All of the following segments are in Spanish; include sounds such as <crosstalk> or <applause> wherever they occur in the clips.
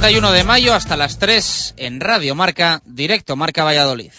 31 de mayo hasta las 3 en Radio Marca, directo Marca Valladolid.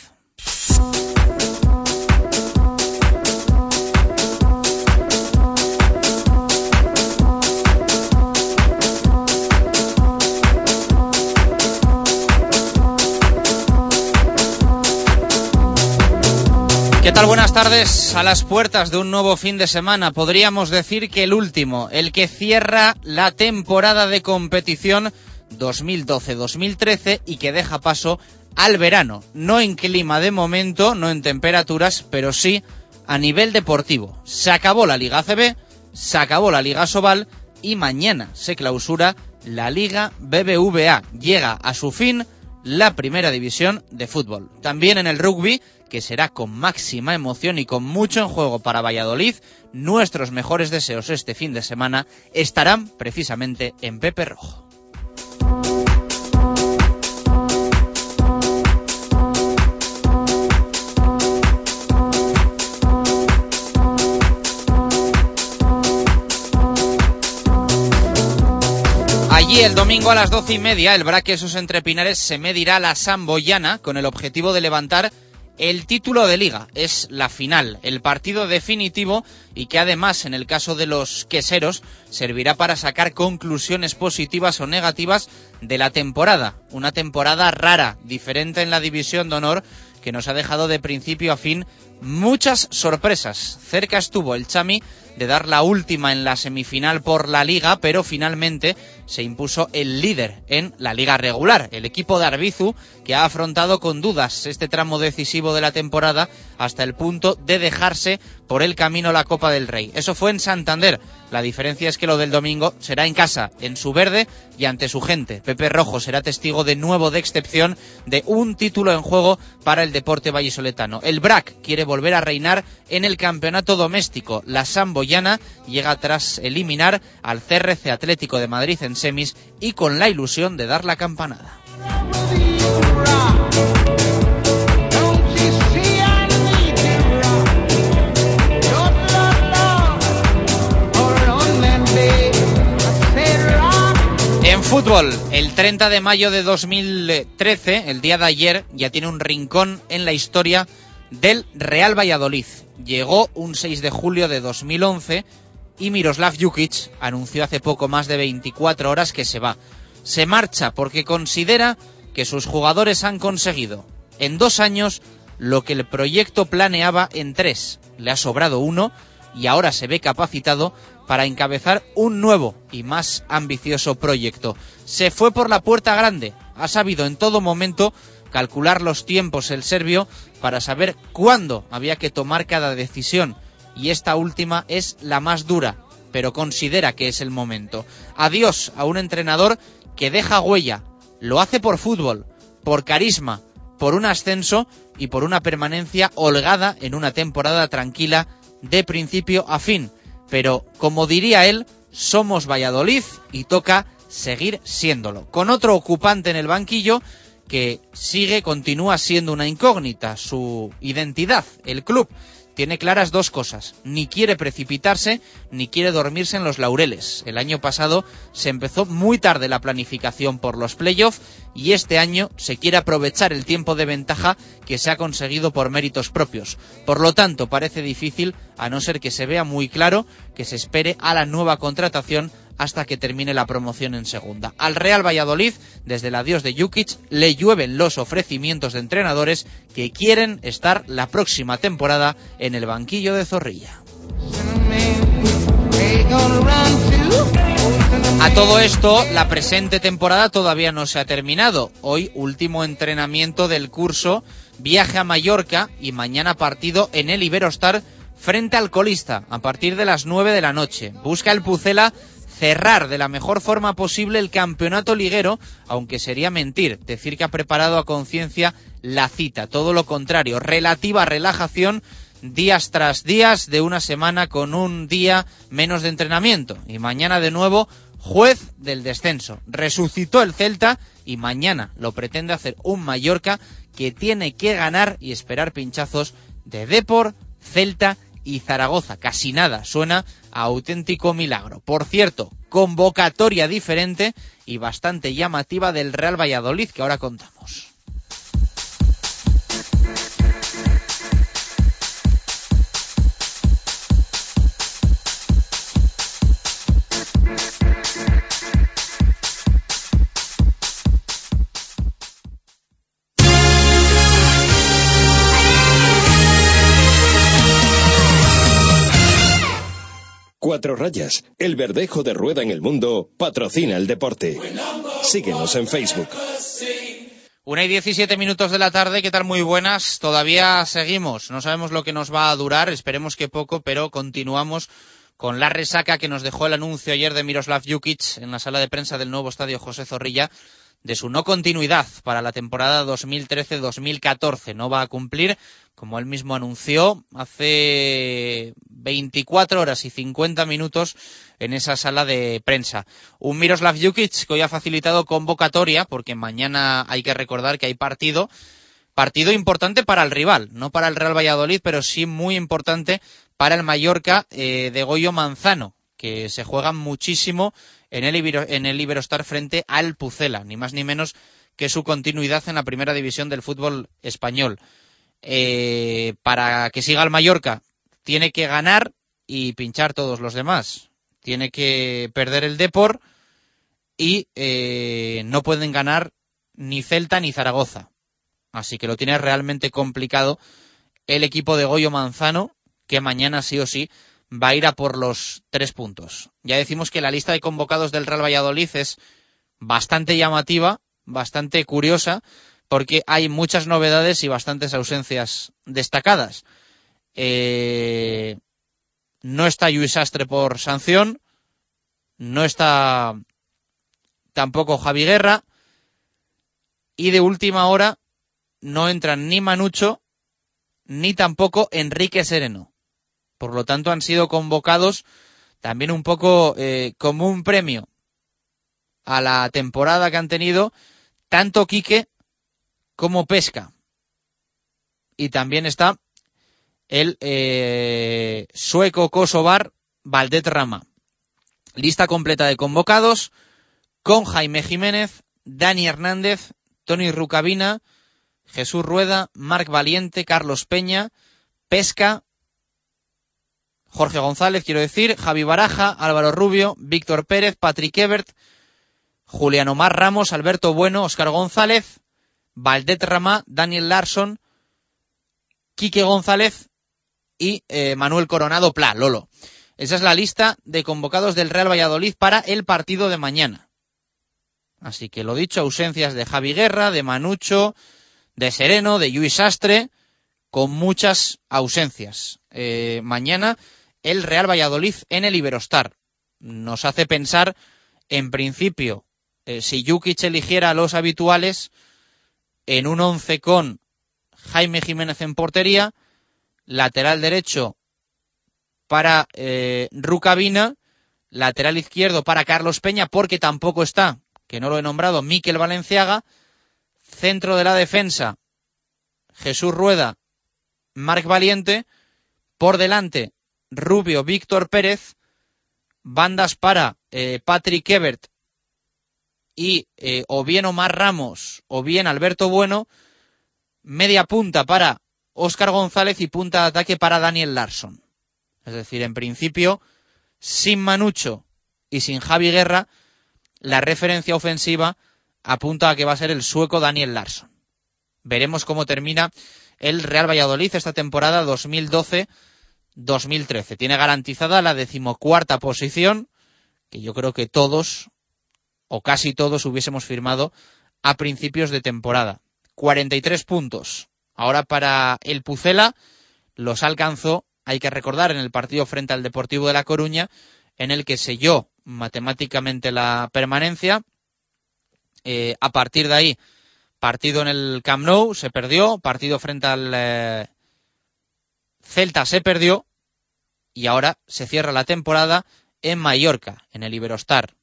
¿Qué tal? Buenas tardes. A las puertas de un nuevo fin de semana, podríamos decir que el último, el que cierra la temporada de competición 2012-2013 y que deja paso al verano. No en clima de momento, no en temperaturas, pero sí a nivel deportivo. Se acabó la Liga CB, se acabó la Liga Sobal y mañana se clausura la Liga BBVA. Llega a su fin la primera división de fútbol. También en el rugby, que será con máxima emoción y con mucho en juego para Valladolid, nuestros mejores deseos este fin de semana estarán precisamente en Pepe Rojo. Allí el domingo a las doce y media el Braquesos entre Pinares se medirá la Samboyana con el objetivo de levantar el título de liga. Es la final, el partido definitivo y que además en el caso de los queseros servirá para sacar conclusiones positivas o negativas de la temporada. Una temporada rara, diferente en la división de honor que nos ha dejado de principio a fin muchas sorpresas. Cerca estuvo el Chami de dar la última en la semifinal por la liga, pero finalmente se impuso el líder en la liga regular, el equipo de Arbizu, que ha afrontado con dudas este tramo decisivo de la temporada hasta el punto de dejarse por el camino la Copa del Rey. Eso fue en Santander. La diferencia es que lo del domingo será en casa, en su verde y ante su gente. Pepe Rojo será testigo de nuevo de excepción de un título en juego para el deporte vallisoletano. El BRAC quiere volver a reinar en el campeonato doméstico. La Samboyana llega tras eliminar al CRC Atlético de Madrid en semis y con la ilusión de dar la campanada. Fútbol, el 30 de mayo de 2013, el día de ayer, ya tiene un rincón en la historia del Real Valladolid. Llegó un 6 de julio de 2011 y Miroslav Jukic anunció hace poco más de 24 horas que se va. Se marcha porque considera que sus jugadores han conseguido en dos años lo que el proyecto planeaba en tres. Le ha sobrado uno y ahora se ve capacitado para encabezar un nuevo y más ambicioso proyecto. Se fue por la puerta grande, ha sabido en todo momento calcular los tiempos el serbio para saber cuándo había que tomar cada decisión y esta última es la más dura, pero considera que es el momento. Adiós a un entrenador que deja huella, lo hace por fútbol, por carisma, por un ascenso y por una permanencia holgada en una temporada tranquila de principio a fin. Pero, como diría él, somos Valladolid y toca seguir siéndolo. Con otro ocupante en el banquillo que sigue, continúa siendo una incógnita, su identidad, el club tiene claras dos cosas. Ni quiere precipitarse, ni quiere dormirse en los laureles. El año pasado se empezó muy tarde la planificación por los playoffs y este año se quiere aprovechar el tiempo de ventaja que se ha conseguido por méritos propios. Por lo tanto, parece difícil, a no ser que se vea muy claro, que se espere a la nueva contratación hasta que termine la promoción en segunda. Al Real Valladolid, desde el adiós de Jukic, le llueven los ofrecimientos de entrenadores que quieren estar la próxima temporada en el banquillo de Zorrilla. A todo esto, la presente temporada todavía no se ha terminado. Hoy, último entrenamiento del curso, viaje a Mallorca y mañana partido en el Iberostar frente al colista a partir de las 9 de la noche. Busca el Pucela cerrar de la mejor forma posible el campeonato liguero, aunque sería mentir decir que ha preparado a conciencia la cita. Todo lo contrario, relativa relajación días tras días de una semana con un día menos de entrenamiento. Y mañana de nuevo juez del descenso. Resucitó el Celta y mañana lo pretende hacer un Mallorca que tiene que ganar y esperar pinchazos de Depor, Celta y Zaragoza. Casi nada, suena a auténtico milagro. Por cierto, convocatoria diferente y bastante llamativa del Real Valladolid que ahora contamos. Rayas, el verdejo de rueda en el mundo, patrocina el deporte. Síguenos en Facebook. Una y diecisiete minutos de la tarde, ¿qué tal? Muy buenas. Todavía seguimos, no sabemos lo que nos va a durar, esperemos que poco, pero continuamos con la resaca que nos dejó el anuncio ayer de Miroslav Jukic en la sala de prensa del nuevo estadio José Zorrilla de su no continuidad para la temporada 2013-2014. No va a cumplir, como él mismo anunció hace 24 horas y 50 minutos en esa sala de prensa. Un Miroslav Jukic que hoy ha facilitado convocatoria, porque mañana hay que recordar que hay partido. Partido importante para el rival, no para el Real Valladolid, pero sí muy importante para el Mallorca eh, de Goyo Manzano, que se juega muchísimo en el, en el Iberostar frente al Pucela, ni más ni menos que su continuidad en la primera división del fútbol español. Eh, para que siga el Mallorca, tiene que ganar y pinchar todos los demás. Tiene que perder el Depor y eh, no pueden ganar ni Celta ni Zaragoza. Así que lo tiene realmente complicado el equipo de Goyo Manzano, que mañana sí o sí va a ir a por los tres puntos. Ya decimos que la lista de convocados del Real Valladolid es bastante llamativa, bastante curiosa, porque hay muchas novedades y bastantes ausencias destacadas. Eh, no está Luis Astre por sanción, no está tampoco Javi Guerra, y de última hora no entran ni Manucho ni tampoco Enrique Sereno. Por lo tanto, han sido convocados también un poco eh, como un premio a la temporada que han tenido tanto Quique como Pesca. Y también está el eh, sueco kosovar Valdet Rama. Lista completa de convocados con Jaime Jiménez, Dani Hernández, Tony Rucabina, Jesús Rueda, Marc Valiente, Carlos Peña, Pesca, Jorge González, quiero decir, Javi Baraja, Álvaro Rubio, Víctor Pérez, Patrick Ebert, Julián Omar Ramos, Alberto Bueno, Oscar González, Valdet Ramá, Daniel Larson, Quique González y eh, Manuel Coronado Pla, Lolo. Esa es la lista de convocados del Real Valladolid para el partido de mañana. Así que lo dicho, ausencias de Javi Guerra, de Manucho, de Sereno, de Luis Astre, con muchas ausencias. Eh, mañana el Real Valladolid en el Iberostar. Nos hace pensar, en principio, eh, si Jukic eligiera a los habituales, en un once con Jaime Jiménez en portería, lateral derecho para eh, Rucabina, lateral izquierdo para Carlos Peña, porque tampoco está, que no lo he nombrado, Miquel Valenciaga, centro de la defensa, Jesús Rueda, Marc Valiente, por delante, Rubio, Víctor Pérez, bandas para eh, Patrick Ebert y eh, o bien Omar Ramos o bien Alberto Bueno, media punta para Óscar González y punta de ataque para Daniel Larson. Es decir, en principio, sin Manucho y sin Javi Guerra, la referencia ofensiva apunta a que va a ser el sueco Daniel Larson. Veremos cómo termina el Real Valladolid esta temporada 2012-2013. Tiene garantizada la decimocuarta posición, que yo creo que todos, o casi todos, hubiésemos firmado a principios de temporada. 43 puntos. Ahora para el Pucela los alcanzó hay que recordar, en el partido frente al Deportivo de La Coruña, en el que selló matemáticamente la permanencia. Eh, a partir de ahí, partido en el Camp Nou, se perdió, partido frente al eh, Celta se perdió, y ahora se cierra la temporada en Mallorca, en el Iberostar.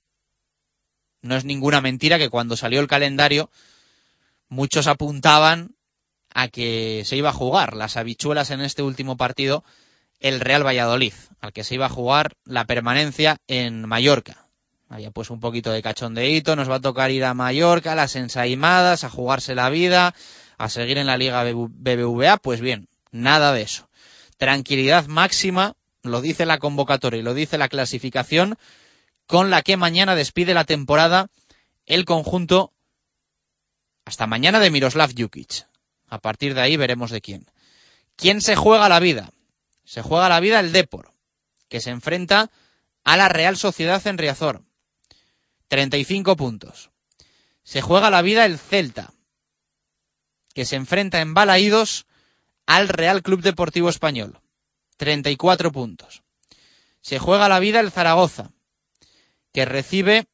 No es ninguna mentira que cuando salió el calendario, muchos apuntaban a que se iba a jugar las habichuelas en este último partido el Real Valladolid, al que se iba a jugar la permanencia en Mallorca. Había pues un poquito de cachondeíto, nos va a tocar ir a Mallorca, las ensaimadas, a jugarse la vida, a seguir en la Liga BBVA, pues bien, nada de eso. Tranquilidad máxima, lo dice la convocatoria y lo dice la clasificación, con la que mañana despide la temporada el conjunto hasta mañana de Miroslav Jukic. A partir de ahí veremos de quién. ¿Quién se juega la vida? se juega la vida el Depor, que se enfrenta a la Real Sociedad en Riazor. 35 puntos. Se juega la vida el Celta, que se enfrenta en Balaídos al Real Club Deportivo Español. 34 puntos. Se juega la vida el Zaragoza, que recibe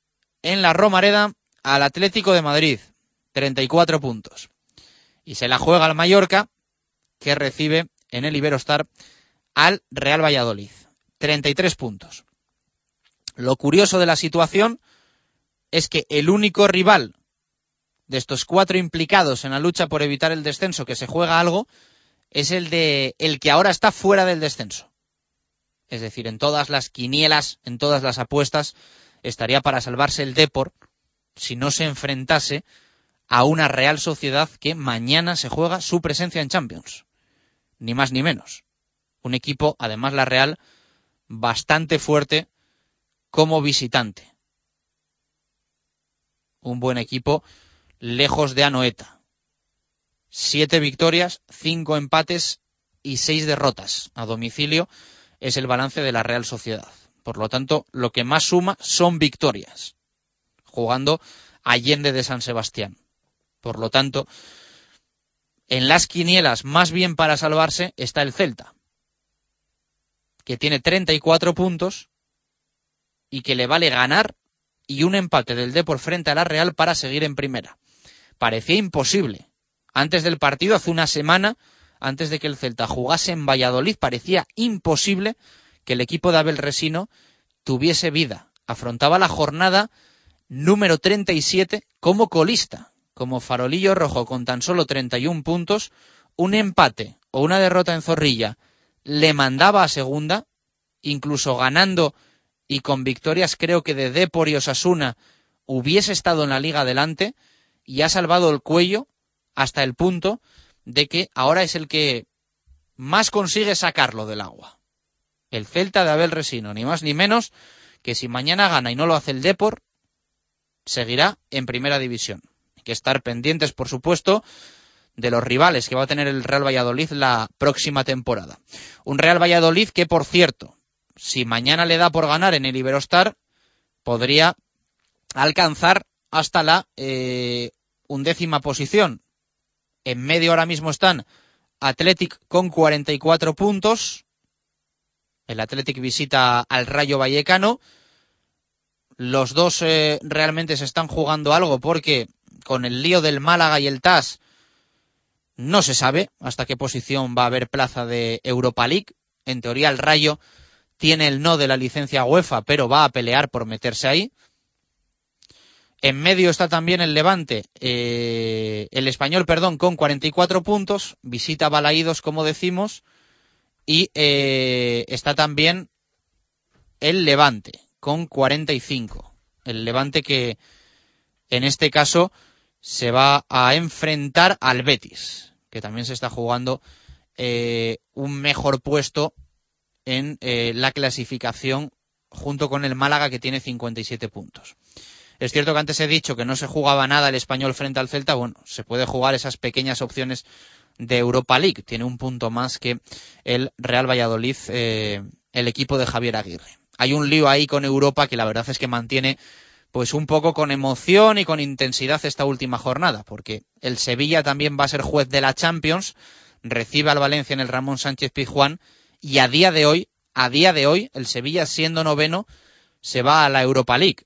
en la Romareda al Atlético de Madrid. 34 puntos. Y se la juega al Mallorca, que recibe en el Iberostar al Real Valladolid. 33 puntos. Lo curioso de la situación es que el único rival de estos cuatro implicados en la lucha por evitar el descenso que se juega algo es el de el que ahora está fuera del descenso. Es decir, en todas las quinielas, en todas las apuestas, estaría para salvarse el Depor si no se enfrentase a una Real Sociedad que mañana se juega su presencia en Champions. Ni más ni menos un equipo, además la Real, bastante fuerte como visitante. Un buen equipo lejos de Anoeta. Siete victorias, cinco empates y seis derrotas a domicilio es el balance de la Real Sociedad. Por lo tanto, lo que más suma son victorias, jugando Allende de San Sebastián. Por lo tanto, en las quinielas, más bien para salvarse, está el Celta, que tiene 34 puntos y que le vale ganar y un empate del por frente a la Real para seguir en primera. Parecía imposible. Antes del partido, hace una semana, antes de que el Celta jugase en Valladolid, parecía imposible que el equipo de Abel Resino tuviese vida. Afrontaba la jornada número 37 como colista, como farolillo rojo con tan solo 31 puntos, un empate o una derrota en Zorrilla le mandaba a segunda, incluso ganando y con victorias creo que de Depor y Osasuna hubiese estado en la liga adelante y ha salvado el cuello hasta el punto de que ahora es el que más consigue sacarlo del agua. El Celta de Abel Resino, ni más ni menos que si mañana gana y no lo hace el Depor, seguirá en primera división. Hay que estar pendientes, por supuesto, de los rivales que va a tener el Real Valladolid la próxima temporada. Un Real Valladolid que, por cierto, si mañana le da por ganar en el Iberostar, podría alcanzar hasta la eh, undécima posición. En medio ahora mismo están Athletic con 44 puntos. El Athletic visita al Rayo Vallecano. Los dos eh, realmente se están jugando algo porque con el lío del Málaga y el TAS no se sabe hasta qué posición va a haber plaza de Europa League. En teoría el Rayo tiene el no de la licencia UEFA, pero va a pelear por meterse ahí. En medio está también el Levante, eh, el español, perdón, con 44 puntos, visita Balaídos, como decimos, y eh, está también el Levante, con 45. El Levante que, en este caso, se va a enfrentar al Betis, que también se está jugando eh, un mejor puesto en la clasificación junto con el Málaga que tiene 57 puntos. Es cierto que antes he dicho que no se jugaba nada el español frente al Celta. Bueno, se puede jugar esas pequeñas opciones de Europa League. Tiene un punto más que el Real Valladolid, eh, el equipo de Javier Aguirre. Hay un lío ahí con Europa que la verdad es que mantiene pues un poco con emoción y con intensidad esta última jornada, porque el Sevilla también va a ser juez de la Champions, recibe al Valencia en el Ramón Sánchez Pizjuán y a día de hoy, a día de hoy, el Sevilla siendo noveno se va a la Europa League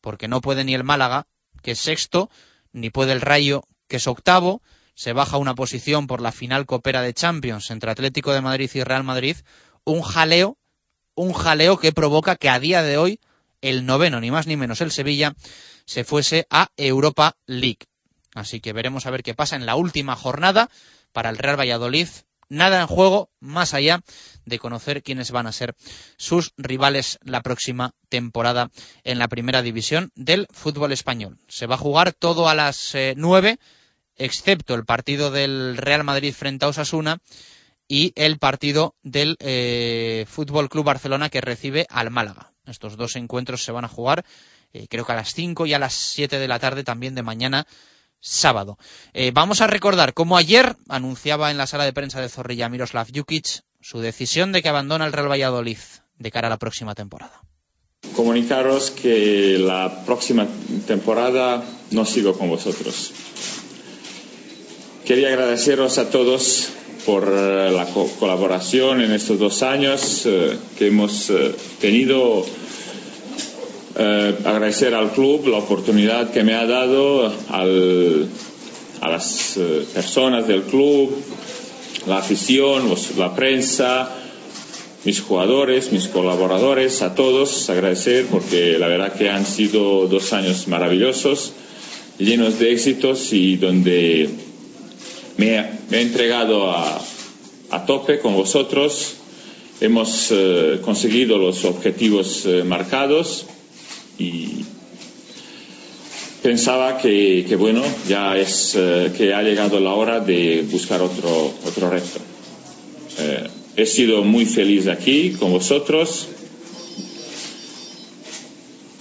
porque no puede ni el Málaga, que es sexto, ni puede el Rayo, que es octavo, se baja una posición por la final copera de Champions entre Atlético de Madrid y Real Madrid, un jaleo, un jaleo que provoca que a día de hoy el noveno, ni más ni menos el Sevilla, se fuese a Europa League. Así que veremos a ver qué pasa en la última jornada para el Real Valladolid. Nada en juego más allá de conocer quiénes van a ser sus rivales la próxima temporada en la primera división del fútbol español. Se va a jugar todo a las eh, nueve, excepto el partido del Real Madrid frente a Osasuna y el partido del eh, Fútbol Club Barcelona que recibe al Málaga. Estos dos encuentros se van a jugar, eh, creo que a las cinco y a las siete de la tarde también de mañana sábado. vamos a recordar cómo ayer anunciaba en la sala de prensa de Zorrilla Miroslav Jukic su decisión de que abandona el Real Valladolid de cara a la próxima temporada. Comunicaros que la próxima temporada no sigo con vosotros. Quería agradeceros a todos por eh, la colaboración en estos dos años eh, que hemos eh, tenido. Agradecer al club la oportunidad que me ha dado, a las personas del club, la afición, la prensa, mis jugadores, mis colaboradores, a todos agradecer porque la verdad que han sido dos años maravillosos, llenos de éxitos y donde me, he entregado a, tope con vosotros. Hemos eh, conseguido los objetivos eh, marcados y pensaba que, bueno, ya es eh, que ha llegado la hora de buscar otro, otro reto. Eh, he sido muy feliz aquí con vosotros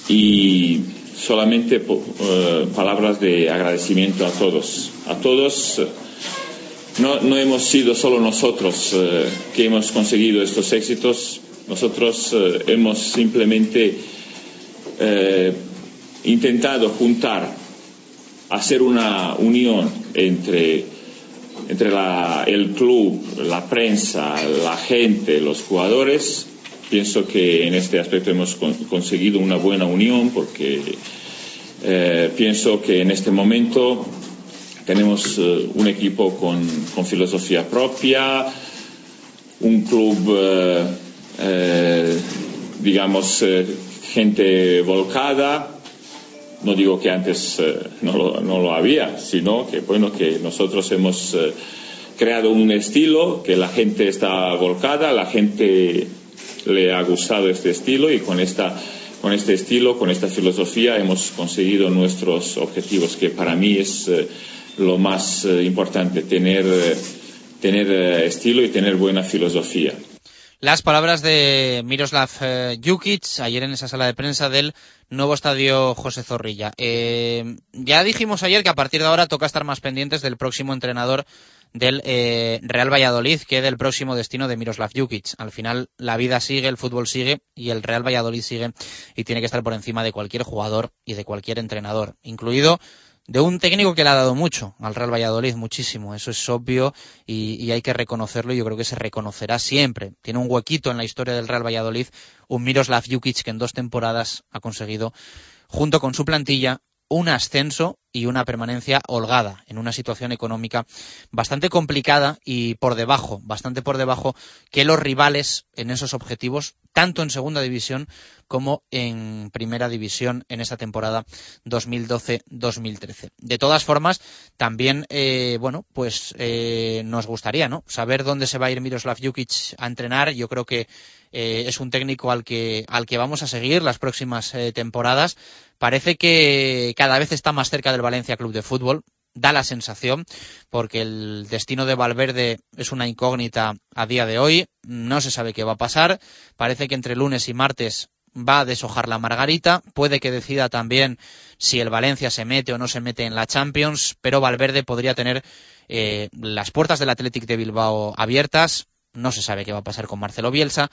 y solamente eh, palabras de agradecimiento a todos. A todos, no, no hemos sido solo nosotros que hemos conseguido estos éxitos, nosotros hemos simplemente intentado juntar, hacer una unión entre, entre el club, la prensa, la gente, los jugadores. Pienso que en este aspecto hemos conseguido una buena unión porque eh, pienso que en este momento tenemos eh, un equipo con, filosofía propia, un club, eh, digamos, gente volcada, no digo que antes eh, no, lo, había, sino que bueno que nosotros hemos eh, creado un estilo que la gente está volcada, la gente le ha gustado este estilo y con esta con este estilo, con esta filosofía hemos conseguido nuestros objetivos, que para mí es eh, lo más importante, tener, tener estilo y tener buena filosofía. Las palabras de Miroslav eh, Jukic ayer en esa sala de prensa del nuevo estadio José Zorrilla. Eh, ya dijimos ayer que a partir de ahora toca estar más pendientes del próximo entrenador del eh, Real Valladolid que del próximo destino de Miroslav Jukic. Al final la vida sigue, el fútbol sigue y el Real Valladolid sigue y tiene que estar por encima de cualquier jugador y de cualquier entrenador, incluido de un técnico que le ha dado mucho al Real Valladolid, muchísimo, eso es obvio y, hay que reconocerlo y yo creo que se reconocerá siempre. Tiene un huequito en la historia del Real Valladolid, un Miroslav Jukic que en dos temporadas ha conseguido, junto con su plantilla, un ascenso y una permanencia holgada en una situación económica bastante complicada y por debajo, bastante por debajo que los rivales en esos objetivos, tanto en segunda división como en primera división en esta temporada 2012-2013. De todas formas, también, eh, bueno, pues eh, nos gustaría, ¿no? Saber dónde se va a ir Miroslav Jukic a entrenar. Yo creo que eh, es un técnico al que, al que vamos a seguir las próximas eh, temporadas. Parece que cada vez está más cerca del Valencia Club de Fútbol. Da la sensación, porque el destino de Valverde es una incógnita a día de hoy. No se sabe qué va a pasar. Parece que entre lunes y martes va a deshojar la margarita. Puede que decida también si el Valencia se mete o no se mete en la Champions, pero Valverde podría tener eh, las puertas del Athletic de Bilbao abiertas no se sabe qué va a pasar con Marcelo Bielsa.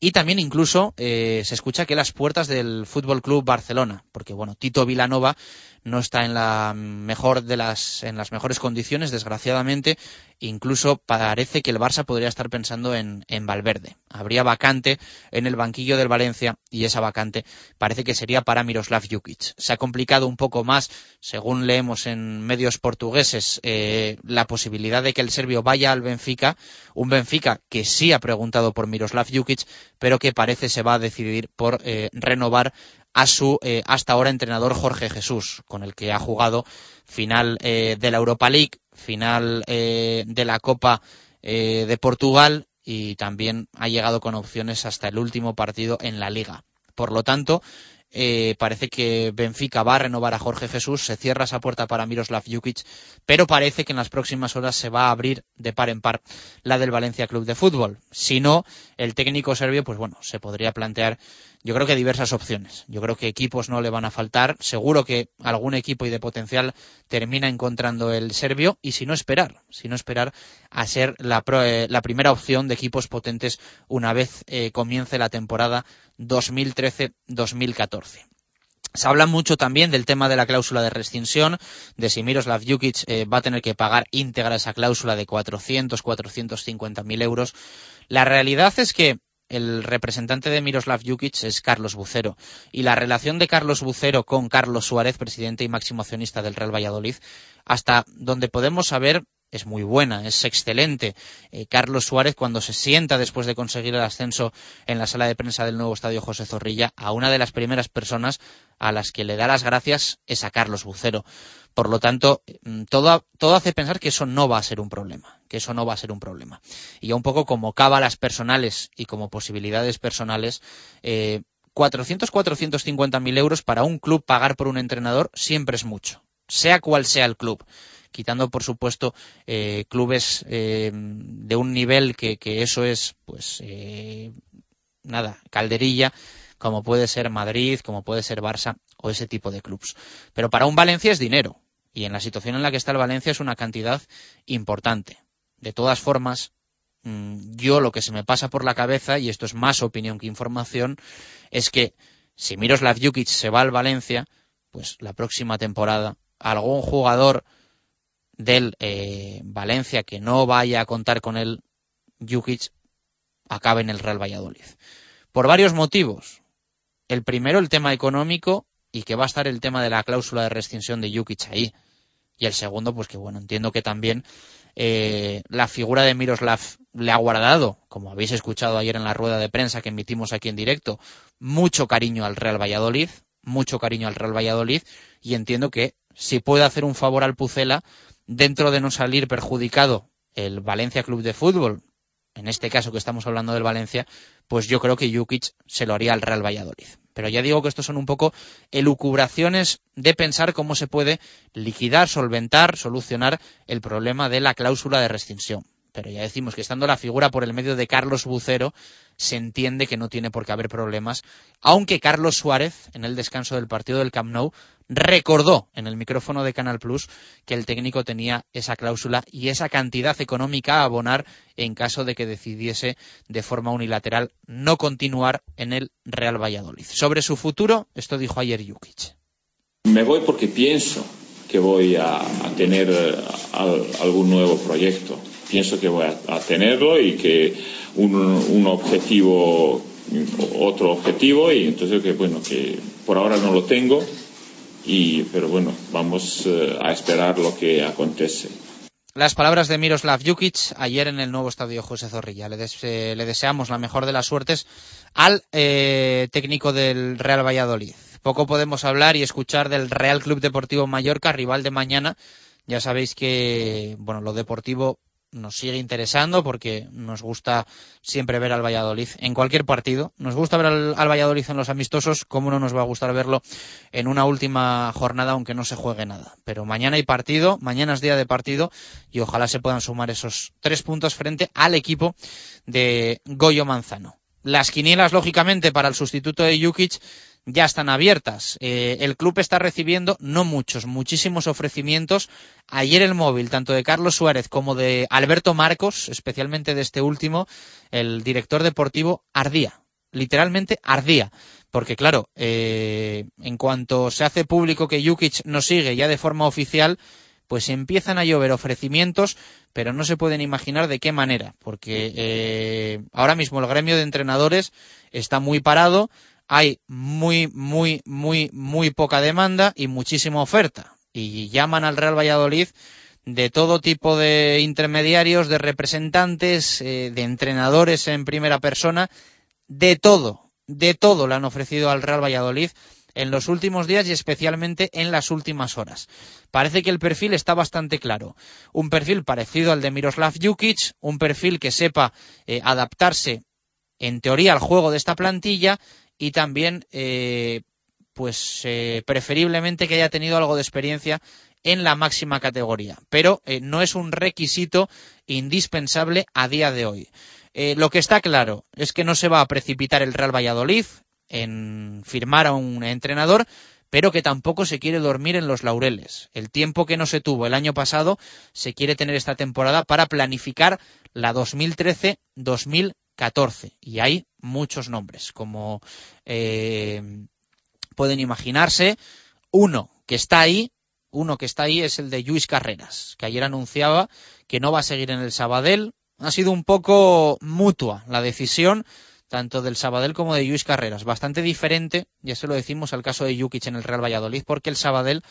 Y también incluso eh, se escucha que las puertas del Fútbol Club Barcelona, porque bueno, Tito Vilanova no está en la mejor de las en las mejores condiciones, desgraciadamente. Incluso parece que el Barça podría estar pensando en, en Valverde. Habría vacante en el banquillo del Valencia y esa vacante parece que sería para Miroslav Jukic. Se ha complicado un poco más, según leemos en medios portugueses, eh, la posibilidad de que el serbio vaya al Benfica, un Benfica que sí ha preguntado por Miroslav Jukic, pero que parece se va a decidir por eh, renovar a su eh, hasta ahora entrenador Jorge Jesús, con el que ha jugado final eh, de la Europa League, final de la Copa de Portugal y también ha llegado con opciones hasta el último partido en la Liga. Por lo tanto, eh, parece que Benfica va a renovar a Jorge Jesús, se cierra esa puerta para Miroslav Jukic, pero parece que en las próximas horas se va a abrir de par en par la del Valencia Club de Fútbol. Si no, el técnico serbio, pues bueno, se podría plantear yo creo que diversas opciones. Yo creo que equipos no le van a faltar. Seguro que algún equipo y de potencial termina encontrando el serbio y si no esperar, si no esperar a ser la, eh, la primera opción de equipos potentes una vez eh, comience la temporada 2013-2014. Se habla mucho también del tema de la cláusula de rescisión, de si Miroslav Jukic eh, va a tener que pagar íntegra esa cláusula de 400, 450 mil euros. La realidad es que el representante de Miroslav Jukic es Carlos Bucero. Y la relación de Carlos Bucero con Carlos Suárez, presidente y máximo accionista del Real Valladolid, hasta donde podemos saber es muy buena, es excelente. Eh, Carlos Suárez, cuando se sienta después de conseguir el ascenso en la sala de prensa del nuevo estadio José Zorrilla, a una de las primeras personas a las que le da las gracias es a Carlos Bucero. Por lo tanto, mm, todo, todo hace pensar que eso no va a ser un problema, que eso no va a ser un problema. Y ya un poco como cábalas personales y como posibilidades personales, eh, 400, 450 mil euros para un club pagar por un entrenador siempre es mucho, sea cual sea el club. Quitando por supuesto eh, clubes eh, de un nivel que, que eso es pues eh, nada calderilla como puede ser Madrid como puede ser Barça o ese tipo de clubes pero para un Valencia es dinero. Y en la situación en la que está el Valencia es una cantidad importante de todas formas mm, yo lo que se me pasa por la cabeza y esto es más opinión que información es que si Miroslav Jukic se va al Valencia pues la próxima temporada algún jugador del eh, Valencia que no vaya a contar con el Jukic acabe en el Real Valladolid. Por varios motivos. El primero, el tema económico y que va a estar el tema de la cláusula de rescisión de Jukic ahí. Y el segundo, pues que bueno, entiendo que también eh, la figura de Miroslav le ha guardado, como habéis escuchado ayer en la rueda de prensa que emitimos aquí en directo, mucho cariño al Real Valladolid, mucho cariño al Real Valladolid, y entiendo que si puede hacer un favor al Pucela, dentro de no salir perjudicado el Valencia Club de Fútbol, en este caso que estamos hablando del Valencia, pues yo creo que Jukic se lo haría al Real Valladolid. Pero ya digo que estos son un poco elucubraciones de pensar cómo se puede liquidar, solventar, solucionar el problema de la cláusula de rescisión. Pero ya decimos que estando la figura por el medio de Carlos Bucero, se entiende que no tiene por qué haber problemas, aunque Carlos Suárez, en el descanso del partido del Camp Nou, recordó en el micrófono de Canal Plus que el técnico tenía esa cláusula y esa cantidad económica a abonar en caso de que decidiese de forma unilateral no continuar en el Real Valladolid. Sobre su futuro, esto dijo ayer Jukic. Me voy porque pienso que voy a, tener algún nuevo proyecto pienso que voy a, tenerlo y que un, objetivo, otro objetivo, y entonces que bueno, que por ahora no lo tengo, y, pero bueno, vamos eh, a esperar lo que acontece. Las palabras de Miroslav Jukic ayer en el nuevo estadio José Zorrilla. Le, eh, deseamos la mejor de las suertes al eh, técnico del Real Valladolid. Poco podemos hablar y escuchar del Real Club Deportivo Mallorca, rival de mañana. Ya sabéis que, bueno, lo deportivo nos sigue interesando porque nos gusta siempre ver al Valladolid en cualquier partido. Nos gusta ver al, Valladolid en los amistosos, como no nos va a gustar verlo en una última jornada aunque no se juegue nada. Pero mañana hay partido, mañana es día de partido y ojalá se puedan sumar esos tres puntos frente al equipo de Goyo Manzano. Las quinielas, lógicamente, para el sustituto de Jukic ya están abiertas. Eh, el club está recibiendo, no muchos, muchísimos ofrecimientos. Ayer el móvil, tanto de Carlos Suárez como de Alberto Marcos, especialmente de este último, el director deportivo, ardía. Literalmente ardía. Porque claro, eh, en cuanto se hace público que Jukic no sigue ya de forma oficial, pues empiezan a llover ofrecimientos, pero no se pueden imaginar de qué manera, porque eh, ahora mismo el gremio de entrenadores está muy parado, hay muy, muy, muy, muy poca demanda y muchísima oferta. Y llaman al Real Valladolid de todo tipo de intermediarios, de representantes, eh, de entrenadores en primera persona, de todo, de todo le han ofrecido al Real Valladolid en los últimos días y especialmente en las últimas horas. Parece que el perfil está bastante claro. Un perfil parecido al de Miroslav Jukic, un perfil que sepa eh, adaptarse en teoría al juego de esta plantilla y también, eh, pues, eh, preferiblemente que haya tenido algo de experiencia en la máxima categoría. Pero eh, no es un requisito indispensable a día de hoy. lo que está claro es que no se va a precipitar el Real Valladolid en firmar a un entrenador, pero que tampoco se quiere dormir en los laureles. El tiempo que no se tuvo el año pasado se quiere tener esta temporada para planificar la 2013-2014. 14. Y hay muchos nombres, como eh, pueden imaginarse. Uno que está ahí, uno que está ahí es el de Luis Carreras, que ayer anunciaba que no va a seguir en el Sabadell. Ha sido un poco mutua la decisión, tanto del Sabadell como de Luis Carreras. Bastante diferente, ya se lo decimos al caso de Jukic en el Real Valladolid, porque el Sabadell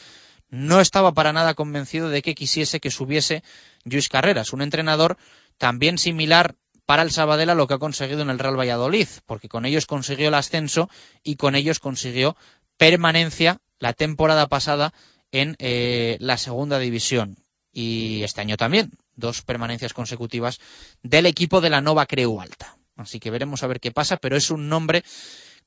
no estaba para nada convencido de que quisiese que subiese Luis Carreras, un entrenador también similar para el Sabadell lo que ha conseguido en el Real Valladolid, porque con ellos consiguió el ascenso y con ellos consiguió permanencia la temporada pasada en eh, la segunda división. Y este año también, dos permanencias consecutivas del equipo de la Nova Creu Alta. Así que veremos a ver qué pasa, pero es un nombre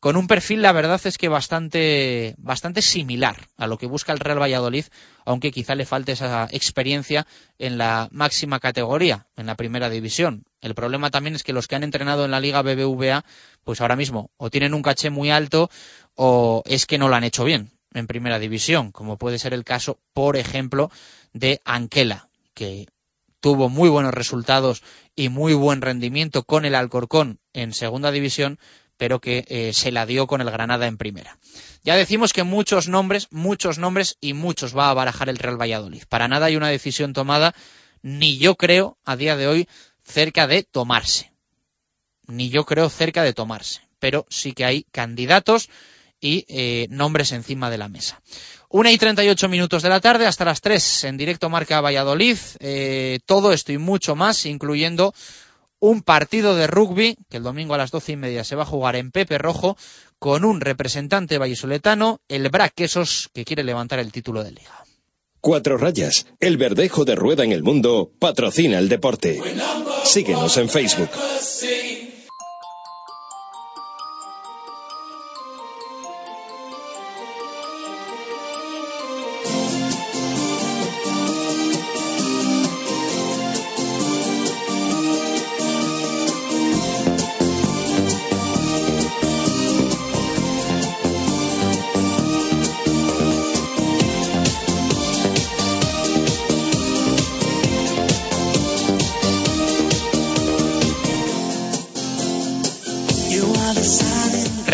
con un perfil, la verdad es que bastante, bastante similar a lo que busca el Real Valladolid, aunque quizá le falte esa experiencia en la máxima categoría, en la primera división. El problema también es que los que han entrenado en la Liga BBVA, pues ahora mismo o tienen un caché muy alto o es que no lo han hecho bien en primera división, como puede ser el caso, por ejemplo, de Anquela, que tuvo muy buenos resultados y muy buen rendimiento con el Alcorcón en segunda división, pero que eh, se la dio con el Granada en primera. Ya decimos que muchos nombres, muchos nombres y muchos va a barajar el Real Valladolid. Para nada hay una decisión tomada, ni yo creo a día de hoy cerca de tomarse. Ni yo creo cerca de tomarse. Pero sí que hay candidatos y eh, nombres encima de la mesa. Una y treinta y ocho minutos de la tarde hasta las tres en directo marca Valladolid. Eh, todo esto y mucho más, incluyendo un partido de rugby que el domingo a las doce y media se va a jugar en Pepe Rojo con un representante vallisoletano, el Brac Quesos, que quiere levantar el título de liga. Cuatro rayas, el verdejo de rueda en el mundo, patrocina el deporte. Síguenos en Facebook.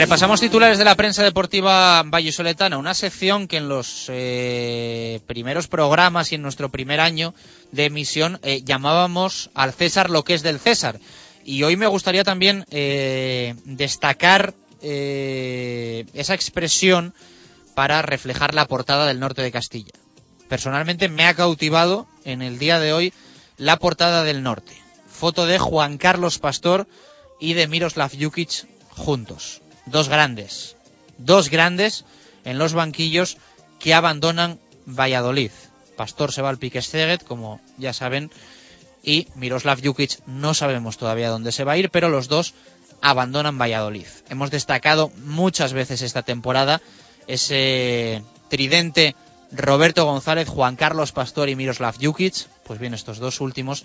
Repasamos titulares de la prensa deportiva vallisoletana, una sección que en los eh, primeros programas y en nuestro primer año de emisión eh, llamábamos al César lo que es del César. Y hoy me gustaría también eh, destacar esa expresión para reflejar la portada del norte de Castilla. Personalmente me ha cautivado en el día de hoy la portada del norte. Foto de Juan Carlos Pastor y de Miroslav Jukic juntos dos grandes, dos grandes en los banquillos que abandonan Valladolid. Pastor se va al Pique como ya saben, y Miroslav Jukic no sabemos todavía dónde se va a ir, pero los dos abandonan Valladolid. Hemos destacado muchas veces esta temporada ese tridente Roberto González, Juan Carlos Pastor y Miroslav Jukic. Pues bien, estos dos últimos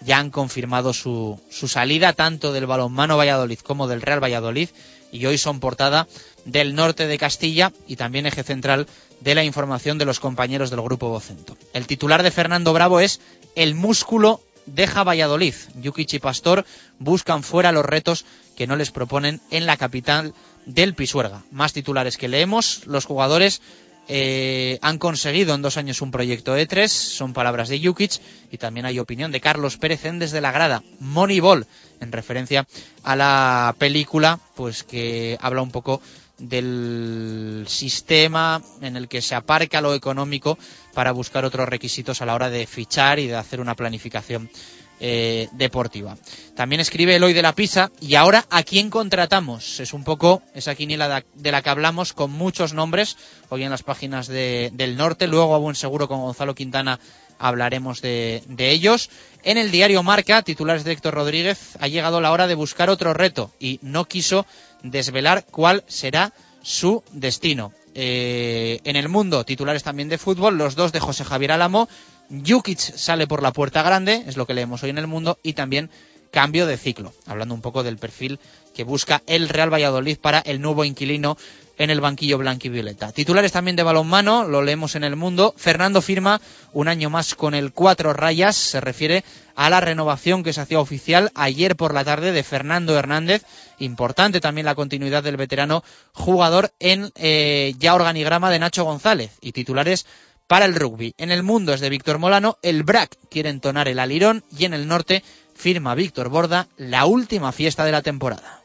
ya han confirmado su, su salida tanto del balonmano Valladolid como del Real Valladolid y hoy son portada del norte de Castilla y también eje central de la información de los compañeros del grupo Vocento. El titular de Fernando Bravo es El músculo deja Valladolid. Yukichi y Pastor buscan fuera los retos que no les proponen en la capital del Pisuerga. Más titulares que leemos, los jugadores eh, han conseguido en dos años un proyecto E3, son palabras de Jukic, y también hay opinión de Carlos Pérez en Desde la Grada, Moneyball, en referencia a la película, pues que habla un poco del sistema en el que se aparca lo económico para buscar otros requisitos a la hora de fichar y de hacer una planificación eh, deportiva. También escribe Eloy de la Pisa y ahora a quién contratamos. Es un poco esa quiniela de la que hablamos con muchos nombres hoy en las páginas del norte. Luego a buen seguro con Gonzalo Quintana hablaremos de, de, ellos. En el diario Marca, titulares de Héctor Rodríguez, ha llegado la hora de buscar otro reto y no quiso desvelar cuál será su destino. Eh, en el mundo, titulares también de fútbol, los dos de José Javier Álamo Jukic sale por la puerta grande, es lo que leemos hoy en el mundo, y también cambio de ciclo, hablando un poco del perfil que busca el Real Valladolid para el nuevo inquilino en el banquillo violeta. Titulares también de balonmano, lo leemos en el mundo. Fernando firma un año más con el cuatro rayas, se refiere a la renovación que se hacía oficial ayer por la tarde de Fernando Hernández. Importante también la continuidad del veterano jugador en eh, ya organigrama de Nacho González. Y titulares para el rugby. En el mundo es de Víctor Molano, el BRAC quiere entonar el alirón y en el norte firma Víctor Borda la última fiesta de la temporada.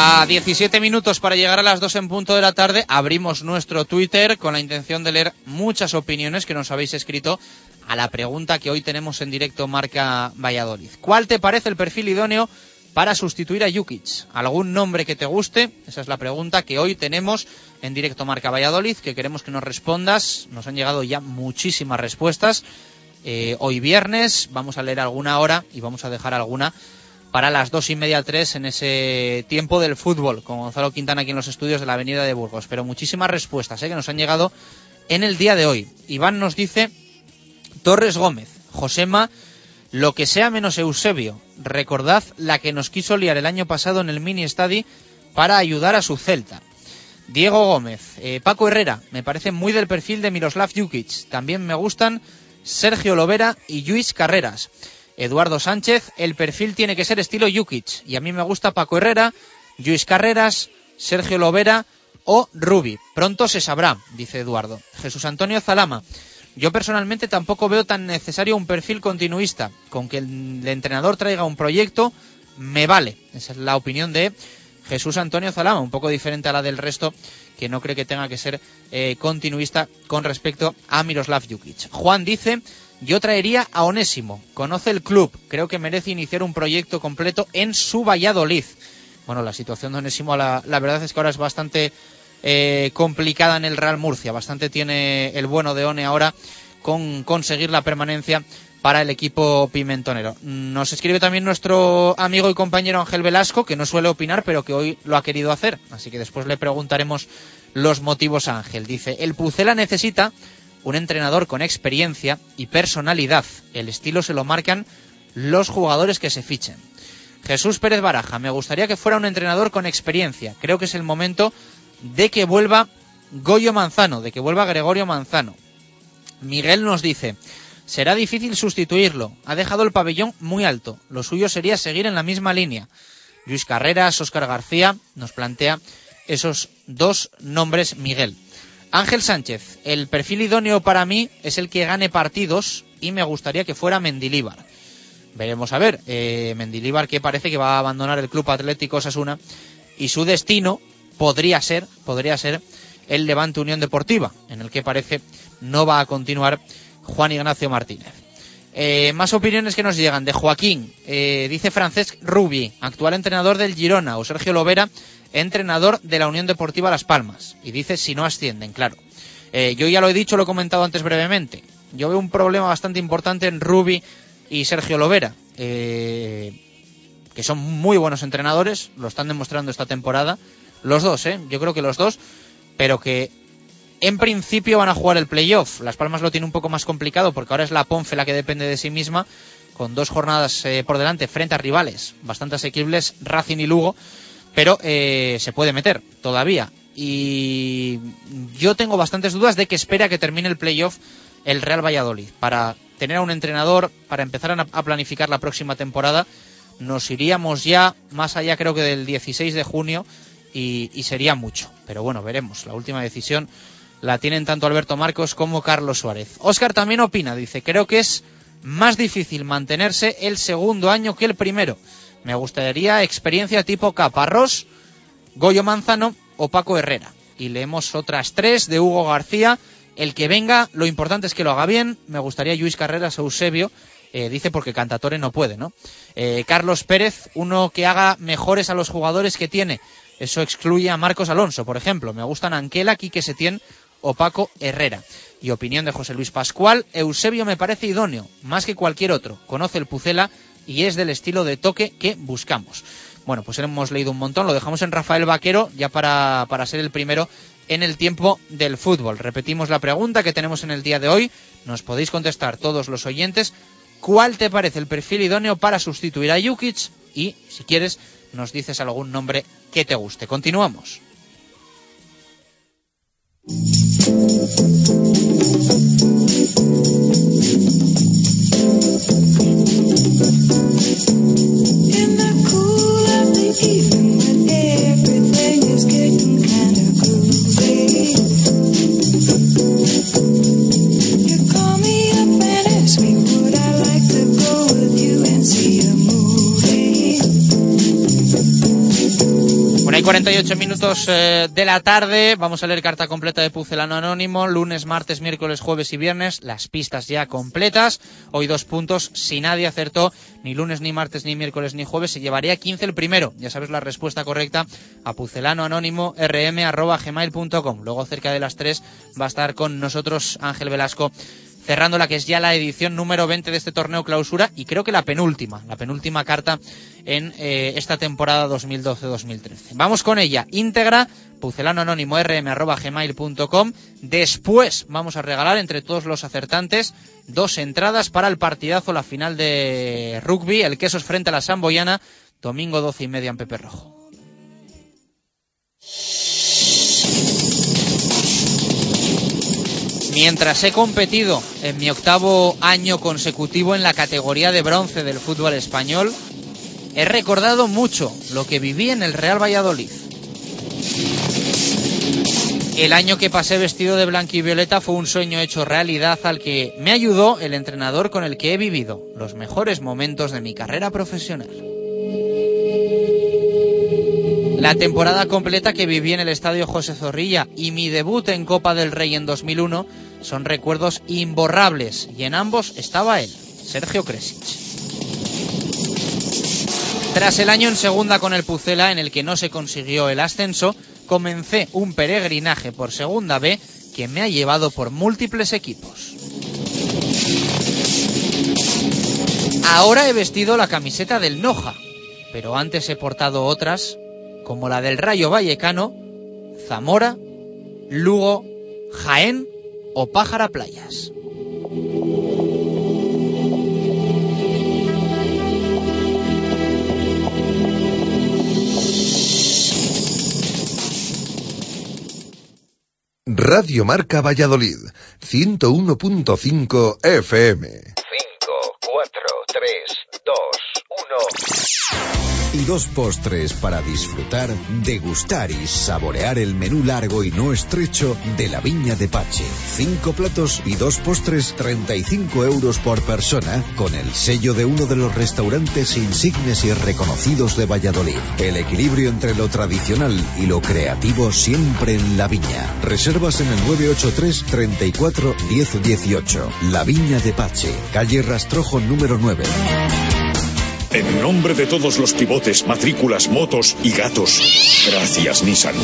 A 17 minutos para llegar a las 2 en punto de la tarde, abrimos nuestro Twitter con la intención de leer muchas opiniones que nos habéis escrito a la pregunta que hoy tenemos en directo Marca Valladolid. ¿Cuál te parece el perfil idóneo para sustituir a Jukic? ¿Algún nombre que te guste? Esa es la pregunta que hoy tenemos en directo Marca Valladolid, que queremos que nos respondas. Nos han llegado ya muchísimas respuestas. Eh, hoy viernes vamos a leer alguna hora y vamos a dejar alguna para las dos y media, tres en ese tiempo del fútbol, con Gonzalo Quintana aquí en los estudios de la Avenida de Burgos. Pero muchísimas respuestas ¿eh? que nos han llegado en el día de hoy. Iván nos dice, Torres Gómez, Josema, lo que sea menos Eusebio. Recordad la que nos quiso liar el año pasado en el mini estadi para ayudar a su Celta. Diego Gómez, eh, Paco Herrera, me parece muy del perfil de Miroslav Jukic. También me gustan Sergio Lovera y Luis Carreras. Eduardo Sánchez, el perfil tiene que ser estilo Jukic. Y a mí me gusta Paco Herrera, Luis Carreras, Sergio Lovera o Rubi. Pronto se sabrá, dice Eduardo. Jesús Antonio Zalama. Yo personalmente tampoco veo tan necesario un perfil continuista. Con que el entrenador traiga un proyecto, me vale. Esa es la opinión de Jesús Antonio Zalama, un poco diferente a la del resto, que no cree que tenga que ser eh, continuista con respecto a Miroslav Jukic. Juan dice, Yo traería a Onésimo. Conoce el club. Creo que merece iniciar un proyecto completo en su Valladolid. Bueno, la situación de Onésimo, la, verdad es que ahora es bastante eh, complicada en el Real Murcia. Bastante tiene el bueno de One ahora con conseguir la permanencia para el equipo pimentonero. Nos escribe también nuestro amigo y compañero Ángel Velasco, que no suele opinar, pero que hoy lo ha querido hacer. Así que después le preguntaremos los motivos a Ángel. Dice, el Pucela necesita un entrenador con experiencia y personalidad. El estilo se lo marcan los jugadores que se fichen. Jesús Pérez Baraja, me gustaría que fuera un entrenador con experiencia. Creo que es el momento de que vuelva Goyo Manzano, de que vuelva Gregorio Manzano. Miguel nos dice, será difícil sustituirlo. Ha dejado el pabellón muy alto. Lo suyo sería seguir en la misma línea. Luis Carreras, Óscar García, nos plantea esos dos nombres Miguel. Ángel Sánchez, el perfil idóneo para mí es el que gane partidos y me gustaría que fuera Mendilíbar. Veremos a ver, eh, Mendilíbar que parece que va a abandonar el Club Atlético Osasuna y su destino podría ser, podría ser el Levante Unión Deportiva, en el que parece no va a continuar Juan Ignacio Martínez. Eh, más opiniones que nos llegan de Joaquín. Eh, dice Francesc Rubi, actual entrenador del Girona, o Sergio Lovera, entrenador de la Unión Deportiva Las Palmas. Y dice si no ascienden, claro. Eh, yo ya lo he dicho, lo he comentado antes brevemente. Yo veo un problema bastante importante en Rubi y Sergio Lovera, que son muy buenos entrenadores, lo están demostrando esta temporada. Los dos, ¿eh? Yo creo que los dos, pero que en principio van a jugar el playoff. Las Palmas lo tiene un poco más complicado porque ahora es la Ponfe la que depende de sí misma, con dos jornadas eh, por delante frente a rivales bastante asequibles, Racing y Lugo, pero eh, se puede meter todavía. Y yo tengo bastantes dudas de que espera que termine el playoff el Real Valladolid. Para tener a un entrenador, para empezar a planificar la próxima temporada, nos iríamos ya más allá creo que del 16 de junio y, y sería mucho. Pero bueno, veremos. La última decisión la tienen tanto Alberto Marcos como Carlos Suárez. Oscar también opina, dice, creo que es más difícil mantenerse el segundo año que el primero. Me gustaría experiencia tipo Caparrós, Goyo Manzano o Paco Herrera. Y leemos otras tres de Hugo García. El que venga, lo importante es que lo haga bien. Me gustaría Luis Carreras Eusebio. Eh, dice porque Cantatore no puede, ¿no? Eh, Carlos Pérez, uno que haga mejores a los jugadores que tiene. Eso excluye a Marcos Alonso, por ejemplo. Me gustan Anquela, Quique Setién o Paco Herrera. Y opinión de José Luis Pascual, Eusebio me parece idóneo, más que cualquier otro. Conoce el Pucela y es del estilo de toque que buscamos. Bueno, pues hemos leído un montón, lo dejamos en Rafael Vaquero ya para, para ser el primero en el tiempo del fútbol. Repetimos la pregunta que tenemos en el día de hoy, nos podéis contestar todos los oyentes. ¿Cuál te parece el perfil idóneo para sustituir a Jukic? Y, si quieres, nos dices algún nombre que te guste. Continuamos. 48 minutos eh, de la tarde. Vamos a leer carta completa de Pucelano Anónimo. Lunes, martes, miércoles, jueves y viernes. Las pistas ya completas. Hoy dos puntos. Si nadie acertó ni lunes, ni martes, ni miércoles, ni jueves, se llevaría 15 el primero. Ya sabes la respuesta correcta a pucelano anónimo rm.gmail.com. Luego cerca de las 3 va a estar con nosotros Ángel Velasco cerrando la que es ya la edición número 20 de este torneo clausura y creo que la penúltima, la penúltima carta en eh, esta temporada 2012-2013. Vamos con ella, íntegra, pucelano anónimo. Después vamos a regalar entre todos los acertantes dos entradas para el partidazo, la final de rugby, el Quesos frente a la Samboyana, domingo 12 y media en Pepe Rojo. Mientras he competido en mi octavo año consecutivo en la categoría de bronce del fútbol español, he recordado mucho lo que viví en el Real Valladolid. El año que pasé vestido de blanco y violeta fue un sueño hecho realidad al que me ayudó el entrenador con el que he vivido los mejores momentos de mi carrera profesional. La temporada completa que viví en el Estadio José Zorrilla y mi debut en Copa del Rey en 2001 son recuerdos imborrables y en ambos estaba él, Sergio Kresic. Tras el año en segunda con el Pucela en el que no se consiguió el ascenso, comencé un peregrinaje por segunda B que me ha llevado por múltiples equipos. Ahora he vestido la camiseta del Noja, pero antes he portado otras como la del Rayo Vallecano, Zamora, Lugo, Jaén o Pájara Playas. Radio Marca Valladolid, 101.5 FM. 5, 4, 3, 2, 1 y dos postres para disfrutar, degustar y saborear el menú largo y no estrecho de la Viña de Pache. Cinco platos y dos postres, 35 euros por persona, con el sello de uno de los restaurantes insignes y reconocidos de Valladolid. El equilibrio entre lo tradicional y lo creativo siempre en la Viña. Reservas en el 983 34 1018. La Viña de Pache, calle Rastrojo número 9. En nombre de todos los pivotes, matrículas, motos y gatos, gracias Nissan.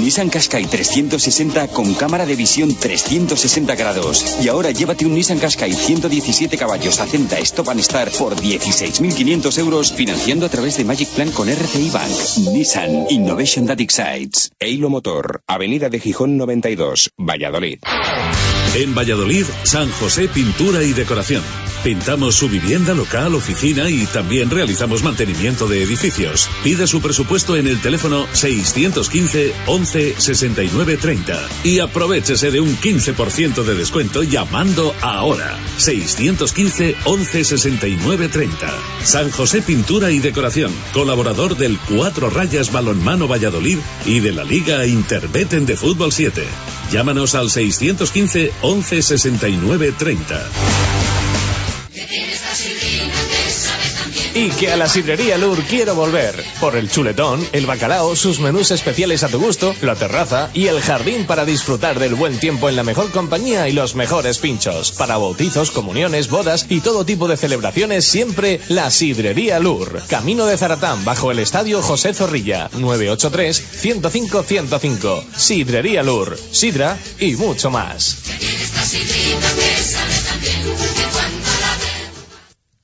Nissan Qashqai 360 con cámara de visión 360 grados. Y ahora llévate un Nissan Qashqai 117 caballos Acenta Stop and Start por 16.500 euros financiando a través de Magic Plan con RCI Bank. Nissan Innovation That Excites. Eilo Motor, Avenida de Gijón 92, Valladolid. En Valladolid, San José Pintura y Decoración. Pintamos su vivienda, local, oficina y también realizamos mantenimiento de edificios. Pide su presupuesto en el teléfono 615 11 69 30 y aprovechese de un 15% de descuento llamando ahora. 615 11 69 30. San José Pintura y Decoración, colaborador del Cuatro Rayas Balonmano Valladolid y de la Liga Interbeten de Fútbol 7. Llámanos al 615 11 69 30. Y que a la sidrería Lur quiero volver. Por el chuletón, el bacalao, sus menús especiales a tu gusto, la terraza y el jardín para disfrutar del buen tiempo en la mejor compañía y los mejores pinchos. Para bautizos, comuniones, bodas y todo tipo de celebraciones, siempre la sidrería Lur. Camino de Zaratán, bajo el estadio José Zorrilla. 983-105-105. Sidrería Lur. Sidra y mucho más.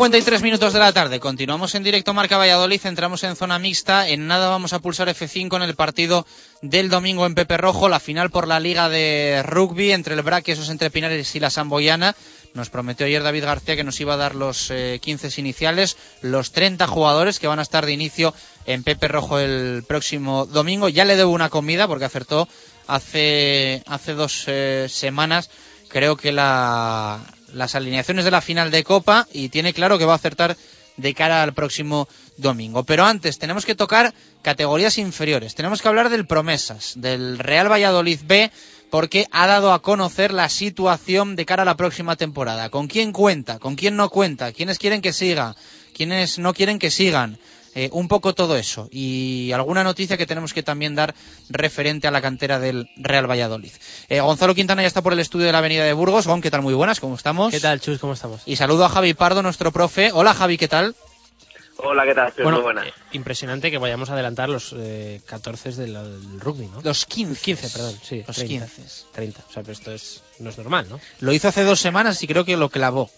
53 minutos de la tarde. Continuamos en directo Marca Valladolid. Entramos en zona mixta. En nada vamos a pulsar F5 en el partido del domingo en Pepe Rojo. La final por la Liga de Rugby entre el Braquesos entre Pinares y la Samboyana. Nos prometió ayer David García que nos iba a dar los eh, 15 iniciales, los 30 jugadores que van a estar de inicio en Pepe Rojo el próximo domingo. Ya le debo una comida porque acertó hace, hace dos eh, semanas. Creo que la, las alineaciones de la final de Copa y tiene claro que va a acertar de cara al próximo domingo. Pero antes tenemos que tocar categorías inferiores. Tenemos que hablar del Promesas, del Real Valladolid B, porque ha dado a conocer la situación de cara a la próxima temporada. ¿Con quién cuenta? ¿Con quién no cuenta? ¿Quiénes quieren que siga? ¿Quiénes no quieren que sigan? Eh, un poco todo eso y alguna noticia que tenemos que también dar referente a la cantera del Real Valladolid. Eh, Gonzalo Quintana ya está por el estudio de la Avenida de Burgos. Gon, ¿qué tal? Muy buenas, ¿cómo estamos? ¿Qué tal, Chus? ¿Cómo estamos? Y saludo a Javi Pardo, nuestro profe. Hola, Javi, ¿qué tal? Hola, ¿qué tal? Bueno, Muy buenas. eh, impresionante que vayamos a adelantar los eh, 14 del, del rugby, ¿no? Los 15. 15, perdón, sí. Los 30, 15. 30. O sea, pero esto es, no es normal, ¿no? Lo hizo hace dos semanas y creo que lo clavó.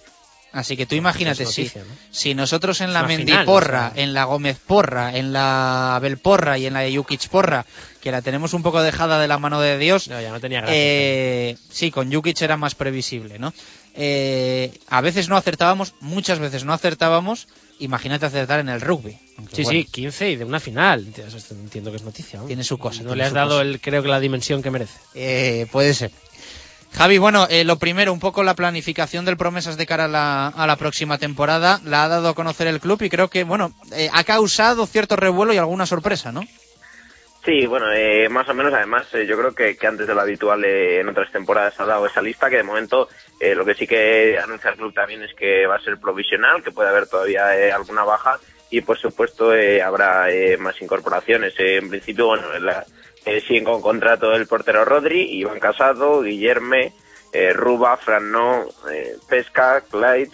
Así que tú imagínate, si, si nosotros en la Mendiporra, o sea. en la Gómez Porra, en la Abel Porra y en la Jukic Porra, que la tenemos un poco dejada de la mano de Dios, No, ya no tenía gracia. eh, sí, con Jukic era más previsible, ¿no? eh, a veces no acertábamos, muchas veces no acertábamos. Imagínate acertar en el rugby. Sí, bueno, sí, 15 y de una final. Entiendo que es noticia. ¿no? Tiene su cosa. No le has dado, cosa. el, creo que la dimensión que merece. Eh, puede ser. Javi, bueno, eh, lo primero, un poco la planificación del Promesas de cara a la, próxima temporada. La ha dado a conocer el club y creo que, bueno, eh, ha causado cierto revuelo y alguna sorpresa, ¿no? Sí, bueno, eh, más o menos. Además, eh, yo creo que, que antes de lo habitual eh, en otras temporadas ha dado esa lista que de momento lo que sí que anuncia el club también es que va a ser provisional, que puede haber todavía alguna baja y por supuesto habrá más incorporaciones. En principio, bueno, la- eh, siguen con contrato el portero Rodri, Iván Casado, Guillerme, eh, Ruba, Franno, eh, Pesca, Clyde,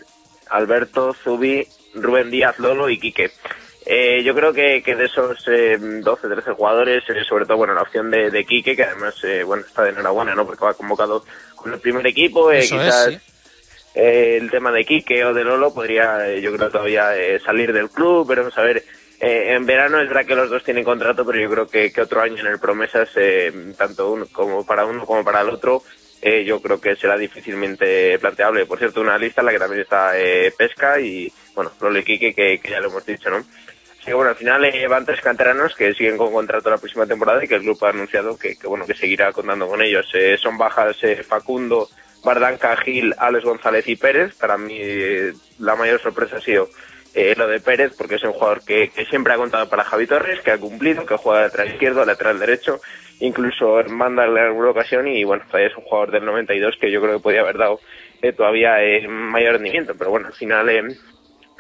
Alberto, Zubi, Rubén Díaz, Lolo y Quique. Eh, yo creo que, que de esos eh, 12, 13 jugadores, eh, sobre todo, bueno, la opción de, de Quique, que además, eh, bueno, está de enhorabuena, ¿no? Porque va convocado con el primer equipo, eh, es, quizás sí. eh, el tema de Quique o de Lolo podría, yo creo, todavía eh, salir del club, pero vamos a ver. Eh, en verano es verdad que los dos tienen contrato, pero yo creo que, otro año en el Promesas, eh, tanto uno como para uno como para el otro, eh, yo creo que será difícilmente planteable. Por cierto, una lista en la que también está eh, Pesca y, bueno, Lolo y Quique, que, ya lo hemos dicho, ¿no? Así que bueno, al final eh, van tres canteranos que siguen con contrato la próxima temporada y que el club ha anunciado que, bueno que seguirá contando con ellos. Eh, son bajas Facundo, Bardanca, Gil, Alex González y Pérez. Para mí la mayor sorpresa ha sido eh, lo de Pérez porque es un jugador que, siempre ha contado para Javi Torres, que ha cumplido, que juega lateral izquierdo, lateral derecho, incluso en banda en alguna ocasión y bueno, es un jugador del 92 que yo creo que podía haber dado eh, todavía eh, mayor rendimiento, pero bueno, al final eh,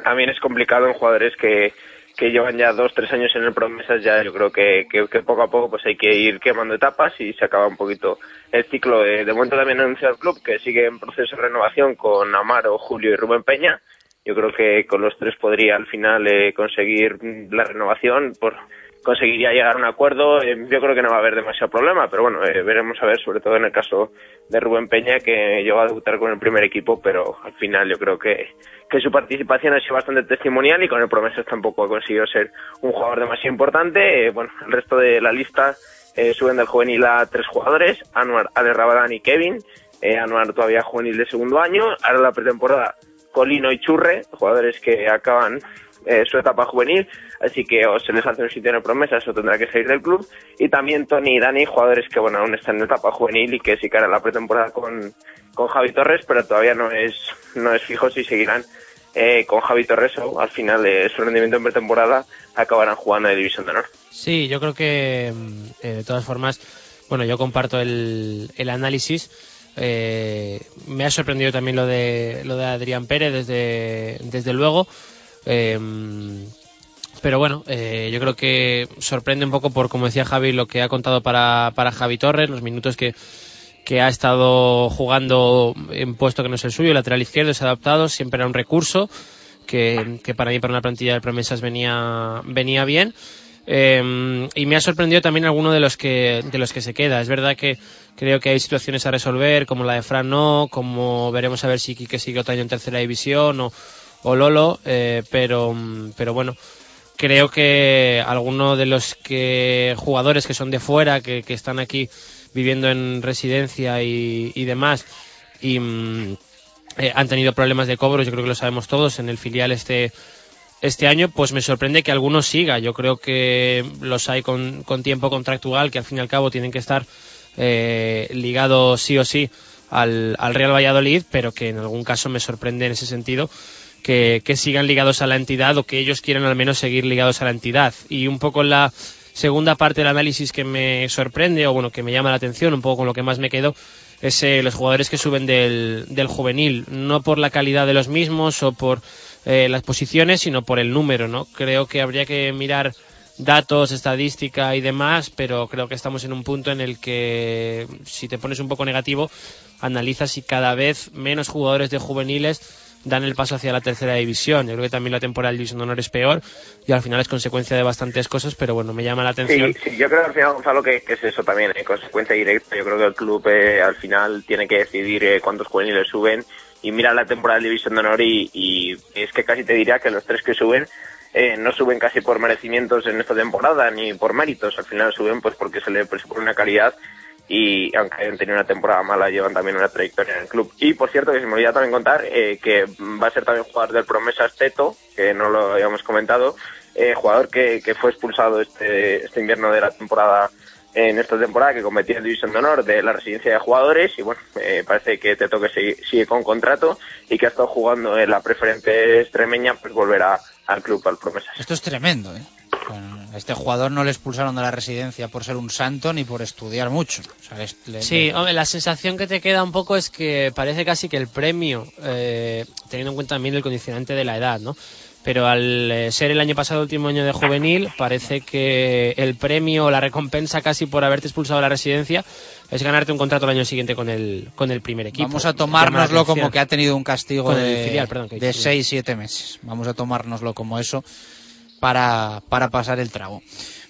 también es complicado en jugadores que, que llevan ya dos, tres años en el promesas, ya yo creo que, que, poco a poco pues hay que ir quemando etapas y se acaba un poquito el ciclo. De, de momento también anuncia el club que sigue en proceso de renovación con Amaro, Julio y Rubén Peña. Yo creo que con los tres podría al final eh, conseguir mm, la renovación, por conseguiría llegar a un acuerdo. Eh, yo creo que no va a haber demasiado problema, pero bueno, eh, veremos a ver, sobre todo en el caso de Rubén Peña, que llegó a debutar con el primer equipo, pero al final yo creo que, que su participación ha sido bastante testimonial y con el Promesas tampoco ha conseguido ser un jugador demasiado importante. Eh, bueno, el resto de la lista suben del juvenil a tres jugadores, Anuar, Ale Rabadán y Kevin. Anuar todavía juvenil de segundo año, ahora la pretemporada Colino y Churre, jugadores que acaban eh, su etapa juvenil, así que o se les hace un sitio el promesas o tendrá que salir del club. Y también Tony y Dani, jugadores que bueno aún están en etapa juvenil y que sí que la pretemporada con, con Javi Torres, pero todavía no es, no es fijo si seguirán eh, con Javi Torres o al final de su rendimiento en pretemporada acabarán jugando de División de Honor. Sí, yo creo que mm, eh, de todas formas, bueno, yo comparto el análisis. Eh, me ha sorprendido también lo de lo de Adrián Pérez desde, desde luego. Eh, pero bueno, eh, yo creo que sorprende un poco por, como decía Javi, lo que ha contado para, para Javi Torres, los minutos que, que ha estado jugando en puesto que no es el suyo, lateral izquierdo, ha adaptado, siempre era un recurso que, que para mí, para una plantilla de promesas, venía, venía bien. Eh, y me ha sorprendido también alguno de los que de los que se queda. Es verdad que creo que hay situaciones a resolver, como la de Fran no, como veremos a ver si Quique sigue otro año en tercera división o, o Lolo, eh, pero, pero bueno, creo que algunos de los que jugadores que son de fuera, que, que están aquí viviendo en residencia y, y demás, y mm, eh, han tenido problemas de cobro, yo creo que lo sabemos todos, en el filial este este año, pues me sorprende que algunos siga. Yo creo que los hay con, tiempo contractual, que al fin y al cabo tienen que estar eh, ligados sí o sí al, al, Real Valladolid, pero que en algún caso me sorprende en ese sentido que, que, sigan ligados a la entidad o que ellos quieran al menos seguir ligados a la entidad. Y un poco la segunda parte del análisis que me sorprende, o bueno, que me llama la atención, un poco con lo que más me quedo, es eh, los jugadores que suben del, del juvenil, no por la calidad de los mismos o por eh, las posiciones, sino por el número, ¿no? Creo que habría que mirar datos, estadística y demás, pero creo que estamos en un punto en el que, si te pones un poco negativo, analizas si cada vez menos jugadores de juveniles dan el paso hacia la tercera división. Yo creo que también la temporada de División de Honor es peor y al final es consecuencia de bastantes cosas, pero bueno, me llama la atención. Sí, sí yo creo al final, Gonzalo, que, es eso también, en consecuencia directa. Yo creo que el club eh, al final tiene que decidir eh, cuántos juveniles suben y mira la temporada de División de Honor y, y, es que casi te diría que los tres que suben eh, no suben casi por merecimientos en esta temporada ni por méritos, al final suben pues porque se le presupone una calidad y aunque hayan tenido una temporada mala, llevan también una trayectoria en el club. Y por cierto, que se me olvidó también contar eh, que va a ser también jugador del Promesas Teto, que no lo habíamos comentado, eh, jugador que, que fue expulsado este, este invierno de la temporada en esta temporada que competía en División de Honor de la residencia de jugadores y bueno, eh, parece que Teto que sigue, sigue, con contrato y que ha estado jugando en la preferente extremeña pues volverá al club, al Promesas. Esto es tremendo, ¿eh? A este jugador no le expulsaron de la residencia por ser un santo ni por estudiar mucho. O sea, es, le, Sí, le- hombre, la sensación que te queda un poco es que parece casi que el premio, eh, teniendo en cuenta también el condicionante de la edad, ¿no? Pero al eh, ser el año pasado último año de juvenil, parece que el premio o la recompensa casi por haberte expulsado de la residencia es ganarte un contrato el año siguiente con el, con el primer equipo. Vamos a tomárnoslo como que ha tenido un castigo el de, filial, perdón, que de sí. 6-7 meses. Vamos a tomárnoslo como eso para, para pasar el trago.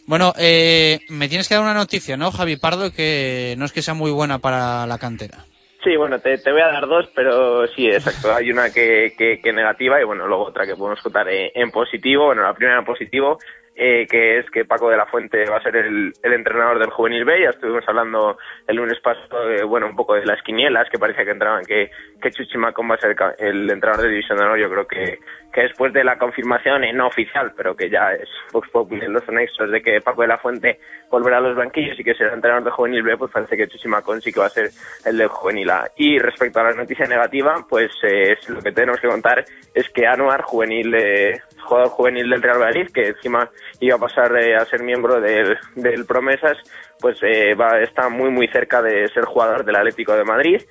Bueno, eh, me tienes que dar una noticia, ¿no, Javi Pardo? Que no es que sea muy buena para la cantera. Sí, bueno, te, te voy a dar dos, pero sí, exacto. <laughs> Hay una que, que, que negativa y bueno, luego otra que podemos contar eh, en positivo. Bueno, la primera en positivo, eh, que es que Paco de la Fuente va a ser el, el entrenador del Juvenil B. Ya estuvimos hablando el lunes pasado, de, bueno, un poco de las quinielas, que parecía que entraban, que, que Chuchi Macón va a ser el, entrenador de División de Honor. Yo creo que, que después de la confirmación, eh, no oficial, pero que ya es Vox Populi en los anexos de que Paco de la Fuente volverá a los banquillos y que será entrenador de Juvenil B, pues parece que Chuchi Macón sí que va a ser el de Juvenil A. Y respecto a la noticia negativa, pues eh, lo que tenemos que contar es que Anuar, juvenil, eh, jugador juvenil del Real Madrid, que encima iba a pasar eh, a ser miembro del, del Promesas, pues eh, va, está muy muy cerca de ser jugador del Atlético de Madrid.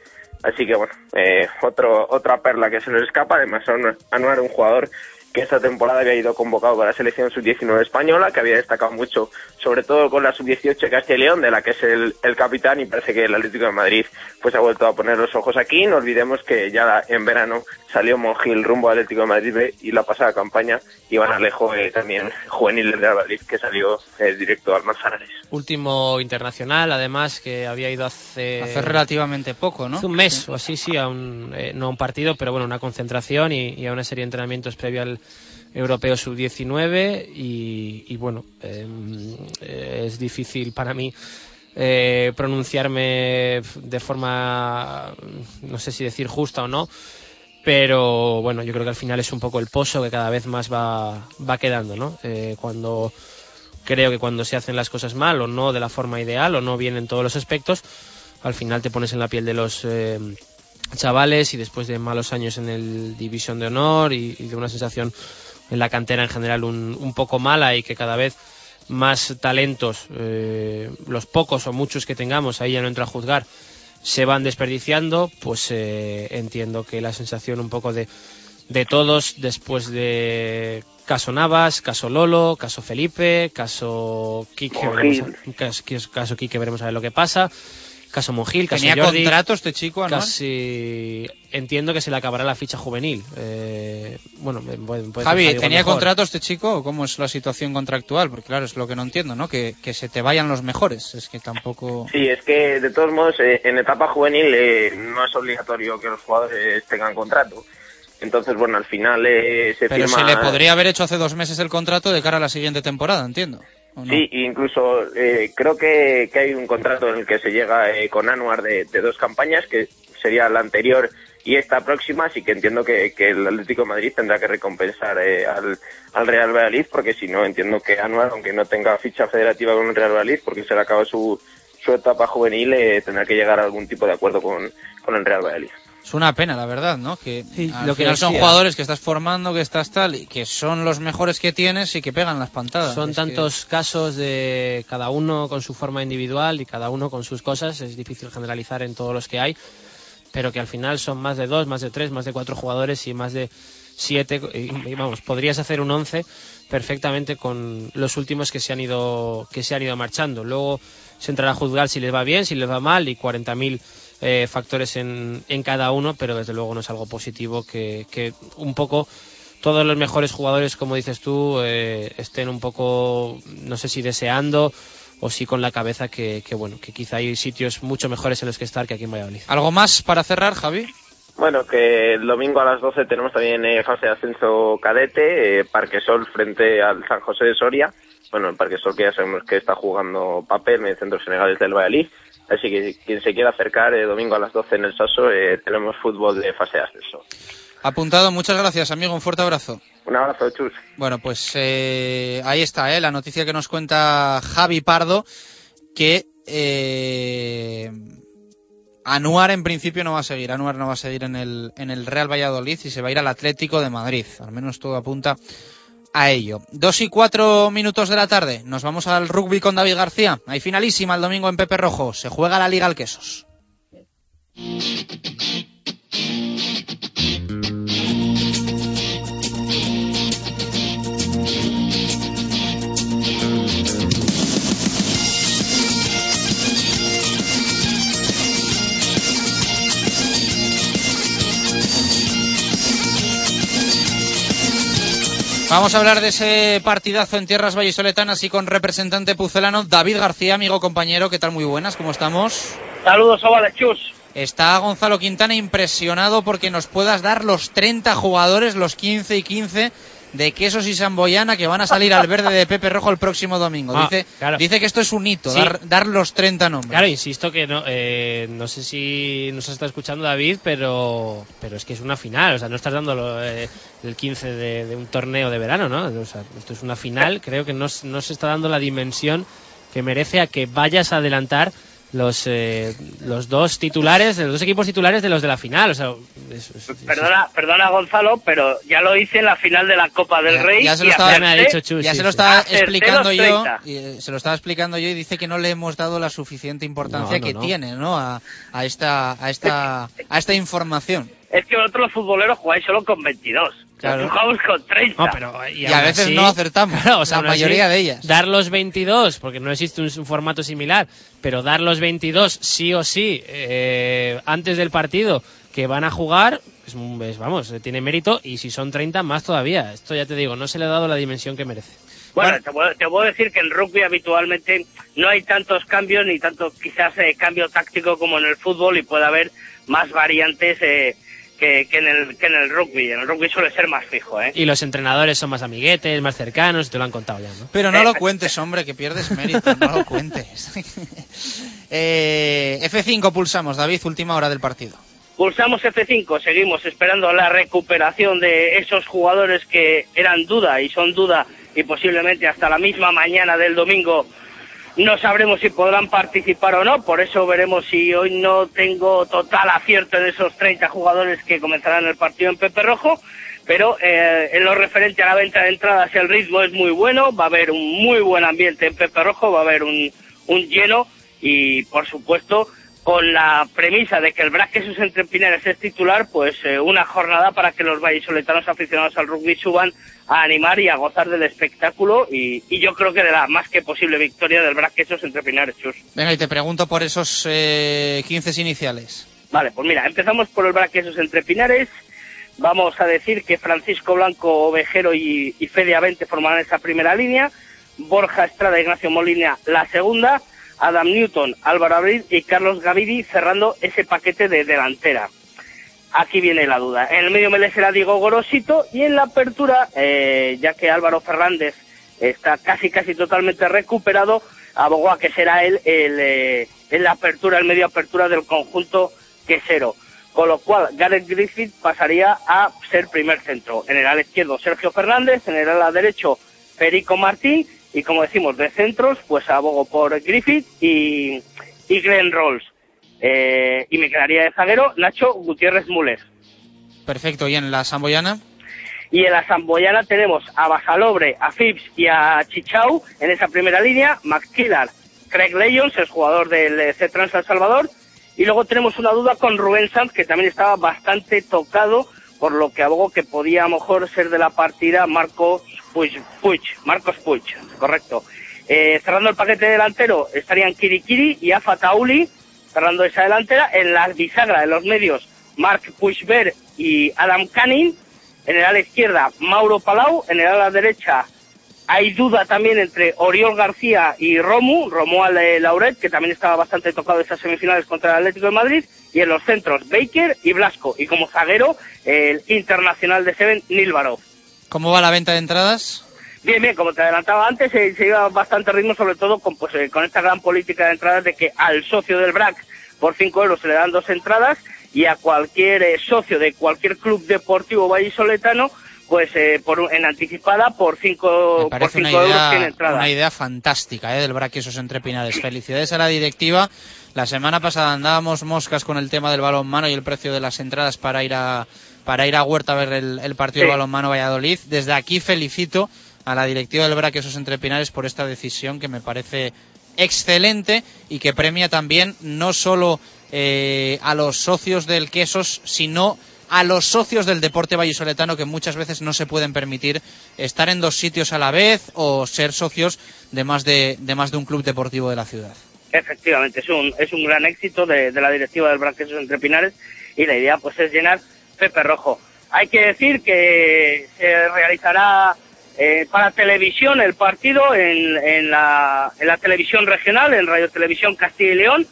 Así que bueno, eh, otro, otra perla que se nos escapa, además Anuar- un jugador que esta temporada había ido convocado para la selección sub-19 española, que había destacado mucho, sobre todo con la sub-18 de Castilla y León, de la que es el, el capitán, y parece que el Atlético de Madrid pues ha vuelto a poner los ojos aquí. No olvidemos que ya en verano salió Mongil rumbo al Atlético de Madrid B y la pasada campaña Iván Alejo eh, también juvenil del Real Madrid, que salió eh, directo al Manzanares. Último internacional, además, que había ido hace... Hace relativamente poco, ¿no? Hace un mes o así, sí, a un, eh, no a un partido, pero bueno, una concentración y, y a una serie de entrenamientos previo al Europeo Sub-19 y, y bueno, eh, eh, es difícil para mí eh, pronunciarme de forma, no sé si decir justa o no, pero bueno, yo creo que al final es un poco el pozo que cada vez más va, va quedando, ¿no? Eh, cuando creo que cuando se hacen las cosas mal o no de la forma ideal o no bien en todos los aspectos, al final te pones en la piel de los eh, chavales y después de malos años en el División de Honor y, y de una sensación en la cantera en general un, un poco mala y que cada vez más talentos, eh, los pocos o muchos que tengamos, ahí ya no entra a juzgar, se van desperdiciando, pues eh, entiendo que la sensación un poco de, de todos después de caso Navas, caso Lolo, caso Felipe, caso Quique, Monjil. veremos a- caso, caso Quique, veremos a ver lo que pasa, caso caso ¿Tenía Jordi, contrato este chico anual? casi entiendo que se le acabará la ficha juvenil. Eh, bueno, puede- puede Javi, ser Javi ¿tenía mejor. contrato este chico o cómo es la situación contractual? Porque claro, es lo que no entiendo, ¿no? Que, que se te vayan los mejores. Es que tampoco... Sí, es que de todos modos eh, en etapa juvenil eh, no es obligatorio que los jugadores tengan contrato. Entonces, bueno, al final eh, se Pero firma... se le podría haber hecho hace dos meses el contrato de cara a la siguiente temporada, entiendo. Sí, incluso eh, creo que, que hay un contrato en el que se llega eh, con Anuar de, de dos campañas, que sería la anterior y esta próxima, así que entiendo que, que el Atlético de Madrid tendrá que recompensar eh, al, al Real Valladolid, porque si no, entiendo que Anuar, aunque no tenga ficha federativa con el Real Valladolid, porque se le acaba su, su etapa juvenil, eh, tendrá que llegar a algún tipo de acuerdo con, con el Real Valladolid. Es una pena, la verdad, ¿no? Que al lo que final son decía. jugadores que estás formando, que estás tal, y que son los mejores que tienes y que pegan las pantadas. Son Es que- tantos casos de cada uno con su forma individual y cada uno con sus cosas. Es difícil generalizar en todos los que hay, pero que al final son más de dos, más de tres, más de cuatro jugadores y más de siete. Y, y vamos, podrías hacer un once perfectamente con los últimos que se han ido que se han ido marchando. Luego se entrará a juzgar si les va bien, si les va mal y 40.000 eh, factores en, en cada uno, pero desde luego no es algo positivo que, que un poco todos los mejores jugadores, como dices tú, eh, estén un poco, no sé si deseando o si con la cabeza que, que, bueno, que quizá hay sitios mucho mejores en los que estar que aquí en Valladolid. ¿Algo más para cerrar, Javi? Bueno, que el domingo a las 12 tenemos también eh, fase de ascenso cadete, eh, Parque Sol frente al San José de Soria. Bueno, el Parque Sol que ya sabemos que está jugando papel en el centro senegales del Valladolid. Así que quien se quiera acercar, eh, domingo a las 12 en el Saso, eh, tenemos fútbol de fase de ascenso. Apuntado, muchas gracias, amigo. Un fuerte abrazo. Un abrazo, Chus. Bueno, pues eh, ahí está, ¿eh? la noticia que nos cuenta Javi Pardo, que eh, Anuar en principio no va a seguir. Anuar no va a seguir en el, en el Real Valladolid y se va a ir al Atlético de Madrid. Al menos todo apunta a ello. Dos y cuatro minutos de la tarde. Nos vamos al rugby con David García. Hay finalísima el domingo en Pepe Rojo. Se juega la Liga al Quesos. Vamos a hablar de ese partidazo en tierras vallisoletanas y con representante pucelano David García, amigo compañero. ¿Qué tal? Muy buenas, ¿cómo estamos? Saludos, Ovales Chus. Está Gonzalo Quintana impresionado porque nos puedas dar los 30 jugadores, los 15 y 15 de Quesos y Samboyana que van a salir al verde de Pepe Rojo el próximo domingo. Ah, dice, claro. dice que esto es un hito, Sí. dar, dar los 30 nombres. Claro, insisto que no, eh, no sé si nos está escuchando David, pero, pero es que es una final, o sea, no estás dando lo, eh, el 15 de, de un torneo de verano, ¿no? O sea, esto es una final, creo que no, no se está dando la dimensión que merece a que vayas a adelantar los, eh, los dos titulares, los dos equipos titulares de los de la final, o sea, es- es- es- Perdona, perdona Gonzalo, pero ya lo hice en la final de la Copa del Rey. ya se y lo estaba, acerté- ya se lo estaba explicando yo 30. y, eh, se lo estaba explicando yo y dice que no le hemos dado la suficiente importancia No, no, que no. tiene ¿no? a, a esta a esta a esta información Es que vosotros los futboleros jugáis solo con 22. Claro. Jugamos con 30. No, pero, Y a veces no acertamos, Claro, o sea, la así, mayoría de ellas. Dar los 22, porque no existe un, un formato similar, pero dar los 22 sí o sí eh, antes del partido que van a jugar, es, es, vamos, eh, tiene mérito y si son 30 más todavía. Esto ya te digo, no se le ha dado la dimensión que merece. Bueno, te puedo, te puedo decir que en rugby habitualmente no hay tantos cambios ni tanto quizás eh, cambio táctico como en el fútbol y puede haber más variantes eh, que, que en el, que en el rugby. En el rugby suele ser más fijo, ¿eh? Y los entrenadores son más amiguetes, más cercanos, te lo han contado ya, ¿no? pero no lo cuentes hombre que pierdes mérito no lo cuentes <laughs> Eh, F5 pulsamos David última hora del partido Pulsamos F5, seguimos esperando la recuperación de esos jugadores que eran duda y son duda y posiblemente hasta la misma mañana del domingo no sabremos si podrán participar o no, por eso veremos si hoy no tengo total acierto en esos 30 jugadores que comenzarán el partido en Pepe Rojo, pero eh, en lo referente a la venta de entradas el ritmo es muy bueno, va a haber un muy buen ambiente en Pepe Rojo, va a haber un, un lleno y por supuesto con la premisa de que el Braque sus entre Pinares es titular, pues eh, una jornada para que los vallisoletanos aficionados al rugby suban a animar y a gozar del espectáculo y, y yo creo que de la más que posible victoria del Braque sus entre Pinares, Chus. venga y te pregunto por esos eh, 15 iniciales Vale, pues mira, empezamos por el Braquesos entre Pinares. Vamos a decir que Francisco Blanco, Ovejero y, y Fede Avente formarán esa primera línea. Borja Estrada, Ignacio Molina la segunda. Adam Newton, Álvaro Abril y Carlos Gavidi cerrando ese paquete de delantera. Aquí viene la duda. En el medio me será Diego Gorosito y en la apertura, eh, ya que Álvaro Fernández está casi casi totalmente recuperado, abogó a que será él el, eh, en la apertura, el medio apertura del conjunto quesero. Con lo cual, Gareth Griffith pasaría a ser primer centro. En el ala izquierdo, Sergio Fernández. En el ala derecho, Perico Martín. Y como decimos, de centros, pues abogo por Griffith y, y Glenn Rolls. Eh, y me quedaría de zaguero Nacho Gutiérrez Mules. perfecto y en la Samboyana Y en la Samboyana tenemos a Basalobre, a Phipps y a Chichau en esa primera línea, McKillar, Craig Lyons, el jugador del eh, C-Trans San Salvador, y luego tenemos una duda con Rubén Sanz, que también estaba bastante tocado, por lo que abogo que podía a lo mejor ser de la partida Marcos Puig, Puig, Marcos Puig, correcto. Eh, cerrando el paquete delantero estarían Kirikiri y Afa Tauli, cerrando esa delantera. En la bisagra de los medios, Mark Puigber y Adam Canning. En el ala izquierda, Mauro Palau. En el ala derecha, hay duda también entre Oriol García y Romu, Romuald eh, Lauret, que también estaba bastante tocado en esas semifinales contra el Atlético de Madrid. Y en los centros, Baker y Blasco. Y como zaguero, el internacional de Seven, Nilvarov. ¿Cómo va la venta de entradas? Bien, bien, como te adelantaba antes, se, se iba bastante ritmo, sobre todo con, pues, eh, con esta gran política de entradas de que al socio del BRAC por 5 euros se le dan dos entradas y a cualquier eh, socio de cualquier club deportivo vallisoletano pues eh, por, en anticipada por 5 por cinco una euros tiene entrada. una idea fantástica ¿eh? del Braquesos entre Pinares. Felicidades a la directiva. La semana pasada andábamos moscas con el tema del balonmano y el precio de las entradas para ir a para ir a Huerta a ver el, el partido Sí. de balonmano Valladolid. Desde aquí felicito a la directiva del Braquesos entre Pinares por esta decisión que me parece excelente y que premia también no solo eh, a los socios del Quesos, sino a los socios del deporte vallisoletano que muchas veces no se pueden permitir estar en dos sitios a la vez o ser socios de más de, de más de un club deportivo de la ciudad. Efectivamente, es un, es un gran éxito de, de la directiva del Branquesos Entre Pinares y la idea pues es llenar Pepe Rojo. Hay que decir que se realizará eh, para televisión el partido en, en, la, en la televisión regional, en Radio Televisión Castilla y León.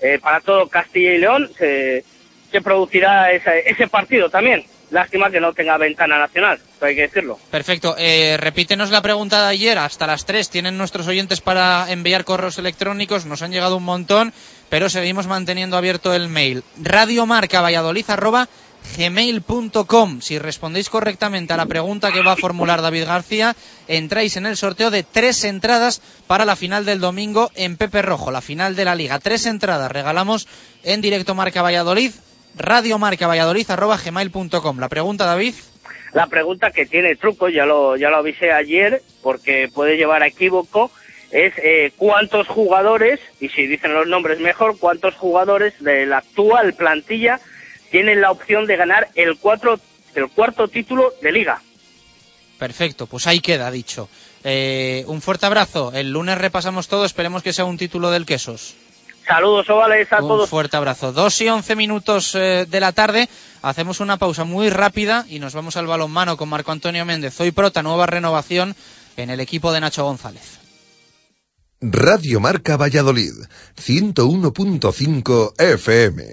Eh, para todo Castilla y León se, se producirá ese, ese partido también. Lástima que no tenga ventana nacional, hay que decirlo. Perfecto. Eh, repítenos la pregunta de ayer. Hasta las 3 tienen nuestros oyentes para enviar correos electrónicos. Nos han llegado un montón, pero seguimos manteniendo abierto el mail. radiomarcavalladolid@gmail.com. Si respondéis correctamente a la pregunta que va a formular David García, entráis en el sorteo de tres entradas para la final del domingo en Pepe Rojo, la final de la Liga. Tres entradas regalamos en directo Marca Valladolid. radiomarcavalladolid@gmail.com. La pregunta, David. La pregunta que tiene truco, ya lo, ya lo avisé ayer, porque puede llevar a equívoco, es eh, cuántos jugadores, y si dicen los nombres mejor, cuántos jugadores de la actual plantilla tienen la opción de ganar el, cuatro, el cuarto título de liga. Perfecto, pues ahí queda dicho. Eh, un fuerte abrazo. El lunes repasamos todo. Esperemos que sea un título del Quesos. Saludos ovales a Un todos. fuerte abrazo. Dos y once minutos eh, de la tarde. Hacemos una pausa muy rápida y nos vamos al balonmano con Marco Antonio Méndez. Hoy prota nueva renovación en el equipo de Nacho González. Radio Marca Valladolid, 101.5 FM.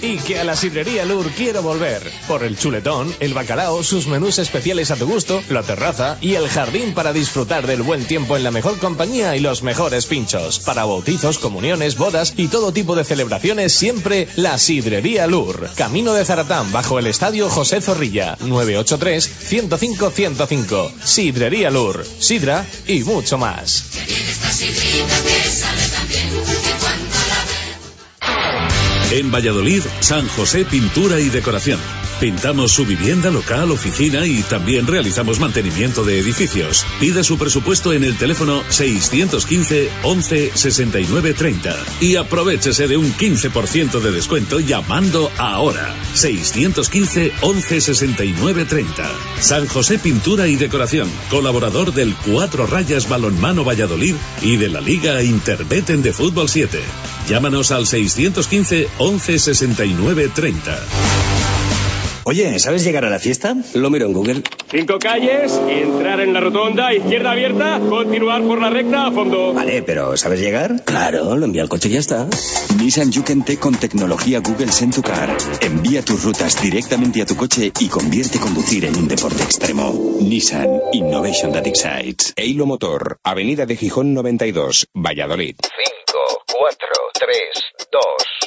Y que a la sidrería Lur quiero volver. Por el chuletón, el bacalao, sus menús especiales a tu gusto, la terraza y el jardín para disfrutar del buen tiempo en la mejor compañía y los mejores pinchos. Para bautizos, comuniones, bodas y todo tipo de celebraciones, siempre la sidrería Lur. Camino de Zaratán, bajo el estadio José Zorrilla, 983-105-105. Sidrería Lur, sidra y mucho más. En Valladolid, San José Pintura y Decoración. Pintamos su vivienda, local, oficina y también realizamos mantenimiento de edificios. Pida su presupuesto en el teléfono 615 11 69 30 y aprovechese de un 15% de descuento llamando ahora. 615 11 69 30. San José Pintura y Decoración, colaborador del Cuatro Rayas Balonmano Valladolid y de la Liga Interbeten de Fútbol 7. Llámanos al 615 11 69 30. Oye, ¿sabes llegar a la fiesta? Lo miro en Google. Cinco calles, entrar en la rotonda, izquierda abierta, continuar por la recta a fondo. Vale, pero ¿sabes llegar? Claro, lo envía al coche y ya está. Nissan Yuken T con tecnología Google Send to Car. Envía tus rutas directamente a tu coche y convierte conducir en un deporte extremo. Nissan Innovation that excites. Eilo Motor, Avenida de Gijón 92, Valladolid. 5, 4, 3, 2,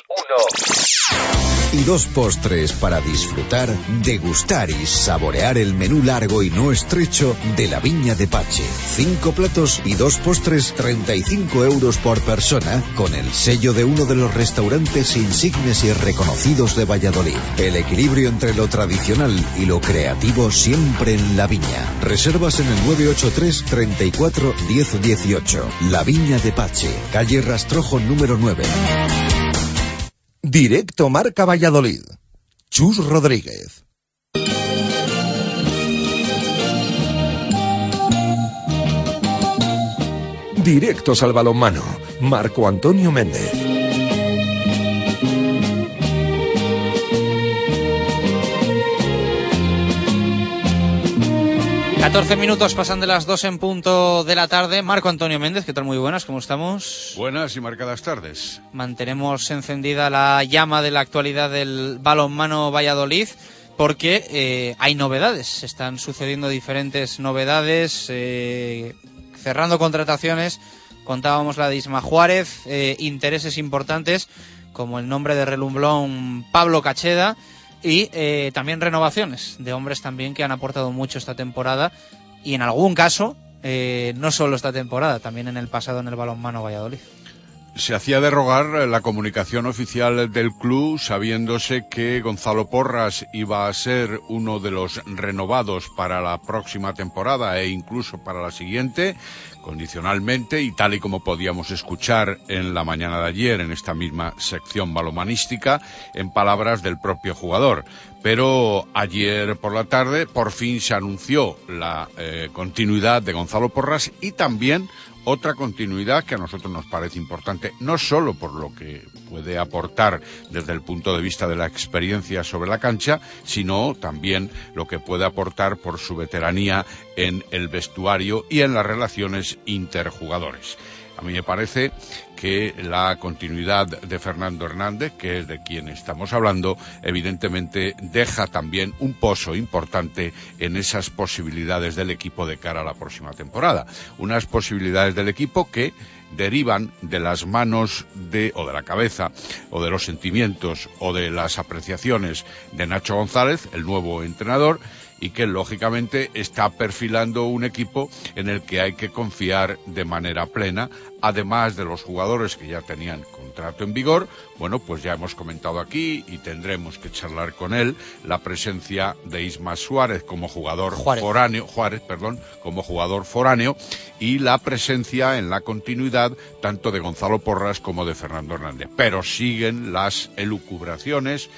1. Y dos postres para disfrutar, degustar y saborear el menú largo y no estrecho de la Viña de Pache. Cinco platos y dos postres, 35 euros por persona, con el sello de uno de los restaurantes insignes y reconocidos de Valladolid. El equilibrio entre lo tradicional y lo creativo siempre en la Viña. Reservas en el 983 34 10 18. La Viña de Pache, calle Rastrojo número 9. Directo Marca Valladolid. Chus Rodríguez. Directos al balonmano. Marco Antonio Méndez. 14 minutos pasan de las 2 en punto de la tarde. Marco Antonio Méndez, ¿qué tal? Muy buenas, ¿cómo estamos? Buenas y marcadas tardes. Mantenemos encendida la llama de la actualidad del balonmano Valladolid. porque eh, hay novedades, están sucediendo diferentes novedades, eh, cerrando contrataciones, contábamos la de Isma Juárez, eh, intereses importantes como el nombre de relumblón Pablo Cacheda y eh, también renovaciones de hombres también que han aportado mucho esta temporada y en algún caso eh, no solo esta temporada, también en el pasado en el balonmano Valladolid. Se hacía derrogar la comunicación oficial del club sabiéndose que Gonzalo Porras iba a ser uno de los renovados para la próxima temporada e incluso para la siguiente, condicionalmente y tal y como podíamos escuchar en la mañana de ayer en esta misma sección balomanística en palabras del propio jugador. Pero ayer por la tarde por fin se anunció la eh, continuidad de Gonzalo Porras y también otra continuidad que a nosotros nos parece importante, no solo por lo que puede aportar desde el punto de vista de la experiencia sobre la cancha, sino también lo que puede aportar por su veteranía en el vestuario y en las relaciones interjugadores. A mí me parece que la continuidad de Fernando Hernández, que es de quien estamos hablando, evidentemente deja también un pozo importante en esas posibilidades del equipo de cara a la próxima temporada. Unas posibilidades del equipo que derivan de las manos de o de la cabeza o de los sentimientos o de las apreciaciones de Nacho González, el nuevo entrenador, y que lógicamente está perfilando un equipo en el que hay que confiar de manera plena, además de los jugadores que ya tenían contrato en vigor, bueno, pues ya hemos comentado aquí y tendremos que charlar con él la presencia de Isma Suárez como jugador foráneo, Juárez, perdón, como jugador foráneo y la presencia en la continuidad tanto de Gonzalo Porras como de Fernando Hernández. Pero siguen las elucubraciones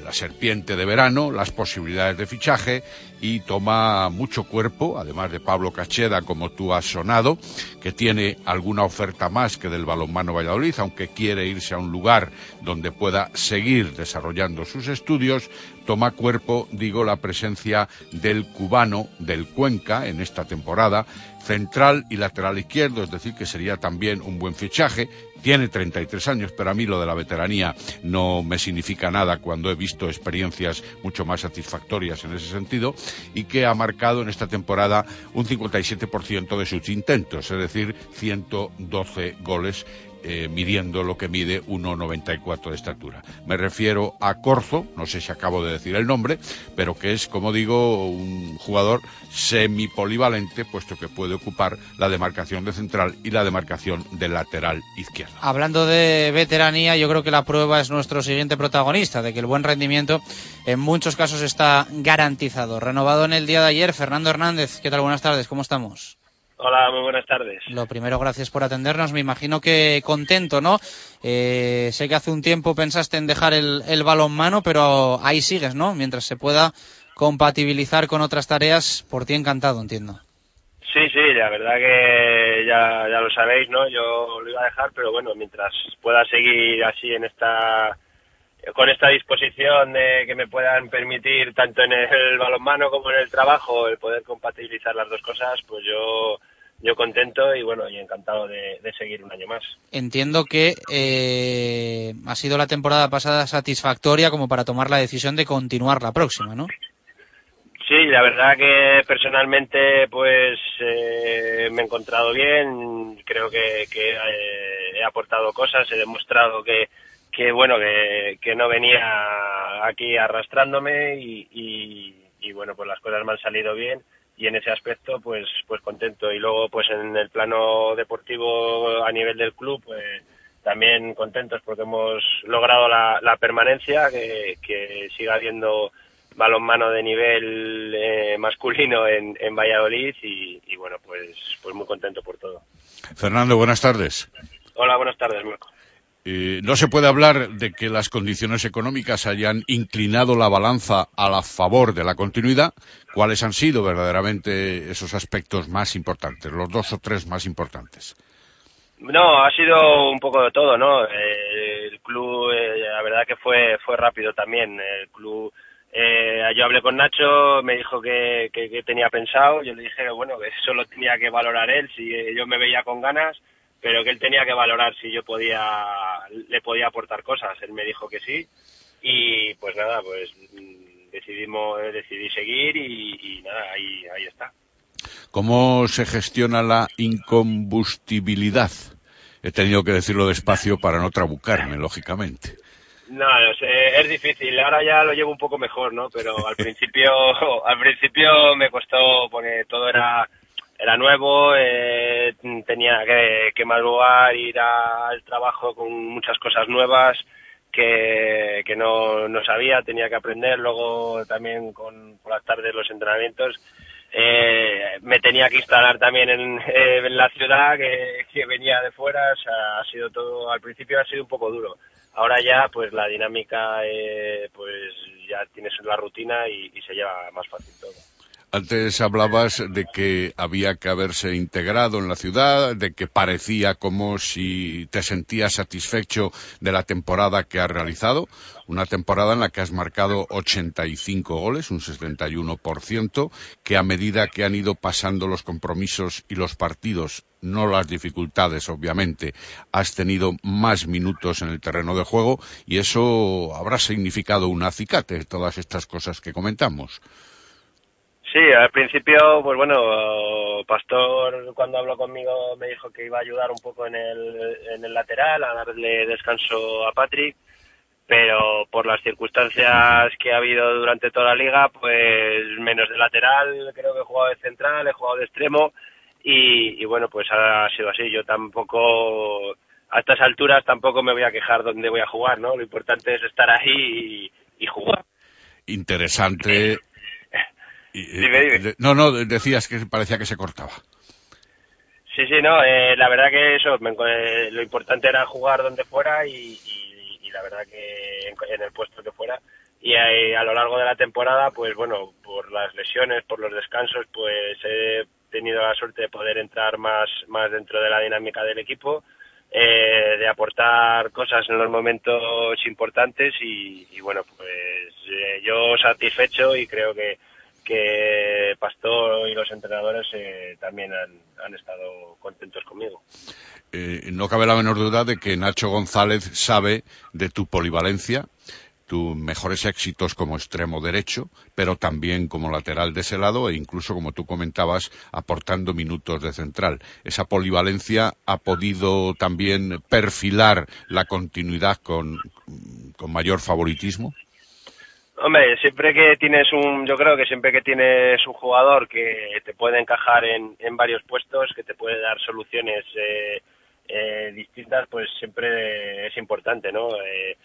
la serpiente de verano, las posibilidades de fichaje y toma mucho cuerpo, además de Pablo Cacheda, como tú has sonado, que tiene alguna oferta más que del balonmano Valladolid, aunque quiere irse a un lugar donde pueda seguir desarrollando sus estudios, toma cuerpo, digo, la presencia del cubano del Cuenca en esta temporada, central y lateral izquierdo, es decir, que sería también un buen fichaje. Tiene 33 años, pero a mí lo de la veteranía no me significa nada cuando he visto experiencias mucho más satisfactorias en ese sentido y que ha marcado en esta temporada un 57% de sus intentos, es decir, 112 goles eh, midiendo lo que mide 1,94 de estatura. Me refiero a Corzo, no sé si acabo de decir el nombre, pero que es, como digo, un jugador semipolivalente, puesto que puede ocupar la demarcación de central y la demarcación de lateral izquierdo. Hablando de veteranía, yo creo que la prueba es nuestro siguiente protagonista, de que el buen rendimiento en muchos casos está garantizado. Renovado en el día de ayer, Fernando Hernández. ¿Qué tal? Buenas tardes, ¿cómo estamos? Hola, muy buenas tardes. Lo primero, gracias por atendernos. Me imagino que contento, ¿no? Eh, sé que hace un tiempo pensaste en dejar el, el balón mano, pero ahí sigues, ¿no? Mientras se pueda compatibilizar con otras tareas, por ti encantado, entiendo. Sí, sí, la verdad que ya, ya lo sabéis, ¿no? Yo lo iba a dejar, pero bueno, mientras pueda seguir así en esta con esta disposición de que me puedan permitir tanto en el balonmano como en el trabajo el poder compatibilizar las dos cosas, pues yo yo contento y bueno y encantado de, seguir un año más. Entiendo que eh, ha sido la temporada pasada satisfactoria como para tomar la decisión de continuar la próxima, ¿no? Sí, la verdad que personalmente pues eh, me he encontrado bien, creo que, que eh, he aportado cosas, he demostrado que, que bueno, que, que no venía aquí arrastrándome y, y, y bueno, pues las cosas me han salido bien y en ese aspecto pues pues contento. Y luego pues en el plano deportivo a nivel del club pues también contentos porque hemos logrado la, la permanencia que, que siga habiendo balonmano de nivel eh, masculino en, en Valladolid y, y, bueno pues pues muy contento por todo. Fernando buenas tardes. Hola buenas tardes Marco eh, no se puede hablar de que las condiciones económicas hayan inclinado la balanza a la favor de la continuidad. ¿Cuáles han sido verdaderamente esos aspectos más importantes, los dos o tres más importantes? No, ha sido un poco de todo, ¿no? Eh, el club, eh, la verdad que fue fue rápido también. El club, eh, yo hablé con Nacho, me dijo que, que, que, tenía pensado, yo le dije, bueno, que eso lo tenía que valorar él, si yo me veía con ganas pero que él tenía que valorar si yo podía le podía aportar cosas. Él me dijo que sí y pues nada, pues decidimos, eh, decidí seguir y, y nada, ahí, ahí está. ¿Cómo se gestiona la incombustibilidad? He tenido que decirlo despacio para no trabucarme, lógicamente. No, no sé, es difícil. Ahora ya lo llevo un poco mejor, ¿no? Pero al <laughs> principio, al principio me costó poner todo era era nuevo, eh, tenía que, madrugar, ir al trabajo con muchas cosas nuevas que, no, no sabía, tenía que aprender. Luego también con por las tardes los entrenamientos eh, me tenía que instalar también en, eh, la ciudad que, venía de fuera, o sea, ha sido todo, al principio ha sido un poco duro. Ahora ya, pues la dinámica, eh, pues ya tienes la rutina y se lleva más fácil todo. Antes hablabas de que había que haberse integrado en la ciudad, de que parecía como si te sentías satisfecho de la temporada que has realizado, una temporada en la que has marcado 85 goles, un 71%, que a medida que han ido pasando los compromisos y los partidos, no las dificultades obviamente, has tenido más minutos en el terreno de juego y eso habrá significado un acicate, todas estas cosas que comentamos. Sí, al principio, pues bueno, Pastor cuando habló conmigo me dijo que iba a ayudar un poco en el, en el lateral, a darle descanso a Patrick, pero por las circunstancias que ha habido durante toda la liga, pues menos de lateral, creo que he jugado de central, he jugado de extremo y, y bueno, pues ha sido así. Yo tampoco, a estas alturas tampoco me voy a quejar dónde voy a jugar, ¿no? Lo importante es estar ahí y, y jugar. Interesante y, dime, dime. No, no, decías que parecía que se cortaba. Sí, sí, no, eh, la verdad que eso, me, eh, lo importante era jugar donde fuera y, y, y la verdad que en, en, el puesto que fuera. Y a, a, lo largo de la temporada, pues bueno, por las lesiones, por los descansos, pues he tenido la suerte de poder entrar más, más dentro de la dinámica del equipo, eh, de aportar cosas en los momentos importantes y, y bueno, pues eh, yo satisfecho y creo que, que Pastor y los entrenadores eh, también han, estado contentos conmigo. Eh, no cabe la menor duda de que Nacho González sabe de tu polivalencia, tus mejores éxitos como extremo derecho, pero también como lateral de ese lado e incluso, como tú comentabas, aportando minutos de central. Esa polivalencia ha podido también perfilar la continuidad con, con mayor favoritismo. Hombre, siempre que tienes un, yo creo que siempre que tienes un jugador que te puede encajar en, en varios puestos, que te puede dar soluciones eh, eh, distintas, pues siempre es importante, ¿no? Eh,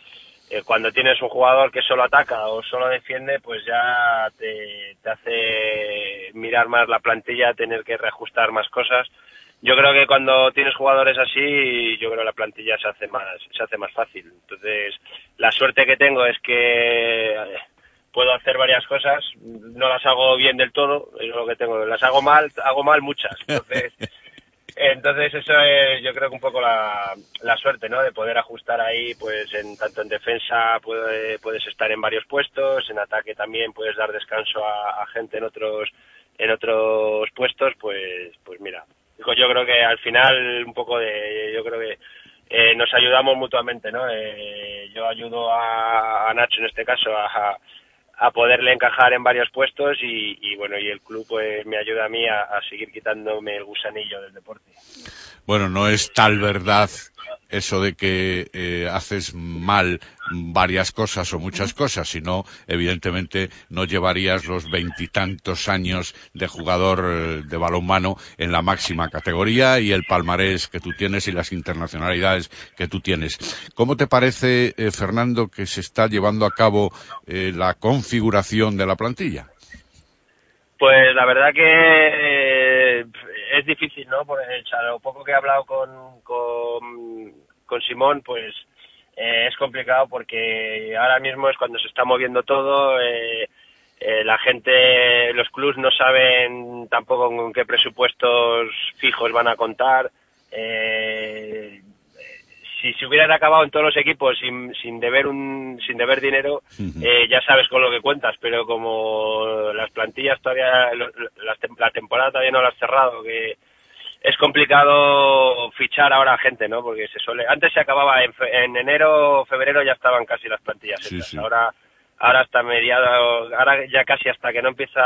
eh, cuando tienes un jugador que solo ataca o solo defiende, pues ya te, te hace mirar más la plantilla, tener que reajustar más cosas. Yo creo que cuando tienes jugadores así, yo creo que la plantilla se hace más, se hace más fácil. Entonces, la suerte que tengo es que puedo hacer varias cosas, no las hago bien del todo, es lo que tengo, las hago mal, hago mal muchas. Entonces, <laughs> entonces eso es yo creo que un poco la, la suerte, ¿no? De poder ajustar ahí, pues en tanto en defensa puede, puedes estar en varios puestos, en ataque también puedes dar descanso a, a gente en otros en otros puestos, pues pues mira, yo creo que al final un poco de yo creo que eh, nos ayudamos mutuamente no eh, yo ayudo a, Nacho en este caso a, a poderle encajar en varios puestos y, bueno y el club pues me ayuda a mí a seguir quitándome el gusanillo del deporte bueno no es tal verdad eso de que eh, haces mal varias cosas o muchas cosas, sino evidentemente no llevarías los veintitantos años de jugador eh, de balonmano en la máxima categoría y el palmarés que tú tienes y las internacionalidades que tú tienes. ¿Cómo te parece, eh, Fernando, que se está llevando a cabo eh, la configuración de la plantilla? Pues la verdad que es difícil, ¿no? Por el lo poco que he hablado con, con, con Simón, pues eh, es complicado porque ahora mismo es cuando se está moviendo todo. Eh, eh, la gente, los clubs no saben tampoco con qué presupuestos fijos van a contar. Eh, si se hubieran acabado en todos los equipos sin, sin deber un sin deber dinero eh, ya sabes con lo que cuentas pero como las plantillas todavía la, la temporada todavía no la has cerrado que es complicado fichar ahora gente no porque se suele antes se acababa en, en enero febrero ya estaban casi las plantillas sí, sí. ahora ahora hasta mediado, ahora ya casi hasta que no empieza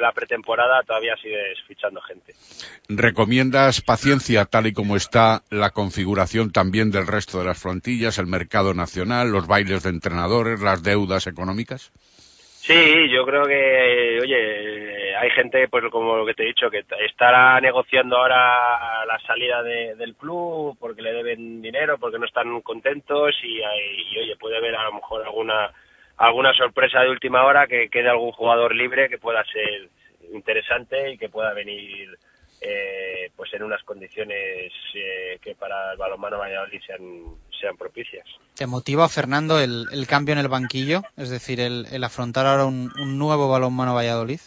la pretemporada todavía sigues fichando gente. ¿Recomiendas paciencia tal y como está la configuración también del resto de las frontillas, el mercado nacional, los bailes de entrenadores, las deudas económicas? Sí, yo creo que, oye, hay gente, pues como lo que te he dicho, que estará negociando ahora la salida del club porque le deben dinero, porque no están contentos y, y, oye, puede haber a lo mejor alguna alguna sorpresa de última hora que quede algún jugador libre que pueda ser interesante y que pueda venir eh, pues en unas condiciones eh, que para el balonmano Valladolid sean, sean propicias. ¿Te motiva, Fernando, el, cambio en el banquillo? Es decir, el, afrontar ahora un, nuevo balonmano Valladolid.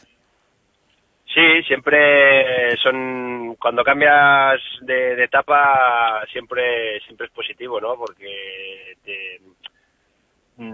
Sí, siempre son cuando cambias de, de, etapa siempre siempre es positivo, ¿no? Porque te,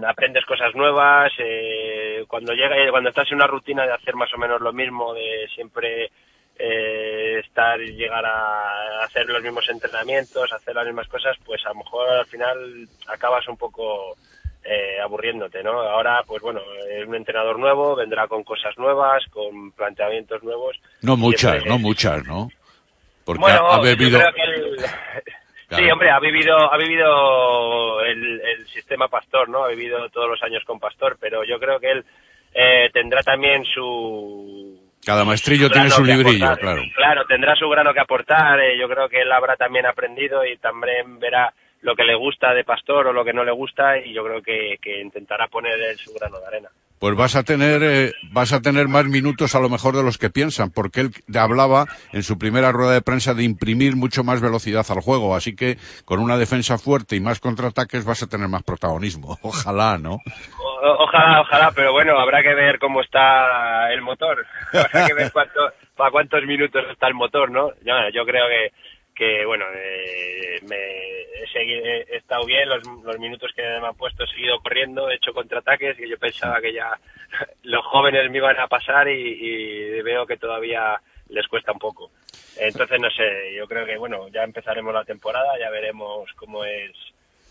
aprendes cosas nuevas, eh, cuando llega, cuando estás en una rutina de hacer más o menos lo mismo, de siempre eh, estar y llegar a hacer los mismos entrenamientos, hacer las mismas cosas, pues a lo mejor al final acabas un poco eh, aburriéndote, ¿no? Ahora, pues bueno, es un entrenador nuevo, vendrá con cosas nuevas, con planteamientos nuevos. No muchas, no muchas, ¿no? Porque ha bebido... <laughs> Sí, hombre, ha vivido, ha vivido el, sistema Pastor, ¿no? Ha vivido todos los años con Pastor, pero yo creo que él eh, tendrá también su... Cada maestrillo tiene su librillo, claro. Claro, tendrá su grano que aportar. Eh, yo creo que él habrá también aprendido y también verá lo que le gusta de Pastor o lo que no le gusta y yo creo que, que intentará poner su grano de arena pues vas a tener eh, vas a tener más minutos a lo mejor de los que piensan, porque él hablaba en su primera rueda de prensa de imprimir mucho más velocidad al juego, así que con una defensa fuerte y más contraataques vas a tener más protagonismo. <laughs> Ojalá, ¿no? ojalá, ojalá, pero bueno, habrá que ver cómo está el motor, <laughs> habrá que ver cuánto, para cuántos minutos está el motor, ¿no? yo creo que que bueno, eh, me he, estado bien, los, minutos que me han puesto he seguido corriendo, he hecho contraataques y yo pensaba que ya <laughs> los jóvenes me iban a pasar y, veo que todavía les cuesta un poco. Entonces, no sé, yo creo que bueno, ya empezaremos la temporada, ya veremos cómo es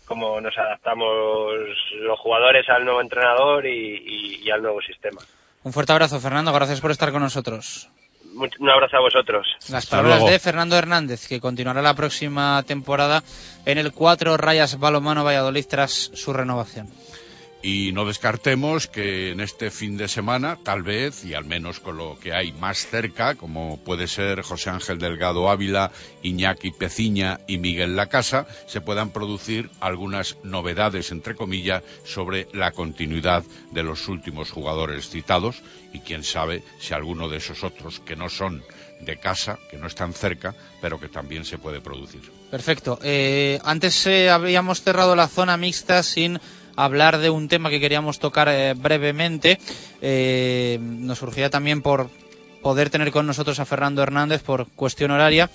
cómo nos adaptamos los jugadores al nuevo entrenador y al nuevo sistema. Un fuerte abrazo, Fernando. Gracias por estar con nosotros un abrazo a vosotros. Las palabras de Fernando Hernández, que continuará la próxima temporada en el 4 Rayas Balomano Valladolid tras su renovación. Y no descartemos que en este fin de semana, tal vez, y al menos con lo que hay más cerca, como puede ser José Ángel Delgado Ávila, Iñaki Peciña y Miguel Lacasa, se puedan producir algunas novedades, entre comillas, sobre la continuidad de los últimos jugadores citados y quién sabe si alguno de esos otros que no son de casa, que no están cerca, pero que también se puede producir. Perfecto. Eh, antes eh, habíamos cerrado la zona mixta sin hablar de un tema que queríamos tocar eh, brevemente. Eh, nos surgía también por poder tener con nosotros a Fernando Hernández por cuestión horaria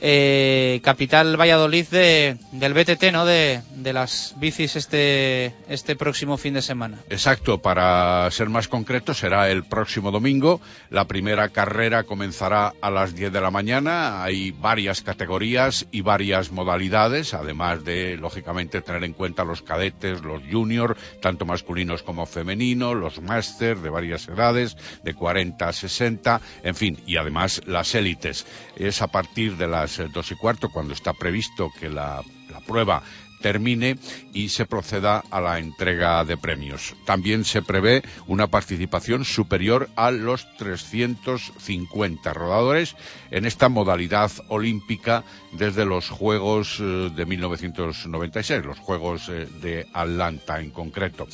eh, capital Valladolid de, del BTT, ¿no? De, de, las bicis este, este próximo fin de semana. Exacto, para ser más concreto, será el próximo domingo. La primera carrera comenzará a las 10 de la mañana. Hay varias categorías y varias modalidades, además de, lógicamente, tener en cuenta los cadetes, los juniors, tanto masculinos como femeninos, los máster de varias edades, de 40 a 60, en fin, y además las élites. Es a partir de las dos y cuarto, cuando está previsto que la, prueba termine y se proceda a la entrega de premios. También se prevé una participación superior a los 350 rodadores en esta modalidad olímpica desde los Juegos eh, de 1996, los Juegos eh, de Atlanta en concreto.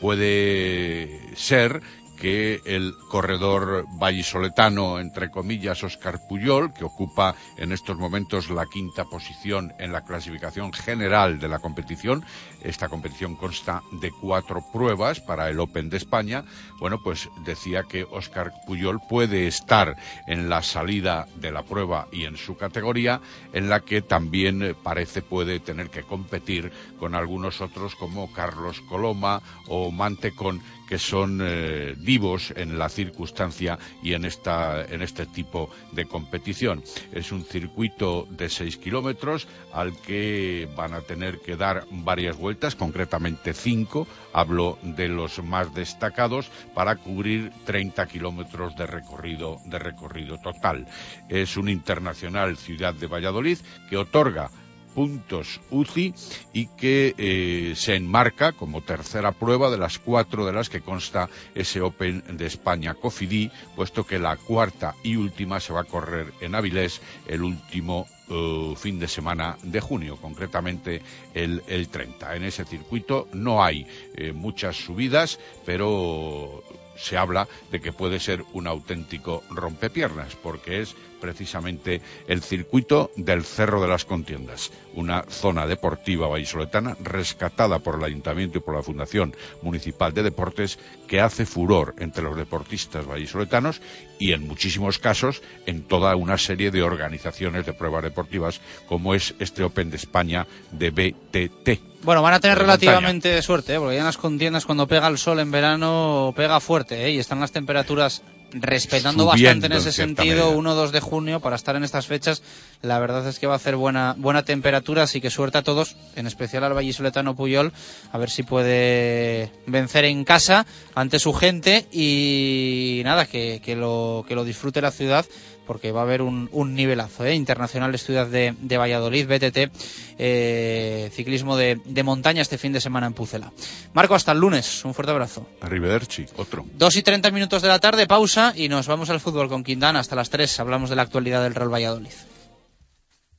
Puede ser que el corredor vallisoletano, entre comillas, Oscar Puyol, que ocupa en estos momentos la quinta posición en la clasificación general de la competición. Esta competición consta de cuatro pruebas para el Open de España. Bueno, pues decía que Oscar Puyol puede estar en la salida de la prueba y en su categoría, en la que también parece puede tener que competir con algunos otros como Carlos Coloma o Mantecón, que son eh, llamativos en la circunstancia y en, esta, en este tipo de competición. Es un circuito de 6 kilómetros al que van a tener que dar varias vueltas, concretamente 5. Hablo de los más destacados para cubrir 30 kilómetros de recorrido, de recorrido total. Es un internacional Ciudad de Valladolid que otorga puntos UCI y que eh, se enmarca como tercera prueba de las cuatro de las que consta ese Open de España Cofidí, puesto que la cuarta y última se va a correr en Avilés el último eh, fin de semana de junio, concretamente el, el 30. En ese circuito no hay eh, muchas subidas, pero se habla de que puede ser un auténtico rompepiernas, porque es precisamente el circuito del Cerro de las Contiendas, una zona deportiva vallisoletana rescatada por el Ayuntamiento y por la Fundación Municipal de Deportes que hace furor entre los deportistas vallisoletanos y en muchísimos casos en toda una serie de organizaciones de pruebas deportivas como es este Open de España de BTT. Bueno, van a tener relativamente de suerte, ¿eh? porque ya en las contiendas cuando pega el sol en verano pega fuerte ¿eh? y están las temperaturas respetando bastante en ese sentido 1-2 de junio para estar en estas fechas. La verdad es que va a hacer buena, buena temperatura, así que suerte a todos, en especial al vallisoletano Puyol, a ver si puede vencer en casa ante su gente y nada, que, que, lo, que lo disfrute la ciudad porque va a haber un, un nivelazo ¿eh? internacional de Ciudad de, de Valladolid, BTT, eh, ciclismo de, de, montaña este fin de semana en Pucela. Marco, hasta el lunes, un fuerte abrazo. Arrivederci, otro. Dos y treinta minutos de la tarde, pausa y nos vamos al fútbol con Quintana hasta las tres. Hablamos de la actualidad del Real Valladolid.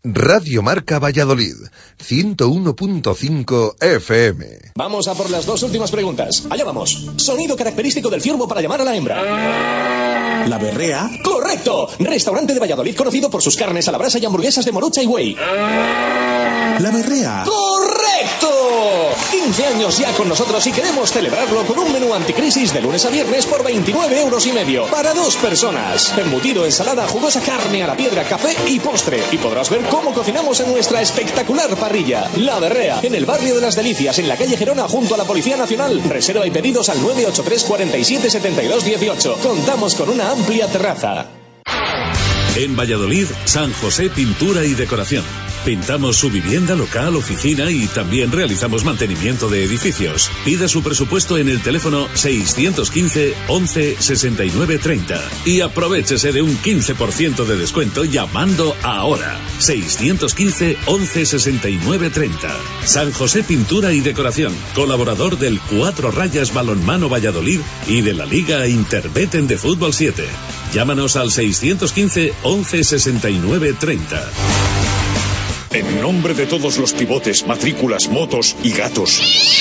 Radio Marca Valladolid, 101.5 FM. Vamos a por las dos últimas preguntas. Allá vamos. Sonido característico del ciervo para llamar a la hembra. ¿La berrea? ¡Correcto! Restaurante de Valladolid conocido por sus carnes a la brasa y hamburguesas de morucha y güey. ¿La berrea? ¡Correcto! 15 años ya con nosotros y queremos celebrarlo con un menú anticrisis de lunes a viernes por 29 euros y medio. Para dos personas. Embutido, ensalada, jugosa carne a la piedra, café y postre. Y podrás ver cómo cocinamos en nuestra espectacular parrilla. La Berrea, en el barrio de las Delicias, en la calle Gerona, junto a la Policía Nacional. Reserva y pedidos al 983 47 72 18. Contamos con una amplia terraza. En Valladolid, San José Pintura y Decoración. Pintamos su vivienda, local, oficina y también realizamos mantenimiento de edificios. Pida su presupuesto en el teléfono 615 11 69 30 y aprovechese de un 15% de descuento llamando ahora. 615 11 69 30. San José Pintura y Decoración, colaborador del Cuatro Rayas Balonmano Valladolid y de la Liga Interbeten de Fútbol 7. Llámanos al 615 11 69 30. En nombre de todos los pivotes, matrículas, motos y gatos,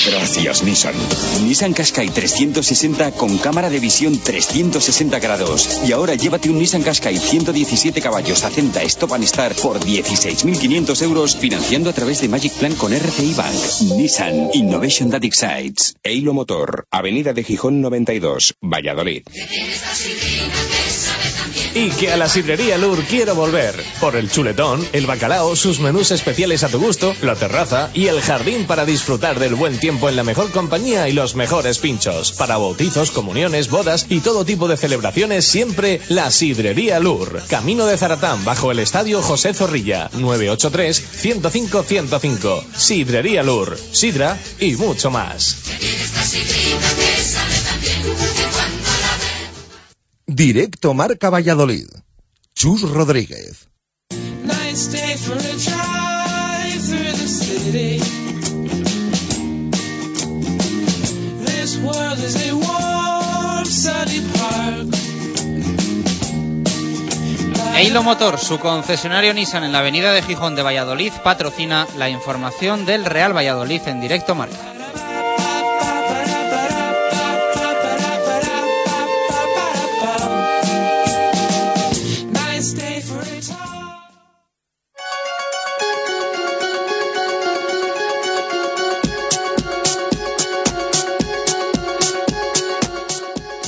gracias Nissan. Nissan Qashqai 360 con cámara de visión 360 grados. Y ahora llévate un Nissan Qashqai 117 caballos Acenta Stop and Start por 16.500 euros financiando a través de Magic Plan con RCI Bank. Nissan Innovation That Excites. Eilo Motor, Avenida de Gijón 92, Valladolid. Y que a la sidrería Lur quiero volver. Por el chuletón, el bacalao, sus menús especiales a tu gusto, la terraza y el jardín para disfrutar del buen tiempo en la mejor compañía y los mejores pinchos. Para bautizos, comuniones, bodas y todo tipo de celebraciones, siempre la sidrería Lur. Camino de Zaratán, bajo el estadio José Zorrilla. 983-105-105. Sidrería Lur. Sidra y mucho más. Directo Marca Valladolid. Chus Rodríguez. Eilo Motor, su concesionario Nissan en la avenida de Gijón de Valladolid, patrocina la información del Real Valladolid en directo marca.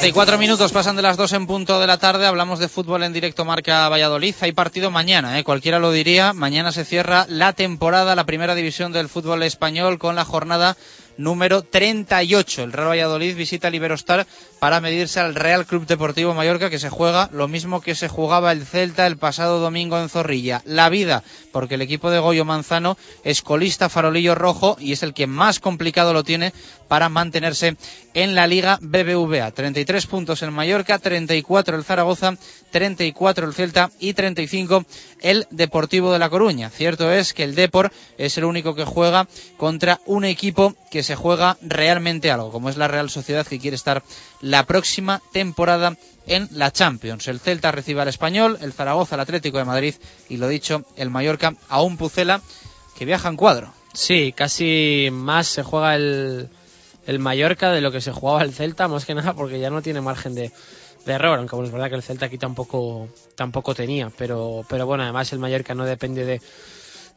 34 minutos pasan de las 2 en punto de la tarde. Hablamos de fútbol en directo marca Valladolid. Hay partido mañana, ¿eh? cualquiera lo diría. Mañana se cierra la temporada, la primera división del fútbol español con la jornada número 38. El Real Valladolid visita el Iberostar para medirse al Real Club Deportivo Mallorca que se juega lo mismo que se jugaba el Celta el pasado domingo en Zorrilla. La vida, porque el equipo de Goyo Manzano es colista farolillo rojo y es el que más complicado lo tiene para mantenerse en la Liga BBVA. 33 puntos en Mallorca, 34 el Zaragoza, 34 el Celta y 35 el Deportivo de La Coruña. Cierto es que el Depor es el único que juega contra un equipo que se juega realmente algo, como es la Real Sociedad que quiere estar la próxima temporada en la Champions. El Celta recibe al Español, el Zaragoza al Atlético de Madrid y lo dicho, el Mallorca a un Pucela que viaja en cuadro. Sí, casi más se juega el, el Mallorca de lo que se jugaba el Celta, más que nada porque ya no tiene margen de, error, aunque bueno, es verdad que el Celta aquí tampoco, tampoco tenía, pero, pero bueno, además el Mallorca no depende de,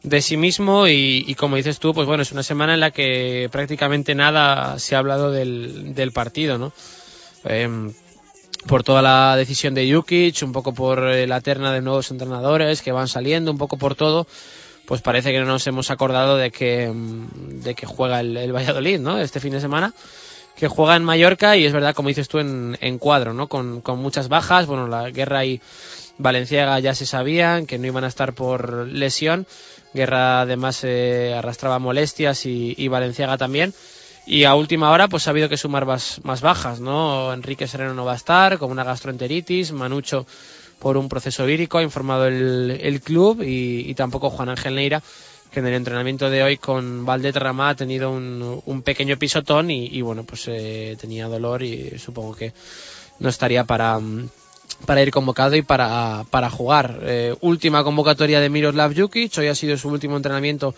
de sí mismo y, como dices tú, pues bueno, es una semana en la que prácticamente nada se ha hablado del, del partido, ¿no? Em, por toda la decisión de Jukic, un poco por la terna de nuevos entrenadores que van saliendo, un poco por todo, pues parece que no nos hemos acordado de que, de que juega el, el Valladolid, ¿no? Este fin de semana que juega en Mallorca y es verdad, como dices tú, en, en cuadro, ¿no? Con, con, muchas bajas. Bueno, la Guerra y Valenciaga ya se sabían que no iban a estar por lesión. Guerra además eh, arrastraba molestias y, y, Valenciaga también. Y a última hora pues ha habido que sumar más, más bajas, ¿no? Enrique Sereno no va a estar con una gastroenteritis, Manucho por un proceso vírico, ha informado el, el club y, y tampoco Juan Ángel Neira que en el entrenamiento de hoy con Valdetrama ha tenido un, un pequeño pisotón y, bueno, pues eh, tenía dolor y supongo que no estaría para, para ir convocado y para, para jugar. Eh, última convocatoria de Miroslav Jukic, hoy ha sido su último entrenamiento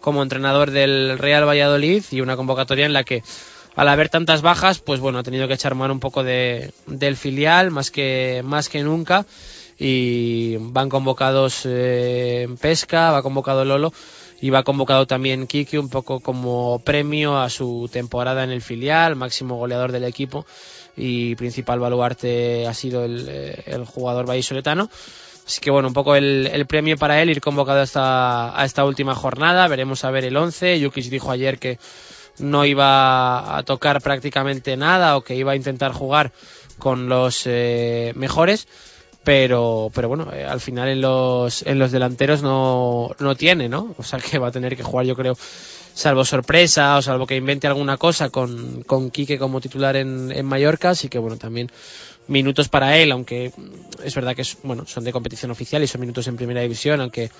como entrenador del Real Valladolid y una convocatoria en la que al haber tantas bajas, pues bueno, ha tenido que echar mano un poco de, del filial más que, más que nunca y van convocados eh, Pesca, va convocado Lolo y va convocado también Kiki un poco como premio a su temporada en el filial, máximo goleador del equipo y principal baluarte ha sido el, eh, el jugador vallisoletano. Así que bueno, un poco el, el, premio para él ir convocado a esta, a esta última jornada. Veremos a ver el 11. Yukis dijo ayer que no iba a tocar prácticamente nada o que iba a intentar jugar con los eh, mejores pero pero bueno eh, al final en los en los delanteros no no tiene no o sea que va a tener que jugar yo creo salvo sorpresa o salvo que invente alguna cosa con con Quique como titular en, en Mallorca así que bueno también minutos para él aunque es verdad que es, bueno son de competición oficial y son minutos en primera división aunque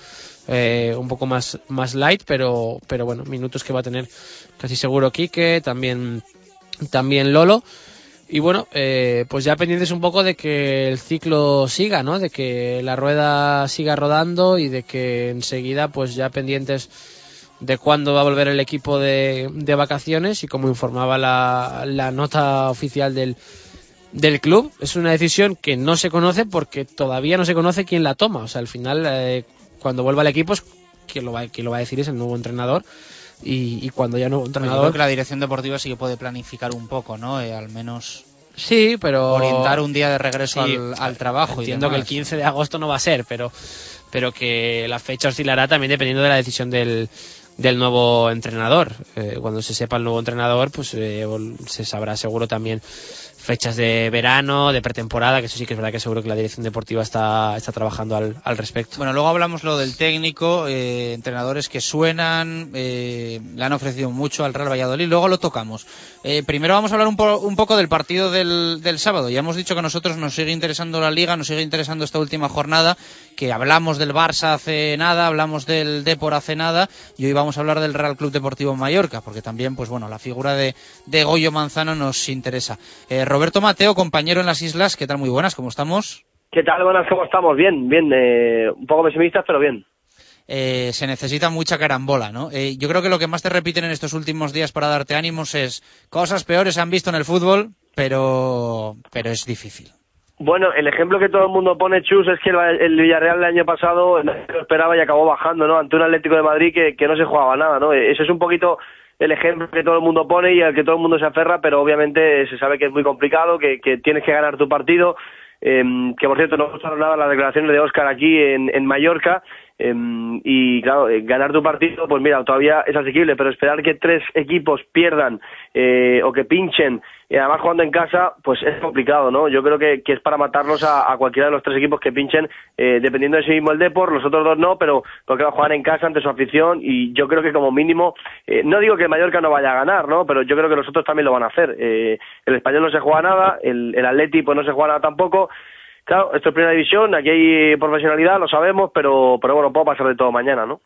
eh, un poco más más light pero pero bueno minutos que va a tener casi seguro Quique también también Lolo y bueno, eh, pues ya pendientes un poco de que el ciclo siga, ¿no? De que la rueda siga rodando y de que enseguida, pues ya pendientes de cuándo va a volver el equipo de, de vacaciones y como informaba la, la nota oficial del, del club, es una decisión que no se conoce porque todavía no se conoce quién la toma. O sea, al final, eh, cuando vuelva el equipo, quien lo, va, quien lo va a decir es el nuevo entrenador y, y cuando ya no entrenador. Yo creo que la dirección deportiva sí que puede planificar un poco, ¿no? Eh, al menos. Sí, pero. Orientar un día de regreso sí, al, al, trabajo. Entiendo que el 15 de agosto no va a ser, pero, pero que la fecha oscilará también dependiendo de la decisión del, del nuevo entrenador. Eh, cuando se sepa el nuevo entrenador, pues eh, se sabrá seguro también fechas de verano, de pretemporada, que eso sí que es verdad que seguro que la dirección deportiva está, está trabajando al, al respecto. Bueno, luego hablamos lo del técnico, eh, entrenadores que suenan, eh, le han ofrecido mucho al Real Valladolid, luego lo tocamos. Eh, primero vamos a hablar un, po un poco del partido del, del, sábado. Ya hemos dicho que a nosotros nos sigue interesando la liga, nos sigue interesando esta última jornada, que hablamos del Barça hace nada, hablamos del Depor hace nada, y hoy vamos a hablar del Real Club Deportivo Mallorca, porque también, pues bueno, la figura de, de Goyo Manzano nos interesa. Eh, Roberto Mateo, compañero en las islas, ¿qué tal? Muy buenas, ¿cómo estamos? ¿Qué tal? Buenas, ¿cómo estamos? Bien, bien, eh, un poco pesimistas, pero bien. Eh, se necesita mucha carambola, ¿no? Eh, yo creo que lo que más te repiten en estos últimos días para darte ánimos es cosas peores se han visto en el fútbol, pero, pero es difícil. Bueno, el ejemplo que todo el mundo pone, Chus, es que el, Villarreal el año pasado lo esperaba y acabó bajando, ¿no? Ante un Atlético de Madrid que, que no se jugaba nada, ¿no? Eso es un poquito el ejemplo que todo el mundo pone y al que todo el mundo se aferra, pero obviamente se sabe que es muy complicado, que, que tienes que ganar tu partido. Eh, que por cierto no gustaron nada las declaraciones de Óscar aquí en, en Mallorca eh, y claro, eh, ganar tu partido pues mira, todavía es asequible, pero esperar que tres equipos pierdan eh, o que pinchen y además jugando en casa pues es complicado, ¿no? Yo creo que, que es para matarnos a, cualquiera de los tres equipos que pinchen eh, dependiendo de si mismo el Depor, los otros dos no, pero porque va a jugar en casa ante su afición y yo creo que como mínimo, eh, no digo que el Mallorca no vaya a ganar, ¿no? Pero yo creo que los otros también lo van a hacer. El español no se juega nada, el, el Atleti pues no se juega nada tampoco Claro, esto es primera división, aquí hay profesionalidad, lo sabemos, pero, pero bueno, puedo pasar de todo mañana, ¿no?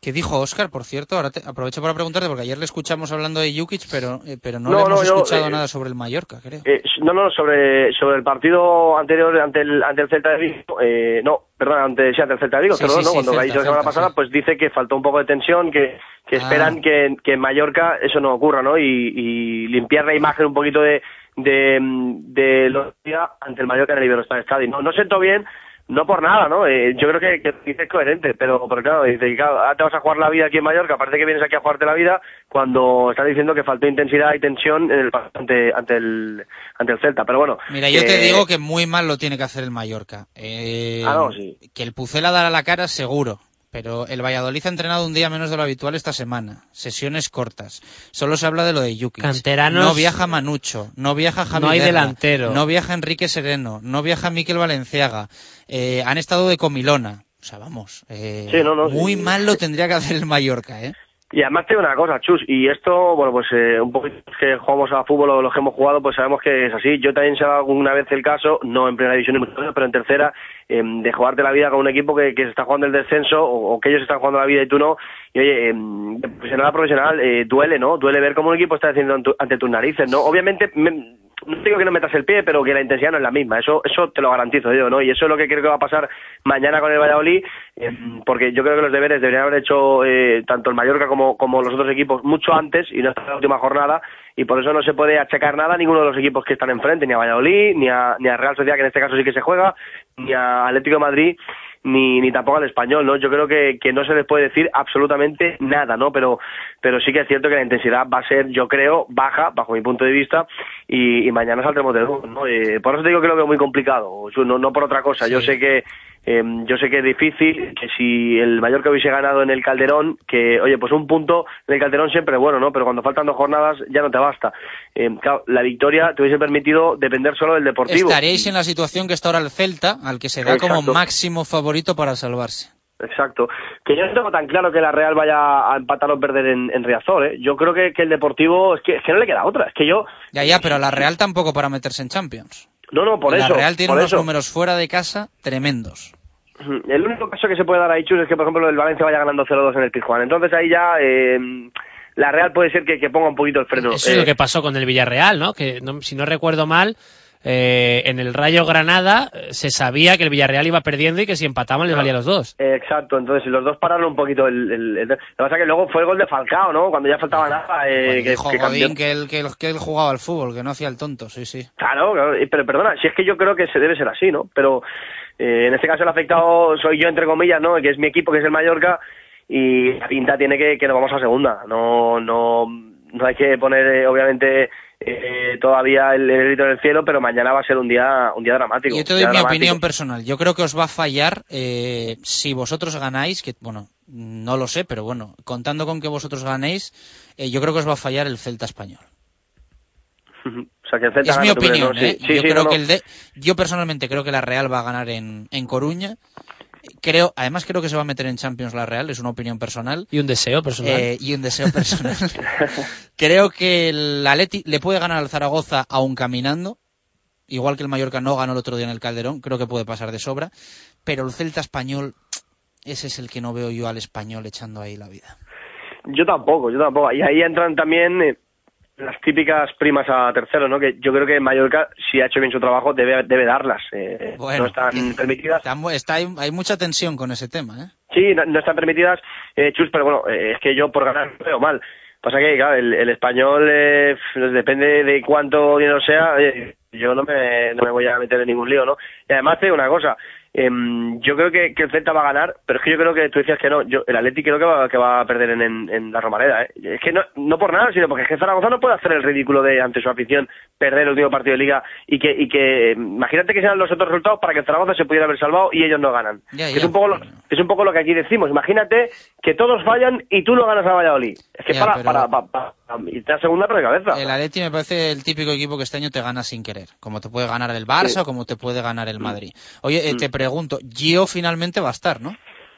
¿Qué dijo Oscar, por cierto? Ahora te, aprovecho para preguntarte, porque ayer le escuchamos hablando de Jukic, pero, eh, pero no, no, le hemos no, escuchado yo, eh, nada sobre el Mallorca, creo. Eh, no, no, sobre, sobre el partido anterior ante el, ante el Celta de Vigo, eh, no, perdón, ante, sí, ante el Celta de Vigo, Sí, pero sí, no, cuando Celta, la semana pasada, pues dice que faltó un poco de tensión, que, que Ah. esperan que, que en Mallorca eso no ocurra, ¿no? Y, y limpiar la imagen un poquito de, de, de los días ante el Mallorca en el Iberostar Stadium. No, no siento bien, no por nada, ¿no? Eh, yo creo que, que dice es coherente, pero, pero claro, dice, claro, te vas a jugar la vida aquí en Mallorca, parece que vienes aquí a jugarte la vida cuando estás diciendo que faltó intensidad y tensión en el, ante, ante, el, ante el Celta. Pero bueno. Mira, yo te digo que muy mal lo tiene que hacer el Mallorca. Eh, Ah, no, sí. Que el Pucela dará la cara, seguro. Pero el Valladolid ha entrenado un día menos de lo habitual esta semana. Sesiones cortas. Solo se habla de lo de Yuki. Canteranos- No viaja Manucho. No viaja Javi No hay Guerra, delantero. No viaja Enrique Sereno. No viaja Miquel Valenciaga. Eh, han estado de comilona. O sea, vamos. eh, Sí, no, no, sí. muy mal lo tendría que hacer el Mallorca, ¿eh? Y además te digo una cosa, Chus, y esto, bueno, pues eh, un poquito que jugamos a fútbol o los que hemos jugado, pues sabemos que es así. Yo también ha dado alguna vez el caso, no en primera división, ni mucho menos, pero en tercera, eh, de jugarte la vida con un equipo que, que se está jugando el descenso o, que ellos están jugando la vida y tú no. Y oye, eh, de profesional a profesional, duele, ¿no? Duele ver cómo un equipo está haciendo ante tus narices, ¿no? Obviamente, me- no digo que no metas el pie, pero que la intensidad no es la misma. Eso, eso te lo garantizo yo, ¿no? Y eso es lo que creo que va a pasar mañana con el Valladolid, eh, porque yo creo que los deberes deberían haber hecho eh, tanto el Mallorca como, como los otros equipos mucho antes y no hasta la última jornada. Y por eso no se puede achacar nada a ninguno de los equipos que están enfrente, ni a Valladolid, ni a, ni a Real Sociedad, que en este caso sí que se juega, ni a Atlético de Madrid, ni, ni tampoco al español, ¿no? Yo creo que, que no se les puede decir absolutamente nada, ¿no? Pero, pero sí que es cierto que la intensidad va a ser, yo creo, baja, bajo mi punto de vista, y, y mañana saldremos de nuevo, ¿no? Eh, por eso te digo que lo veo muy complicado, no, no por otra cosa. Yo sé que, eh, yo sé que es difícil, que si el Mallorca hubiese ganado en el Calderón, que, oye, pues un punto en el Calderón siempre es bueno, ¿no? Pero cuando faltan dos jornadas ya no te basta. Eh, claro, la victoria te hubiese permitido depender solo del Deportivo. Estaríais en la situación que está ahora el Celta, al que se da como máximo favorito para salvarse. Exacto. Que yo no tengo tan claro que la Real vaya a empatar o perder en, en Riazor, ¿eh? Yo creo que, que el Deportivo, es que, es que no le queda otra. Es que yo, Ya, ya, pero la Real tampoco para meterse en Champions. no, no, por la eso. Real tiene unos eso. números fuera de casa tremendos. El único caso que se puede dar ahí, Chus, es que, por ejemplo, el Valencia vaya ganando 0-2 en el Pizjuán. Entonces ahí ya, eh, la Real puede ser que, que ponga un poquito el freno. Eso es Eh, lo que pasó con el Villarreal, ¿no? Que no- si no recuerdo mal, eh, en el Rayo Granada eh, se sabía que el Villarreal iba perdiendo y que si empataban les valía a los dos. Exacto, entonces los dos pararon un poquito el, el- el- Lo que pasa es que luego fue el gol de Falcao, ¿no? Cuando ya faltaba nada, eh, que, Dijo que. Godín que él, que, él, que él jugaba al fútbol, que no hacía el tonto, sí, sí. Claro, claro, pero perdona, si es que yo creo que se debe ser así, ¿no? Pero eh, en este caso el afectado soy yo, entre comillas, ¿no? Que es mi equipo, que es el Mallorca, y la pinta tiene que, que nos vamos a segunda. No, no, no hay que poner, eh, obviamente, eh, todavía el, el grito en el cielo, pero mañana va a ser un día, un día dramático. Yo te doy mi dramático. opinión personal. Yo creo que os va a fallar eh, si vosotros ganáis, que bueno, no lo sé, pero bueno, contando con que vosotros ganéis, eh, yo creo que os va a fallar el Celta español. <laughs> O sea, que el Celta Es mi gana, ¿tú crees, opinión, no? Sí, ¿eh? sí, yo sí, creo no. que el de, yo personalmente creo que la Real va a ganar en, en Coruña. Creo, además creo que se va a meter en Champions la Real, es una opinión personal. Y un deseo personal. Eh, y un deseo personal. <laughs> creo que el Atleti le puede ganar al Zaragoza aún caminando. Igual que el Mallorca no ganó el otro día en el Calderón, creo que puede pasar de sobra. Pero el Celta español, ese es el que no veo yo al español echando ahí la vida. Yo tampoco, yo tampoco. Y ahí entran también eh, las típicas primas a tercero, ¿no? Que yo creo que Mallorca, si ha hecho bien su trabajo, debe, debe darlas. Eh, Bueno, no están permitidas. Está, hay, mucha tensión con ese tema, ¿eh? Sí, no, no están permitidas, eh, Chus, pero bueno, eh, es que yo por ganar veo mal. Pasa que, claro, el, el español, eh, depende de cuánto dinero sea, eh, yo no me, no me voy a meter en ningún lío, ¿no? Y además te digo una cosa, Em, yo creo que, que, el Celta va a ganar, pero es que yo creo que tú decías que no. Yo, el Atleti creo que va, que va a perder en, en, en la Romareda. ¿eh? Es que no, no por nada, sino porque es que Zaragoza no puede hacer el ridículo de ante su afición perder el último partido de liga y que, y que imagínate que sean los otros resultados para que Zaragoza se pudiera haber salvado y ellos no ganan. Ya, ya. Que es un poco lo, es un poco lo que aquí decimos. Imagínate que todos fallan y tú no ganas a Valladolid. Es que Ya, para, pero- para, para, para, irte a segunda por cabeza. El Atleti me parece el típico equipo que este año te gana sin querer, como te puede ganar el Barça Sí. o como te puede ganar el Madrid. Oye, eh, Mm. te pregunto, Gio finalmente va a estar, ¿no?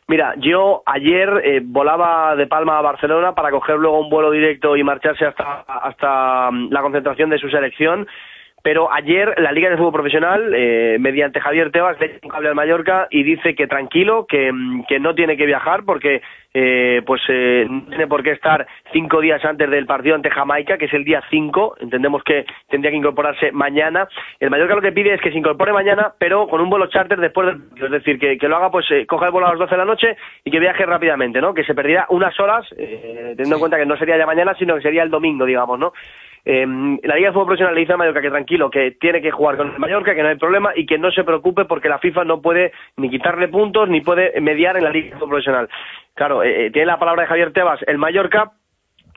Mira, yo ayer eh, volaba de Palma a Barcelona para coger luego un vuelo directo y marcharse hasta, hasta mm, la concentración de su selección. Pero ayer la Liga de Fútbol Profesional, eh, mediante Javier Tebas, le echa un cable al Mallorca y dice que tranquilo, que, mm, que no tiene que viajar porque eh, pues eh, no tiene por qué estar cinco días antes del partido ante Jamaica, que es el día 5. Entendemos que tendría que incorporarse mañana. El Mallorca lo que pide es que se incorpore mañana, pero con un vuelo charter después del. Es decir, que, que lo haga, pues eh, coja el vuelo a las 12 de la noche y que viaje rápidamente, ¿no? Que se perdiera unas horas, eh, teniendo en cuenta que no sería ya mañana, sino que sería el domingo, digamos, ¿no? Eh, la Liga de Fútbol Profesional le dice a Mallorca que tranquilo, que tiene que jugar con el Mallorca, que no hay problema y que no se preocupe porque la FIFA no puede ni quitarle puntos ni puede mediar en la Liga de Fútbol Profesional. Claro, eh, eh, tiene la palabra de Javier Tebas, el Mallorca,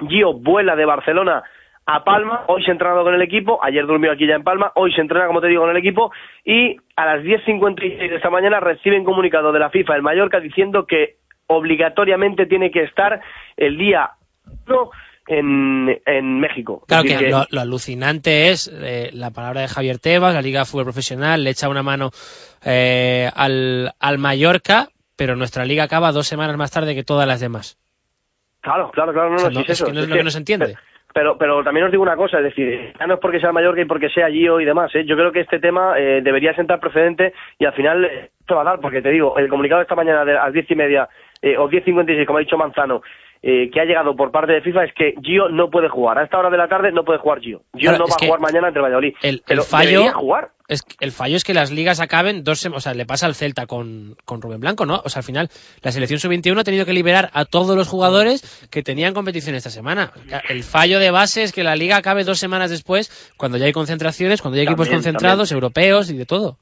Gio vuela de Barcelona a Palma, hoy se ha entrenado con el equipo, ayer durmió aquí ya en Palma, hoy se entrena, como te digo, con el equipo y a las 10.56 de esta mañana reciben comunicado de la FIFA el Mallorca diciendo que obligatoriamente tiene que estar el día 1 en, en México. Claro que, lo, lo alucinante es eh, la palabra de Javier Tebas, la Liga de Fútbol Profesional, le echa una mano eh, al, al Mallorca, pero nuestra liga acaba dos semanas más tarde que todas las demás. Claro, claro, claro, no, O sea, no, no- sí es eso. que no es Es lo que- que no se entiende. Pero, pero también os digo una cosa, es decir, ya no es porque sea Mallorca y porque sea Gio y demás, ¿eh? yo creo que este tema eh, debería sentar precedente y al final eh, se va a dar, porque te digo, el comunicado de esta mañana de, a las diez y media eh, o diez cincuenta y seis, como ha dicho Manzano, eh, que ha llegado por parte de FIFA es que Gio no puede jugar. A esta hora de la tarde no puede jugar Gio. Gio Claro, no va a jugar mañana ante el Valladolid. El, el fallo jugar. es que- el fallo es que las ligas acaben dos sem- o sea le pasa al Celta con, con Rubén Blanco no o sea al final la selección sub 21 ha tenido que liberar a todos los jugadores que tenían competición esta semana el fallo de base es que la liga acabe dos semanas después cuando ya hay concentraciones cuando ya hay equipos También, concentrados europeos y de todo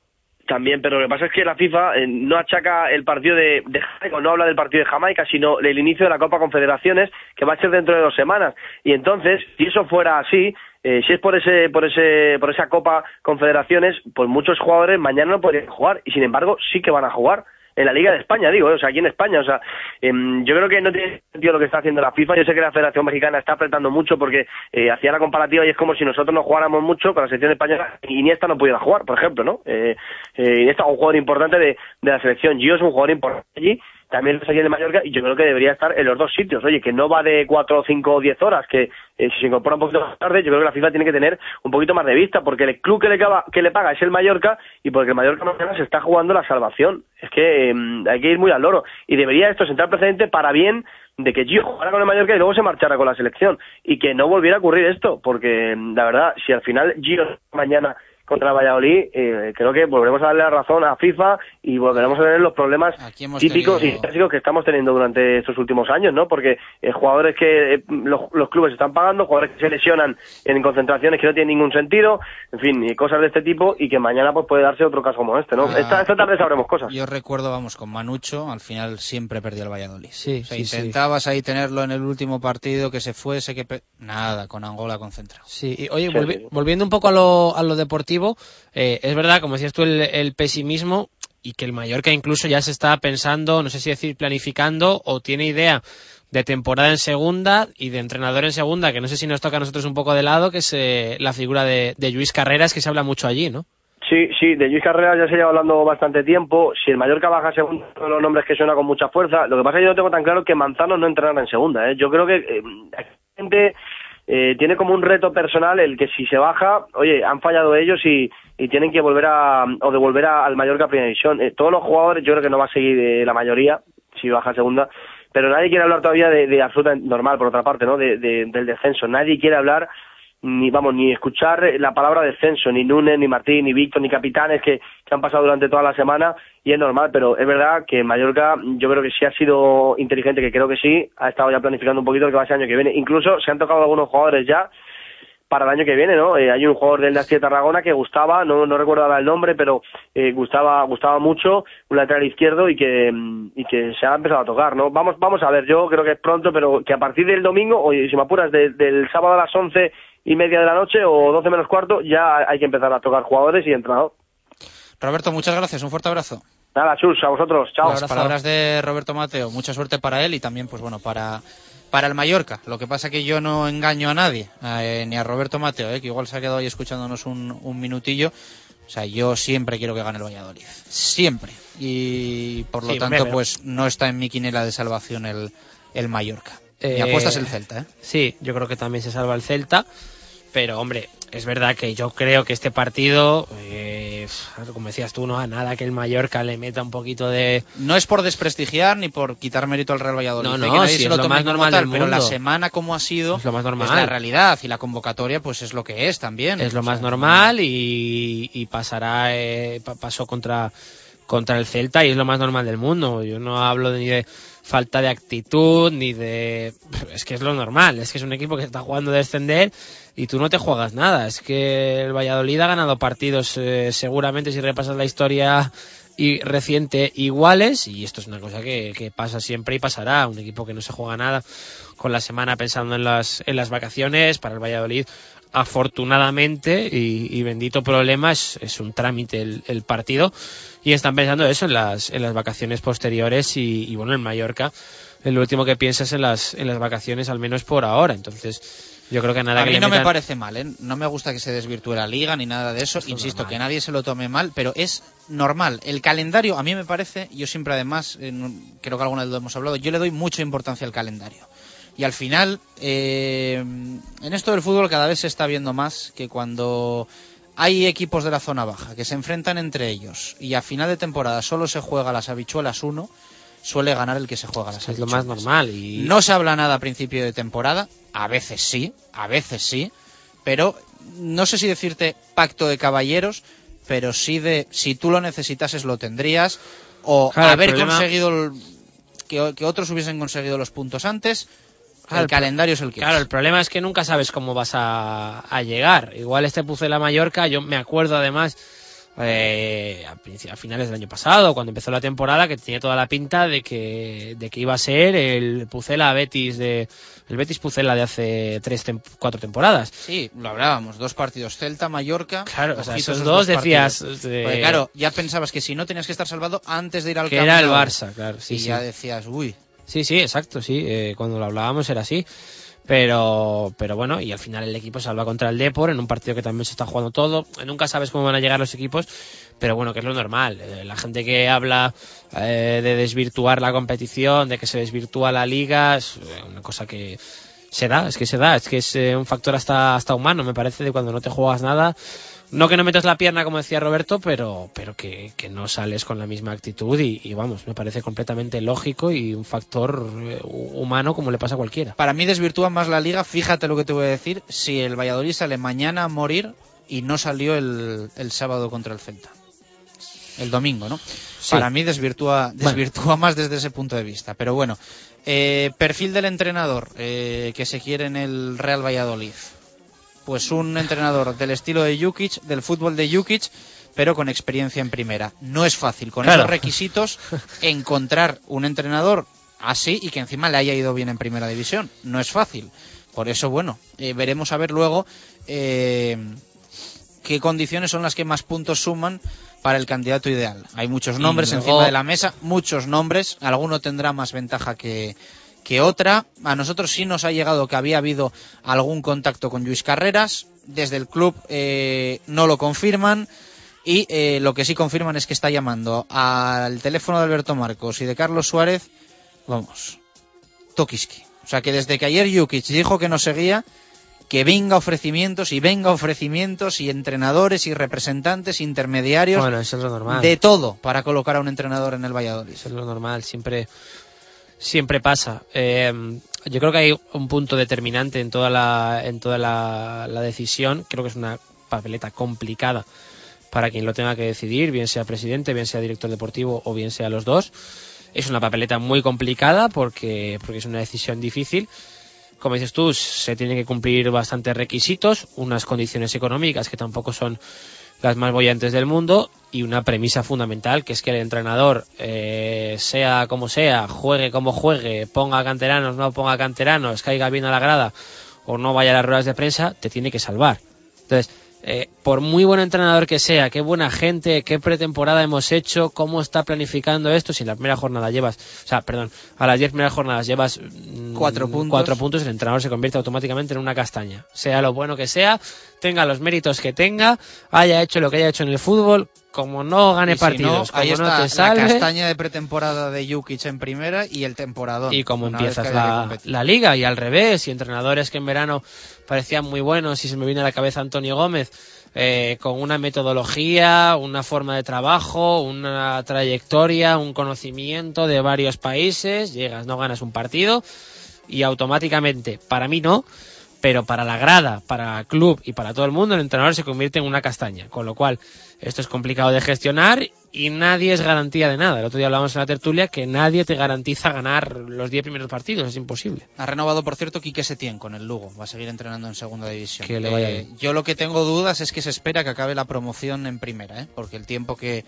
También, pero lo que pasa es que la FIFA eh, no achaca el partido de, de Jamaica, no habla del partido de Jamaica, sino el inicio de la Copa Confederaciones, que va a ser dentro de dos semanas. Y entonces, si eso fuera así, eh, si es por ese, por ese, por esa Copa Confederaciones, pues muchos jugadores mañana no podrían jugar, y sin embargo sí que van a jugar. En la Liga de España, digo, eh, o sea, aquí en España, o sea, em, yo creo que no tiene sentido lo que está haciendo la FIFA. Yo sé que la Federación Mexicana está apretando mucho porque eh, hacía la comparativa y es como si nosotros no jugáramos mucho con la selección española y Iniesta no pudiera jugar, por ejemplo, ¿no? Eh, eh, Iniesta es un jugador importante de, de la selección. Gio es un jugador importante allí, también está aquí en Mallorca y yo creo que debería estar en los dos sitios. Oye, que no va de cuatro, cinco o diez horas, que eh, si se incorpora un poquito más tarde, yo creo que la FIFA tiene que tener un poquito más de vista, porque el club que le, cava- que le paga es el Mallorca y porque el Mallorca mañana se está jugando la salvación. Es que eh, hay que ir muy al loro. Y debería esto sentar precedente para bien de que Gio jugara con el Mallorca y luego se marchara con la selección. Y que no volviera a ocurrir esto, porque mm, la verdad, si al final Gio mañana contra el Valladolid, eh, creo que volveremos a darle la razón a FIFA y volveremos a tener los problemas típicos tenido- y clásicos que estamos teniendo durante estos últimos años, ¿no? Porque eh, jugadores que eh, los, los clubes están pagando, jugadores que se lesionan en concentraciones que no tienen ningún sentido, en fin, y cosas de este tipo y que mañana pues puede darse otro caso como este, ¿no? Ah. esta, esta tarde sabremos cosas. Yo recuerdo, vamos, con Manucho, al final siempre perdió el Valladolid. Sí, O sea, sí, sí. intentabas ahí tenerlo en el último partido, que se fuese, que... pe- Nada, con Angola concentrado. Sí, y, oye, Sí, volvi- sí. volviendo un poco a lo, a lo deportivo, eh, es verdad, como decías tú, el, el pesimismo y que el Mallorca incluso ya se está pensando, no sé si decir planificando o tiene idea de temporada en segunda y de entrenador en segunda, que no sé si nos toca a nosotros un poco de lado, que es eh, la figura de, de Luis Carreras, que se habla mucho allí, ¿no? Sí, sí, de Luis Carreras ya se lleva hablando bastante tiempo. Si el Mallorca baja segunda, uno de los nombres que suena con mucha fuerza. Lo que pasa es que yo no tengo tan claro que Manzano no entrenará en segunda. ¿eh? Yo creo que eh, eh, tiene como un reto personal el que si se baja, oye, han fallado ellos y, y tienen que volver a, o devolver a- al Mallorca a Primera División. Eh, todos los jugadores, yo creo que no va a seguir eh, la mayoría si baja segunda, pero nadie quiere hablar todavía de, de absoluta normal, por otra parte, ¿no? De, de- del descenso. Nadie quiere hablar ni vamos ni escuchar la palabra descenso ni Núñez ni Martín ni Víctor ni capitanes que, que han pasado durante toda la semana y es normal pero es verdad que Mallorca yo creo que sí ha sido inteligente que creo que sí ha estado ya planificando un poquito lo que va a ser el año que viene incluso se han tocado algunos jugadores ya para el año que viene, ¿no? Eh, hay un jugador del Nastia Tarragona que gustaba, no, no recuerdo ahora el nombre, pero eh, gustaba, gustaba mucho, un lateral izquierdo y que, y que se ha empezado a tocar, ¿no? Vamos, vamos a ver, yo creo que es pronto, pero que a partir del domingo, o si me apuras, del sábado a las once y media de la noche o doce menos cuarto, ya hay que empezar a tocar jugadores y entrenador. Roberto, muchas gracias, un fuerte abrazo. Nada, chus, a vosotros, chao. Las palabras de Roberto Mateo, mucha suerte para él y también, pues bueno, para para el Mallorca. Lo que pasa que yo no engaño a nadie, eh, ni a Roberto Mateo, eh, que igual se ha quedado ahí escuchándonos un, un, minutillo. O sea, yo siempre quiero que gane el Valladolid. Siempre. Y por lo tanto, pues no está en mi quinela de salvación el, el Mallorca. Mi apuesta es el Celta, ¿eh? Sí, yo creo que también se salva el Celta. Pero, hombre, es verdad que yo creo que este partido, eh, como decías tú, no a nada que el Mallorca le meta un poquito de. No es por desprestigiar ni por quitar mérito al Real Valladolid. No, no, es lo, más normal del Pero la semana como ha sido es, lo más normal. la realidad y la convocatoria pues es lo que es también. Es lo más normal y, y pasará, eh, pasó contra, contra el Celta y es lo más normal del mundo. Yo no hablo ni de falta de actitud ni de... Es que es lo normal, es que es un equipo que está jugando de descender y tú no te juegas nada. Es que el Valladolid ha ganado partidos eh, seguramente si repasas la historia y reciente iguales y esto es una cosa que, que, pasa siempre y pasará. Un equipo que no se juega nada con la semana pensando en las, en las vacaciones para el Valladolid. Afortunadamente y, y bendito problema es, es un trámite el, el, partido y están pensando eso en las, en las vacaciones posteriores y, y bueno en Mallorca el último que piensas en las, en las vacaciones al menos por ahora entonces yo creo que nada a que mí no metan... me parece mal, ¿eh? no me gusta que se desvirtúe la liga ni nada de eso. eso Insisto, que nadie se lo tome mal, pero es normal. El calendario, a mí me parece, yo siempre además, eh, creo que alguna vez lo hemos hablado, yo le doy mucha importancia al calendario. Y al final, eh, en esto del fútbol cada vez se está viendo más que cuando hay equipos de la zona baja que se enfrentan entre ellos y a final de temporada solo se juega las habichuelas uno, suele ganar el que se juega las es lo más normal y no se habla nada a principio de temporada a veces sí a veces sí pero no sé si decirte pacto de caballeros pero sí de si tú lo necesitases lo tendrías o claro, haber problema... conseguido el, que, que, otros hubiesen conseguido los puntos antes claro, el calendario es el que claro es. el problema es que nunca sabes cómo vas a, a llegar igual este Pucela Mallorca yo me acuerdo además eh, a, a, finales del año pasado, cuando empezó la temporada, que tenía toda la pinta de que, de que iba a ser el Pucela Betis de el Betis Pucela de hace tres tem cuatro temporadas. Sí, lo hablábamos, dos partidos, Celta, Mallorca. Claro, o sea, esos, dos, dos decías. Eh, Porque, claro, ya pensabas que si no tenías que estar salvado antes de ir al que campo. era el Barça, claro. Sí, y sí. ya decías, uy. Sí, sí, exacto, sí. Eh, cuando lo hablábamos era así. Pero, pero bueno, y al final el equipo salva contra el Depor en un partido que también se está jugando todo. Nunca sabes cómo van a llegar los equipos, pero bueno, que es lo normal. Eh, la gente que habla eh, de desvirtuar la competición, de que se desvirtúa la liga, es una cosa que se da, es que se da, es que es eh, un factor hasta, hasta humano, me parece, de cuando no te juegas nada. No que no metas la pierna, como decía Roberto, pero, pero que, que no sales con la misma actitud y, y, vamos, me parece completamente lógico y un factor eh, humano como le pasa a cualquiera. Para mí desvirtúa más la liga, fíjate lo que te voy a decir, si el Valladolid sale mañana a morir y no salió el, el sábado contra el Celta. El domingo, ¿no? Sí. Para mí desvirtúa, desvirtúa bueno. más desde ese punto de vista. Pero bueno, eh, perfil del entrenador eh, que se quiere en el Real Valladolid pues un entrenador del estilo de Jukic, del fútbol de Jukic, pero con experiencia en primera. No es fácil con claro. esos requisitos encontrar un entrenador así y que encima le haya ido bien en primera división. No es fácil. Por eso, bueno, eh, veremos a ver luego eh, qué condiciones son las que más puntos suman para el candidato ideal. Hay muchos nombres luego... encima de la mesa, muchos nombres. Alguno tendrá más ventaja que, que otra. A nosotros sí nos ha llegado que había habido algún contacto con Luis Carreras. Desde el club eh, no lo confirman. Y eh, lo que sí confirman es que está llamando al teléfono de Alberto Marcos y de Carlos Suárez. Vamos, Tokiski. O sea que desde que ayer Jukic dijo que no seguía, que venga ofrecimientos y venga ofrecimientos y entrenadores y representantes intermediarios. Bueno, eso es lo normal. De todo para colocar a un entrenador en el Valladolid. Eso es lo normal. Siempre siempre pasa. Eh, yo creo que hay un punto determinante en toda la, en toda la, la, decisión. Creo que es una papeleta complicada para quien lo tenga que decidir, bien sea presidente, bien sea director deportivo o bien sea los dos. Es una papeleta muy complicada porque, porque es una decisión difícil. como dices tú, se tienen que cumplir bastantes requisitos, unas condiciones económicas que tampoco son las más bollantes del mundo y una premisa fundamental que es que el entrenador, eh, sea como sea, juegue como juegue, ponga canteranos, no ponga canteranos, caiga bien a la grada o no vaya a las ruedas de prensa, te tiene que salvar. Entonces, eh, por muy buen entrenador que sea, qué buena gente, qué pretemporada hemos hecho, cómo está planificando esto, si en la primera jornada llevas, o sea, perdón, a las diez primeras jornadas llevas mm, Cuatro puntos. cuatro puntos, el entrenador se convierte automáticamente en una castaña. Sea lo bueno que sea, tenga los méritos que tenga, haya hecho lo que haya hecho en el fútbol, como no gane si partidos, no, ahí como no te la salve, castaña de pretemporada de Jukic en primera y el temporadón. y como empiezas la, la liga y al revés y entrenadores que en verano parecían muy buenos y se me viene a la cabeza Antonio Gómez eh, con una metodología, una forma de trabajo, una trayectoria, un conocimiento de varios países, llegas, no ganas un partido y automáticamente, para mí no, pero para la grada, para el club y para todo el mundo, el entrenador se convierte en una castaña. Con lo cual, esto es complicado de gestionar y nadie es garantía de nada. El otro día hablábamos en la tertulia que nadie te garantiza ganar los 10 primeros partidos, es imposible. Ha renovado, por cierto, Quique Setién con el Lugo. Va a seguir entrenando en segunda división. Que le vaya Eh, yo lo que tengo dudas es que se espera que acabe la promoción en primera, ¿eh? porque el tiempo que,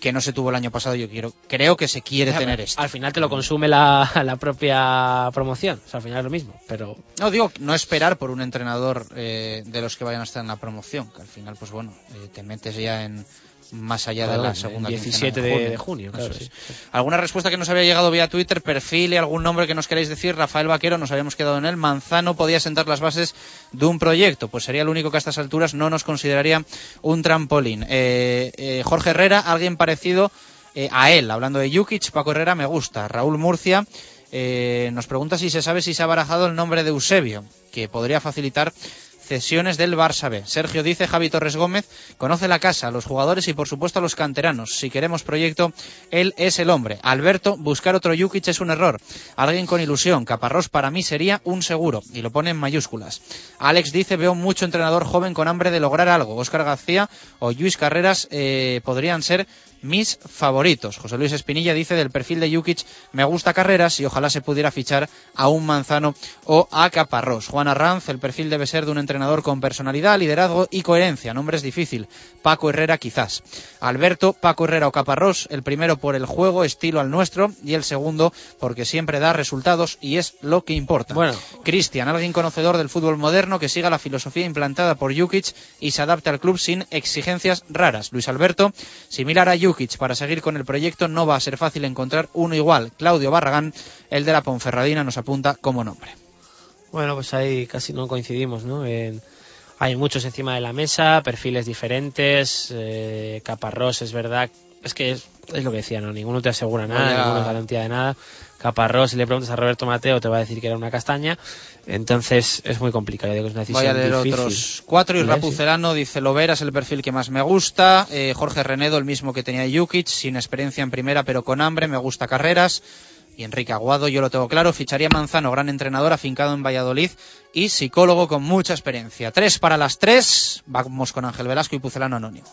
que no se tuvo el año pasado, yo quiero, creo que se quiere tener esto. Al final te lo consume la, <laughs> la propia promoción. O sea, al final es lo mismo. Pero No digo no esperar por un entrenador eh, de los que vayan a estar en la promoción, que al final, pues bueno, eh, te metes ya en más allá de la segunda 17 quincena de- de junio, claro, sí. ¿Alguna respuesta que nos había llegado vía Twitter, perfil y algún nombre que nos queráis decir? Rafael Vaquero, nos habíamos quedado en él. Manzano podía sentar las bases de un proyecto, pues sería el único que a estas alturas no nos consideraría un trampolín. Eh, eh, Jorge Herrera, alguien parecido eh, a él, hablando de Jukic, Paco Herrera me gusta. Raúl Murcia eh, nos pregunta si se sabe si se ha barajado el nombre de Eusebio, que podría facilitar cesiones del Barça. Sergio dice, Javi Torres Gómez conoce la casa, los jugadores y por supuesto a los canteranos. Si queremos proyecto, él es el hombre. Alberto, buscar otro Jukic es un error. Alguien con ilusión. Caparrós para mí sería un seguro. Y lo pone en mayúsculas. Alex dice, veo mucho entrenador joven con hambre de lograr algo. Óscar García o Luis Carreras eh, podrían ser mis favoritos. José Luis Espinilla dice del perfil de Jukic me gusta Carreras y ojalá se pudiera fichar a un Manzano o a Caparrós. Juan Arranz, el perfil debe ser de un entrenador con personalidad, liderazgo y coherencia. Nombre es difícil. Paco Herrera quizás. Alberto, Paco Herrera o Caparrós, el primero por el juego, estilo al nuestro, y el segundo porque siempre da resultados y es lo que importa. Bueno. Cristian, alguien conocedor del fútbol moderno que siga la filosofía implantada por Jukic y se adapte al club sin exigencias raras. Luis Alberto, similar a Jukic, para seguir con el proyecto no va a ser fácil encontrar uno igual. Claudio Barragán, el de la Ponferradina, nos apunta como nombre. Bueno, pues ahí casi no coincidimos, ¿no? En- hay muchos encima de la mesa, perfiles diferentes, eh, Caparrós es verdad, es que es, es lo que decía, ¿no? Ninguno te asegura nada, Vaya. ninguno es garantía de nada. Caparrós, si le preguntas a Roberto Mateo, te va a decir que era una castaña. Entonces es muy complicado, digo es una decisión Voy a leer difícil. otros cuatro. Y. Rapucelano dice Lovera es el perfil que más me gusta. Eh, Jorge Renedo, el mismo que tenía Jukic, sin experiencia en primera pero con hambre, me gusta Carreras. Y Enrique Aguado, yo lo tengo claro, ficharía Manzano, gran entrenador afincado en Valladolid y psicólogo con mucha experiencia. Tres para las tres, vamos con Ángel Velasco y Pucelano Anónimo.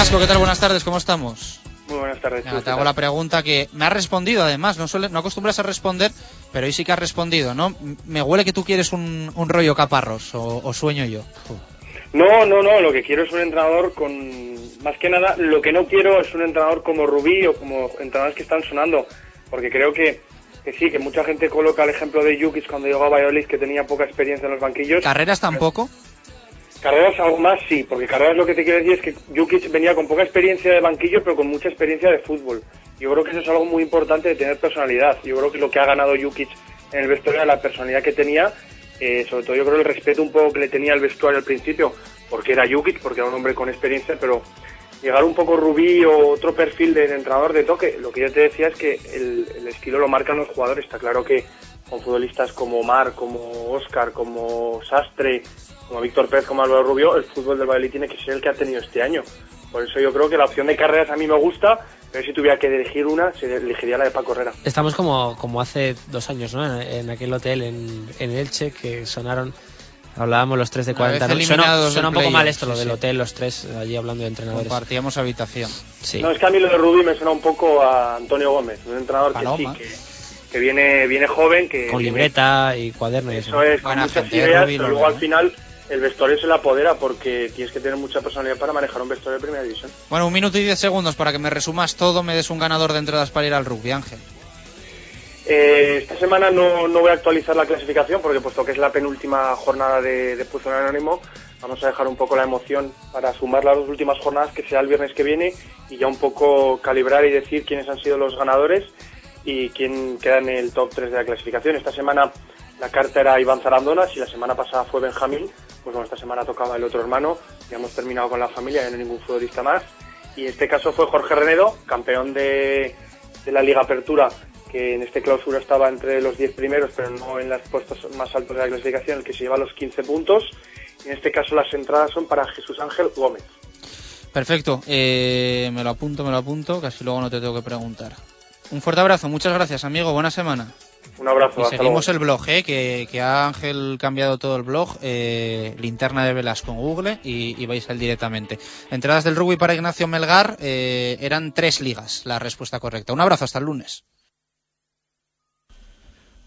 Velasco, ¿qué tal? Buenas tardes, ¿cómo estamos? Muy buenas tardes. Te ¿qué hago la pregunta que me has respondido además, no, suele, no acostumbras a responder, pero hoy sí que has respondido, ¿no? Me huele que tú quieres un, un rollo caparros, o, o sueño yo. No, no, no, lo que quiero es un entrenador con, más que nada, lo que no quiero es un entrenador como Rubí o como entrenadores que están sonando, porque creo que, que sí, que mucha gente coloca el ejemplo de Jukic cuando llegó a Valladolid que tenía poca experiencia en los banquillos. ¿Carreras tampoco? Carreras algo más, sí, porque Carreras lo que te quiero decir es que Jukic venía con poca experiencia de banquillo, pero con mucha experiencia de fútbol. Yo creo que eso es algo muy importante de tener personalidad. Yo creo que lo que ha ganado Jukic en el vestuario la personalidad que tenía, eh, sobre todo yo creo el respeto un poco que le tenía al vestuario al principio, porque era Jukic, porque era un hombre con experiencia, pero llegar un poco Rubí o otro perfil de entrenador de toque, lo que yo te decía es que el, el estilo lo marcan los jugadores. Está claro que con futbolistas como Mar, como Oscar, como Sastre, como Víctor Pérez, como Álvaro Rubio, el fútbol del Valladolid tiene que ser el que ha tenido este año. Por eso yo creo que la opción de carreras a mí me gusta, Pero si tuviera que elegir una, se elegiría la de Paco Herrera. Estamos como, como hace dos años, ¿no? En, aquel hotel en, en Elche que sonaron Hablábamos los tres de 40 minutos. Suena, suena un poco mal esto, lo del hotel, los tres allí hablando de entrenadores. Compartíamos habitación. Sí. No, es que a mí lo de Rubí me suena un poco a Antonio Gómez, un entrenador que sí, que, que, viene, viene joven. que Con libreta y cuaderno y eso. es, con muchas ideas, pero luego al final el vestuario se la apodera porque tienes que tener mucha personalidad para manejar un vestuario de primera división. Bueno, un minuto y diez segundos para que me resumas todo, me des un ganador de entradas para ir al rugby, Ángel. Eh, esta semana no, no, voy a actualizar la clasificación porque puesto que es la penúltima jornada de, de en Anónimo, vamos a dejar un poco la emoción para sumar las dos últimas jornadas que sea el viernes que viene y ya un poco calibrar y decir quiénes han sido los ganadores y quién queda en el top 3 de la clasificación. Esta semana la carta era Iván Zarandona, si la semana pasada fue Benjamín, pues bueno, esta semana tocaba el otro hermano, ya hemos terminado con la familia, ya no hay ningún futbolista más. Y en este caso fue Jorge Renedo, campeón de, de la Liga Apertura que en este clausura estaba entre los 10 primeros, pero no en los puestos más altos de la clasificación, el que se lleva los 15 puntos. En este caso las entradas son para Jesús Ángel Gómez. Perfecto, eh, me lo apunto, me lo apunto, casi luego no te tengo que preguntar. Un fuerte abrazo, muchas gracias amigo, buena semana. Un abrazo. Y seguimos el blog, eh, que, que, ha Ángel cambiado todo el blog, eh, linterna de velas con Google y, vais a él directamente. Entradas del rugby para Ignacio Melgar eh, eran tres ligas, la respuesta correcta. Un abrazo, hasta el lunes.